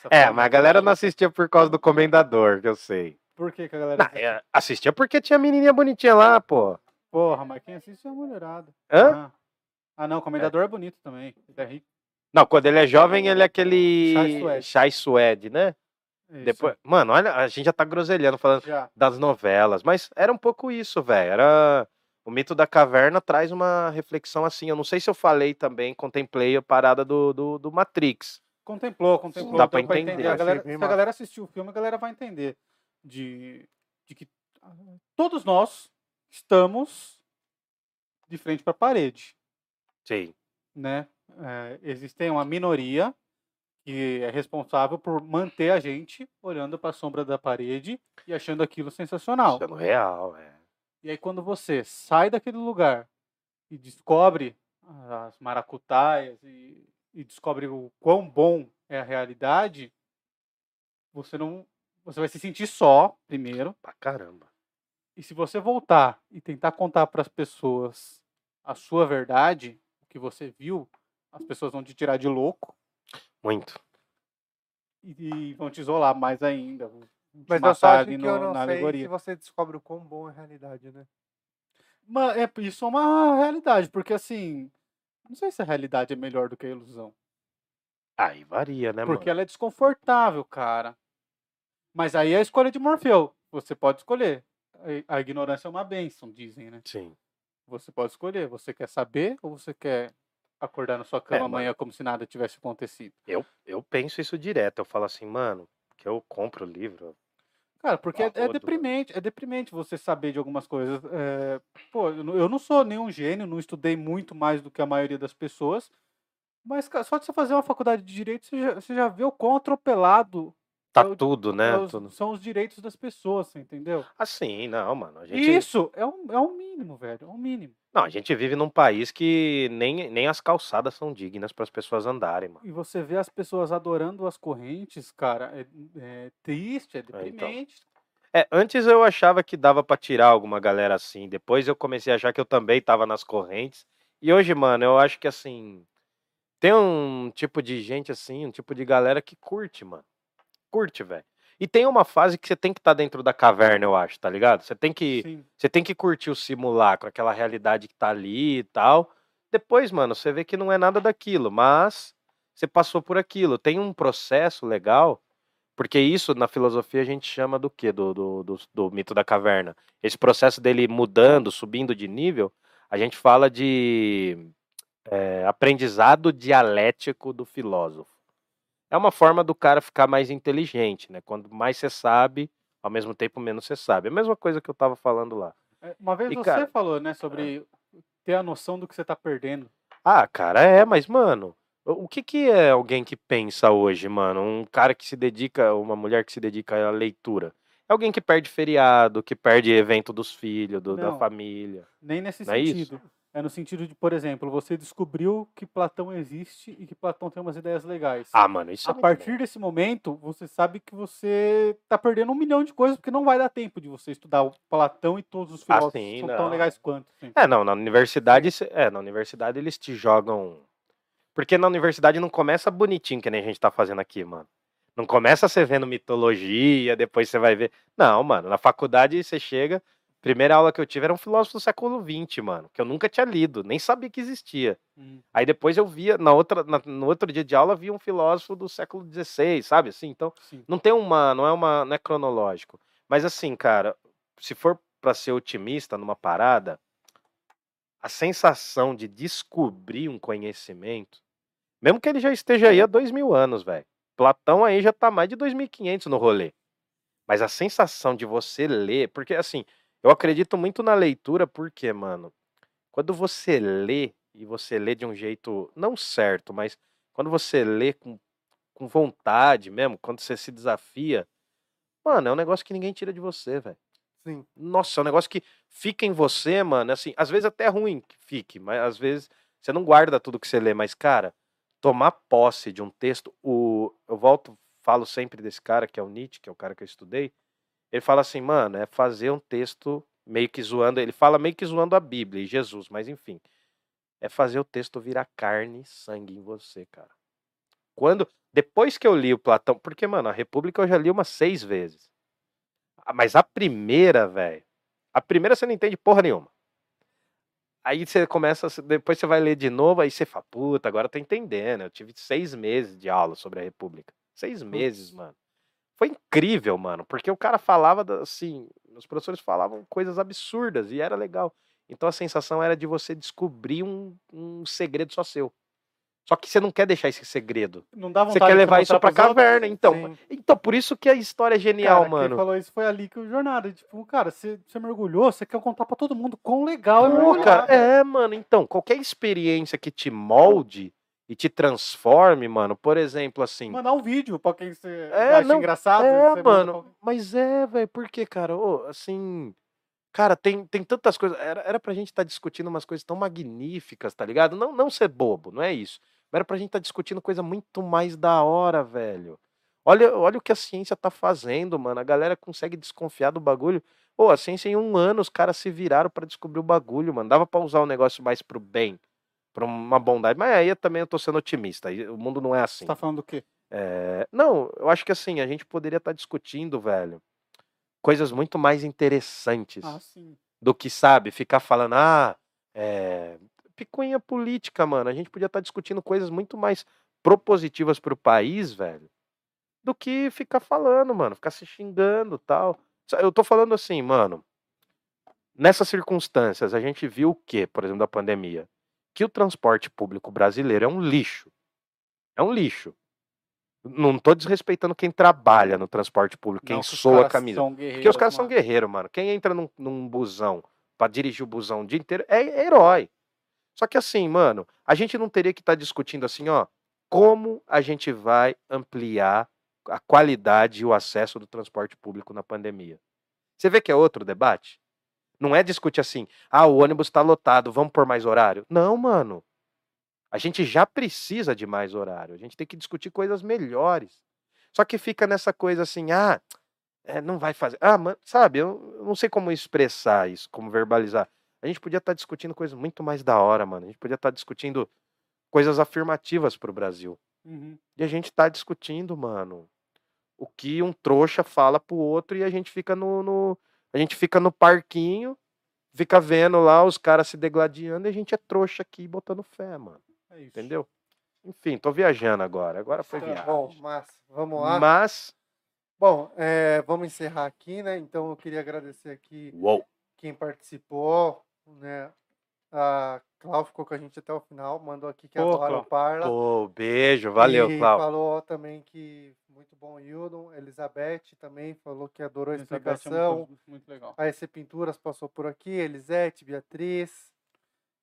É, mas a galera não assistia por causa do Comendador, que eu sei. Por que, que a galera. Não, é, assistia porque tinha menininha bonitinha lá, pô. Porra, mas quem assiste é a mulherada. Hã? Ah. Ah, não, o comendador é, bonito também. Ele é rico. Não, quando ele é jovem, ele é aquele Chai suede. chai suede, né? Isso. Depois, mano, olha, a gente já tá groselhando falando Já. das novelas, mas era um pouco isso, velho. Era o mito da caverna traz uma reflexão assim. Eu não sei se eu falei também, contemplei a parada do, do, do Matrix. Contemplou, contemplou. Dá pra deu entender. A galera, se a galera assistir o filme, a galera vai entender de, de que ah, todos nós estamos de frente para a parede, Sim. né? É, existem uma minoria que é responsável por manter a gente olhando para a sombra da parede e achando aquilo sensacional. Sendo real, é. E aí quando você sai daquele lugar e descobre as maracutaias e, e descobre o quão bom é a realidade, você não você vai se sentir só primeiro. Pra caramba. E se você voltar e tentar contar para as pessoas a sua verdade, o que você viu, as pessoas vão te tirar de louco Muito. e, e vão te isolar mais ainda. Mas eu só matar acho que no- eu não na sei alegoria. se você descobre o quão bom é a realidade, né? Mas é, isso é uma realidade, porque assim, não sei se a realidade é melhor do que a ilusão. Aí varia, né, Porque mano? ela é desconfortável, cara. Mas aí é a escolha de Morfeu. Você pode escolher. A- A ignorância é uma bênção, dizem, né? Sim. Você pode escolher. Você quer saber ou você quer acordar na sua cama É, mano. amanhã como se nada tivesse acontecido? Eu, eu penso isso direto. Eu falo assim, mano, que eu compro o livro. Cara, porque é, é deprimente, é deprimente você saber de algumas coisas. É, pô, eu não, eu não sou nenhum gênio, não estudei muito mais do que a maioria das pessoas. Mas, cara, só de você fazer uma faculdade de direito, você já, você já vê o quão atropelado Tá é o- tudo, né? é os- Tudo. são os direitos das pessoas, você entendeu? Assim, não, mano. Gente, Isso é um, é um mínimo, velho. É um mínimo. não, a gente vive num país que nem, nem as calçadas são dignas para as pessoas andarem, mano. E você vê as pessoas adorando as correntes, cara, é, é triste, é então. deprimente. É, antes eu achava que dava pra tirar alguma galera assim. Depois eu comecei a achar que eu também tava nas correntes. E hoje, mano, eu acho que assim. Tem um tipo de gente assim, um tipo de galera que curte, mano. Curte, velho. E tem uma fase que você tem que estar dentro da caverna, eu acho, tá ligado? Você tem que. Sim. Você tem que curtir o simulacro, aquela realidade que tá ali e tal. Depois, mano, você vê que não é nada daquilo, mas você passou por aquilo. Tem um processo legal, porque isso na filosofia a gente chama do quê? Do, do, do, do mito da caverna. Esse processo dele mudando, subindo de nível, a gente fala de é, aprendizado dialético do filósofo. É uma forma do cara ficar mais inteligente, né? Quando mais você sabe, ao mesmo tempo menos você sabe. A mesma coisa que eu tava falando lá. É, Uma vez E, você cara, falou, né, sobre ter a noção do que você tá perdendo. Ah, cara, é, mas, mano, O que, que é alguém que pensa hoje, mano? Um cara que se dedica, uma mulher que se dedica à leitura. É alguém que perde feriado, que perde evento dos filhos, do- da família. Nem nesse Não é sentido. É no sentido de, por exemplo, você descobriu que Platão existe e que Platão tem umas ideias legais. Ah, mano, isso a é partir bom. desse momento, você sabe que você tá perdendo um milhão de coisas, porque não vai dar tempo de você estudar o Platão e todos os Ah, filósofos sim, são não. tão legais quanto. assim. É, não, na universidade, é, na universidade eles te jogam. Porque na universidade não começa bonitinho, que nem a gente tá fazendo aqui, mano. Não começa você vendo mitologia, depois você vai ver. Não, mano, na faculdade você chega. Primeira aula que eu tive era um filósofo do século XX, mano, que eu nunca tinha lido, nem sabia que existia. Hum. Aí depois eu via, na outra, na- no outro dia de aula, via um filósofo do século XVI, sabe assim? Então, Sim. não tem uma, não é uma, não é cronológico. Mas assim, cara, se for pra ser otimista numa parada, a sensação de descobrir um conhecimento, mesmo que ele já esteja aí há dois mil anos, velho. Platão aí já tá mais de 2.500 no rolê. Mas a sensação de você ler, porque assim, eu acredito muito na leitura, porque, mano, quando você lê, e você lê de um jeito não certo, mas quando você lê com, com vontade mesmo, quando você se desafia, mano, é um negócio que ninguém tira de você, velho. Sim. Nossa, é um negócio que fica em você, mano. Assim, às vezes até é ruim que fique, mas às vezes você não guarda tudo que você lê. Mas, cara, tomar posse de um texto, o, eu volto, falo sempre desse cara que é o Nietzsche, que é o cara que eu estudei. Ele fala assim, mano, é fazer um texto meio que zoando. Ele fala meio que zoando a Bíblia e Jesus, mas enfim. É fazer o texto virar carne e sangue em você, cara. Quando. Depois que eu li o Platão. Porque, mano, a República eu já li umas seis vezes. Ah, Mas a primeira, velho. A primeira você não entende porra nenhuma. Aí você começa, depois você vai ler de novo, aí você fala, puta, agora eu tô entendendo. Eu tive seis meses de aula sobre a República. Seis meses, mano. Foi incrível, mano, porque o cara falava assim, os professores falavam coisas absurdas e era legal. Então a sensação era de você descobrir um, um segredo só seu. Só que você não quer deixar esse segredo. Não dá Você vontade quer de levar isso pra caverna. Então, Sim. então por isso que a história é genial, Cara, Quem mano. falou isso foi ali que o jornada. Tipo, cara, você, você mergulhou, você quer contar pra todo mundo quão legal é mergulhar. cara, é, mano, então, qualquer experiência que te molde e te transforme, mano, por exemplo, assim. Mandar um vídeo pra quem você É, acha não, engraçado. é, pra mano, alguém. mas é, velho, por que, cara? Ô, assim, cara, tem, tem tantas coisas. Era, era pra gente estar discutindo umas coisas tão magníficas, tá ligado? Não, não ser bobo, não é isso. Mas era pra gente estar discutindo coisa muito mais da hora, velho. Olha, olha o que a ciência tá fazendo, mano. A galera consegue desconfiar do bagulho. Pô, a ciência em um ano os caras se viraram pra descobrir o bagulho, mano. Dava pra usar o negócio mais pro bem, pra uma bondade. Mas aí eu também eu tô sendo otimista. O mundo não é assim. Você tá falando do quê? É, não, eu acho que assim, a gente poderia estar discutindo, velho, coisas muito mais interessantes Ah, sim. do que, sabe, ficar falando, ah, é, picuinha política, mano. A gente podia estar discutindo coisas muito mais propositivas pro país, velho, do que ficar falando, mano, ficar se xingando tal. Eu tô falando assim, mano, nessas circunstâncias, a gente viu o quê, por exemplo, da pandemia? Que o transporte público brasileiro é um lixo. É um lixo. Não tô desrespeitando quem trabalha no transporte público, quem Não, soa a camisa. são Porque os caras são mano. guerreiros, mano. Quem entra num, num busão pra dirigir o busão o dia inteiro é, é herói. Só que assim, mano, a gente não teria que estar discutindo assim, ó, como a gente vai ampliar a qualidade e o acesso do transporte público na pandemia. Você vê que é outro debate? Não é discutir assim, ah, o ônibus tá lotado, vamos por mais horário. Não, mano. A gente já precisa de mais horário. A gente tem que discutir coisas melhores. Só que fica nessa coisa assim, ah, é, não vai fazer. Ah, mano, sabe, eu, eu não sei como expressar isso, como verbalizar. A gente podia estar discutindo coisas muito mais da hora, mano. A gente podia estar discutindo coisas afirmativas pro Brasil. Uhum. E a gente tá discutindo, mano, o que um trouxa fala pro outro e a gente fica no, no- a gente fica no parquinho, fica vendo lá os caras se degladiando e a gente é trouxa aqui botando fé, mano. É isso. Entendeu? Enfim, tô viajando agora. Agora foi Tá viagem. Bom, mas vamos lá. Mas, Bom, é, vamos encerrar aqui, né? Então eu queria agradecer aqui uou. quem participou, né? A Clau ficou com a gente até o final, mandou aqui que Pô, adora Clau. o Parla. Pô, beijo, valeu, e Cláudio. falou também que muito bom Hildon. Elizabeth também falou que adorou a Elizabeth é explicação. muito, muito legal. A EC Pinturas passou por aqui, Elisete, Beatriz,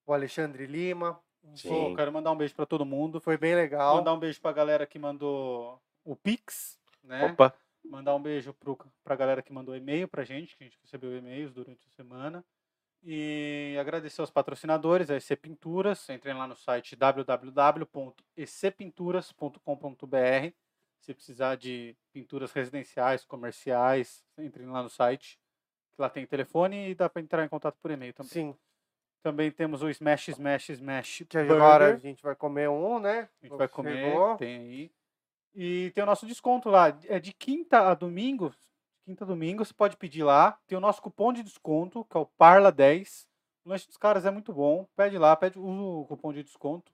o Alexandre Lima. Sim. Pô, quero mandar um beijo pra todo mundo. Foi bem legal. Mandar um beijo pra galera que mandou o Pix, né? Opa, Mandar um beijo pro, pra galera que mandou e-mail pra gente, que a gente recebeu e-mails durante a semana. E agradecer aos patrocinadores, a EC Pinturas. Entrem lá no site www.ecpinturas.com.br. Se precisar de pinturas residenciais, comerciais, entrem lá no site. Lá tem telefone e dá para entrar em contato por e-mail também. Sim. Também temos o Smash, Smash, Smash Que Burger. agora a gente vai comer um, né? A gente vai comer, Chegou. tem aí. E tem o nosso desconto lá. É de quinta a domingo. Quinta a domingo, você pode pedir lá. Tem o nosso cupom de desconto, que é o Parla10. O lanche dos caras é muito bom. Pede lá, pede, usa o cupom de desconto.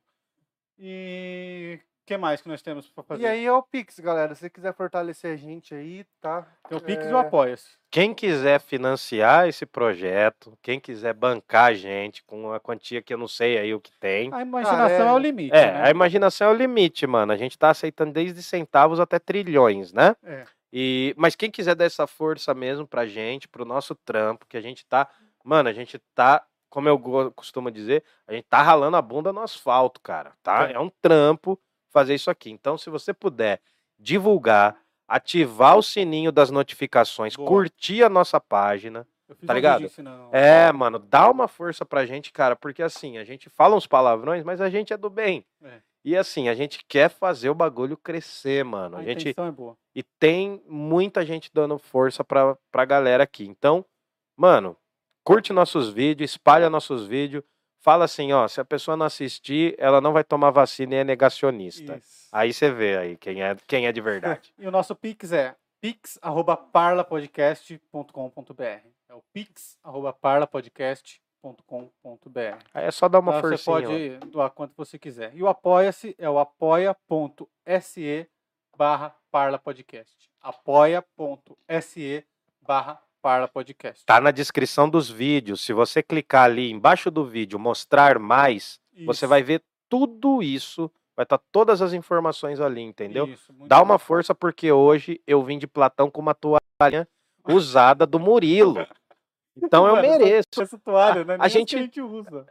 E que mais que nós temos para fazer? E aí é o Pix, galera. Se você quiser fortalecer a gente aí, tá? tem o Pix e é, o Apoia-se. quem quiser financiar esse projeto, quem quiser bancar a gente com uma quantia que eu não sei aí o que tem. A imaginação é- é o limite. É, né? a imaginação é o limite, mano. A gente tá aceitando desde centavos até trilhões, né? É. E, mas quem quiser dar essa força mesmo pra gente, pro nosso trampo, que a gente tá. Mano, a gente tá, como eu costumo dizer, a gente tá ralando a bunda no asfalto, cara. Tá? É. É um trampo fazer isso aqui. Então, se você puder divulgar, ativar o sininho das notificações, Boa. curtir a nossa página. Tá ligado? ensinando- É, mano, dá uma força pra gente, cara, porque assim, a gente fala uns palavrões, mas a gente é do bem. É. E assim, a gente quer fazer o bagulho crescer, mano. A, A gente é boa. e tem muita gente dando força pra, pra galera aqui. Então, mano, curte nossos vídeos, espalha nossos vídeos. Fala assim, ó, se a pessoa não assistir, ela não vai tomar vacina e é negacionista. Isso. Aí você vê aí quem é, quem é de verdade. E o nosso Pix é pix.parlapodcast.com.br. É o pix.parlapodcast.com.br. Aí é só dar uma? Você forcinha. ó. pode doar quanto você quiser. E o apoia-se é o apoia.se barra parlapodcast. apoia.se barra parlapodcast. Tá na descrição dos vídeos. Se você clicar ali embaixo do vídeo, mostrar mais, você Isso, vai ver tudo isso. Vai estar todas as informações ali, entendeu? isso, Dá bom. uma força porque hoje eu vim de Platão com uma toalha usada do Murilo. Então eu Mano, mereço. Essa toalha, né? a gente- a gente usa.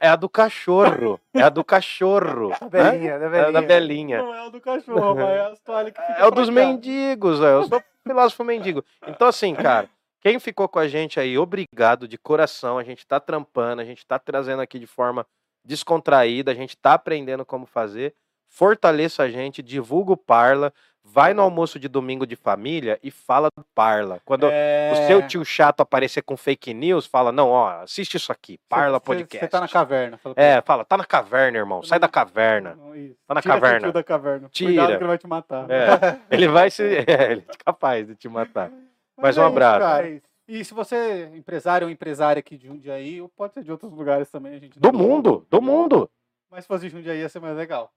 É É a do cachorro. É a do cachorro. Da né? belinha, da É belinha. a da Belinha. Não é o do cachorro, mas é as toalhas que É o dos mendigos, velho. Eu sou filósofo mendigo. Então, assim, cara, quem ficou com a gente aí, obrigado de coração. A gente tá trampando, a gente tá trazendo aqui de forma descontraída, a gente tá aprendendo como fazer. Fortaleça a gente, divulga o Parla, vai no almoço de domingo de família e fala do Parla. Quando É... o seu tio chato aparecer com fake news, fala: não, ó, assiste isso aqui, Parla Você- Podcast. Você tá na caverna. Fala É, fala, tá na caverna, irmão, sai da caverna. Não. Tá na Tira caverna. da caverna. Tira. Cuidado que ele vai te matar. É, ele vai se. É, ele é capaz de te matar. Mas um é isso, abraço. cara. E se você é empresário ou empresária aqui de Jundiaí, ou pode ser de outros lugares também, a gente Do não- mundo, do mundo. Mas se fosse de Jundiaí ia ser mais legal.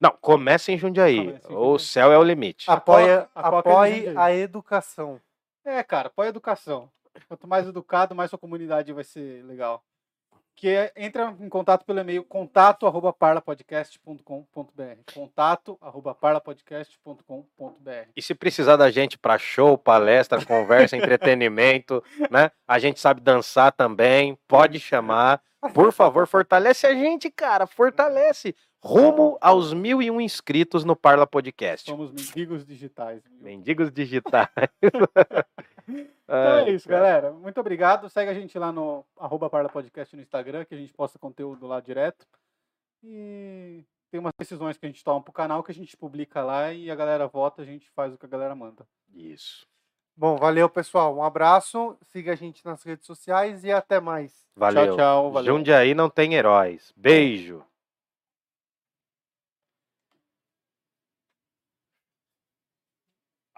Não, comece em Jundiaí. Comece em O Jundiaí. céu é o limite. Apoia, A Coca- a Coca apoie é a educação. É, cara, apoia a educação. Quanto mais educado, mais sua comunidade vai ser legal. Que é, entra em contato pelo e-mail contato arroba parlapodcast.com.br contato arroba parlapodcast.com.br E se precisar da gente para show, palestra, conversa, entretenimento, né? A gente sabe dançar também, pode chamar. Por favor, fortalece a gente, cara, fortalece. Rumo aos mil e um inscritos no Parla Podcast. Somos mendigos digitais. viu? Mendigos digitais. Então é isso, galera. Muito obrigado. Segue a gente lá no arroba parlapodcast no Instagram, que a gente posta conteúdo lá direto. E tem umas decisões que a gente toma pro canal que a gente publica lá e a galera vota, a gente faz o que a galera manda. Isso. Bom, valeu, pessoal. Um abraço. Siga a gente nas redes sociais e até mais. Valeu. Tchau, tchau. Valeu. Jundiaí não tem heróis. Beijo.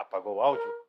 Apagou o áudio?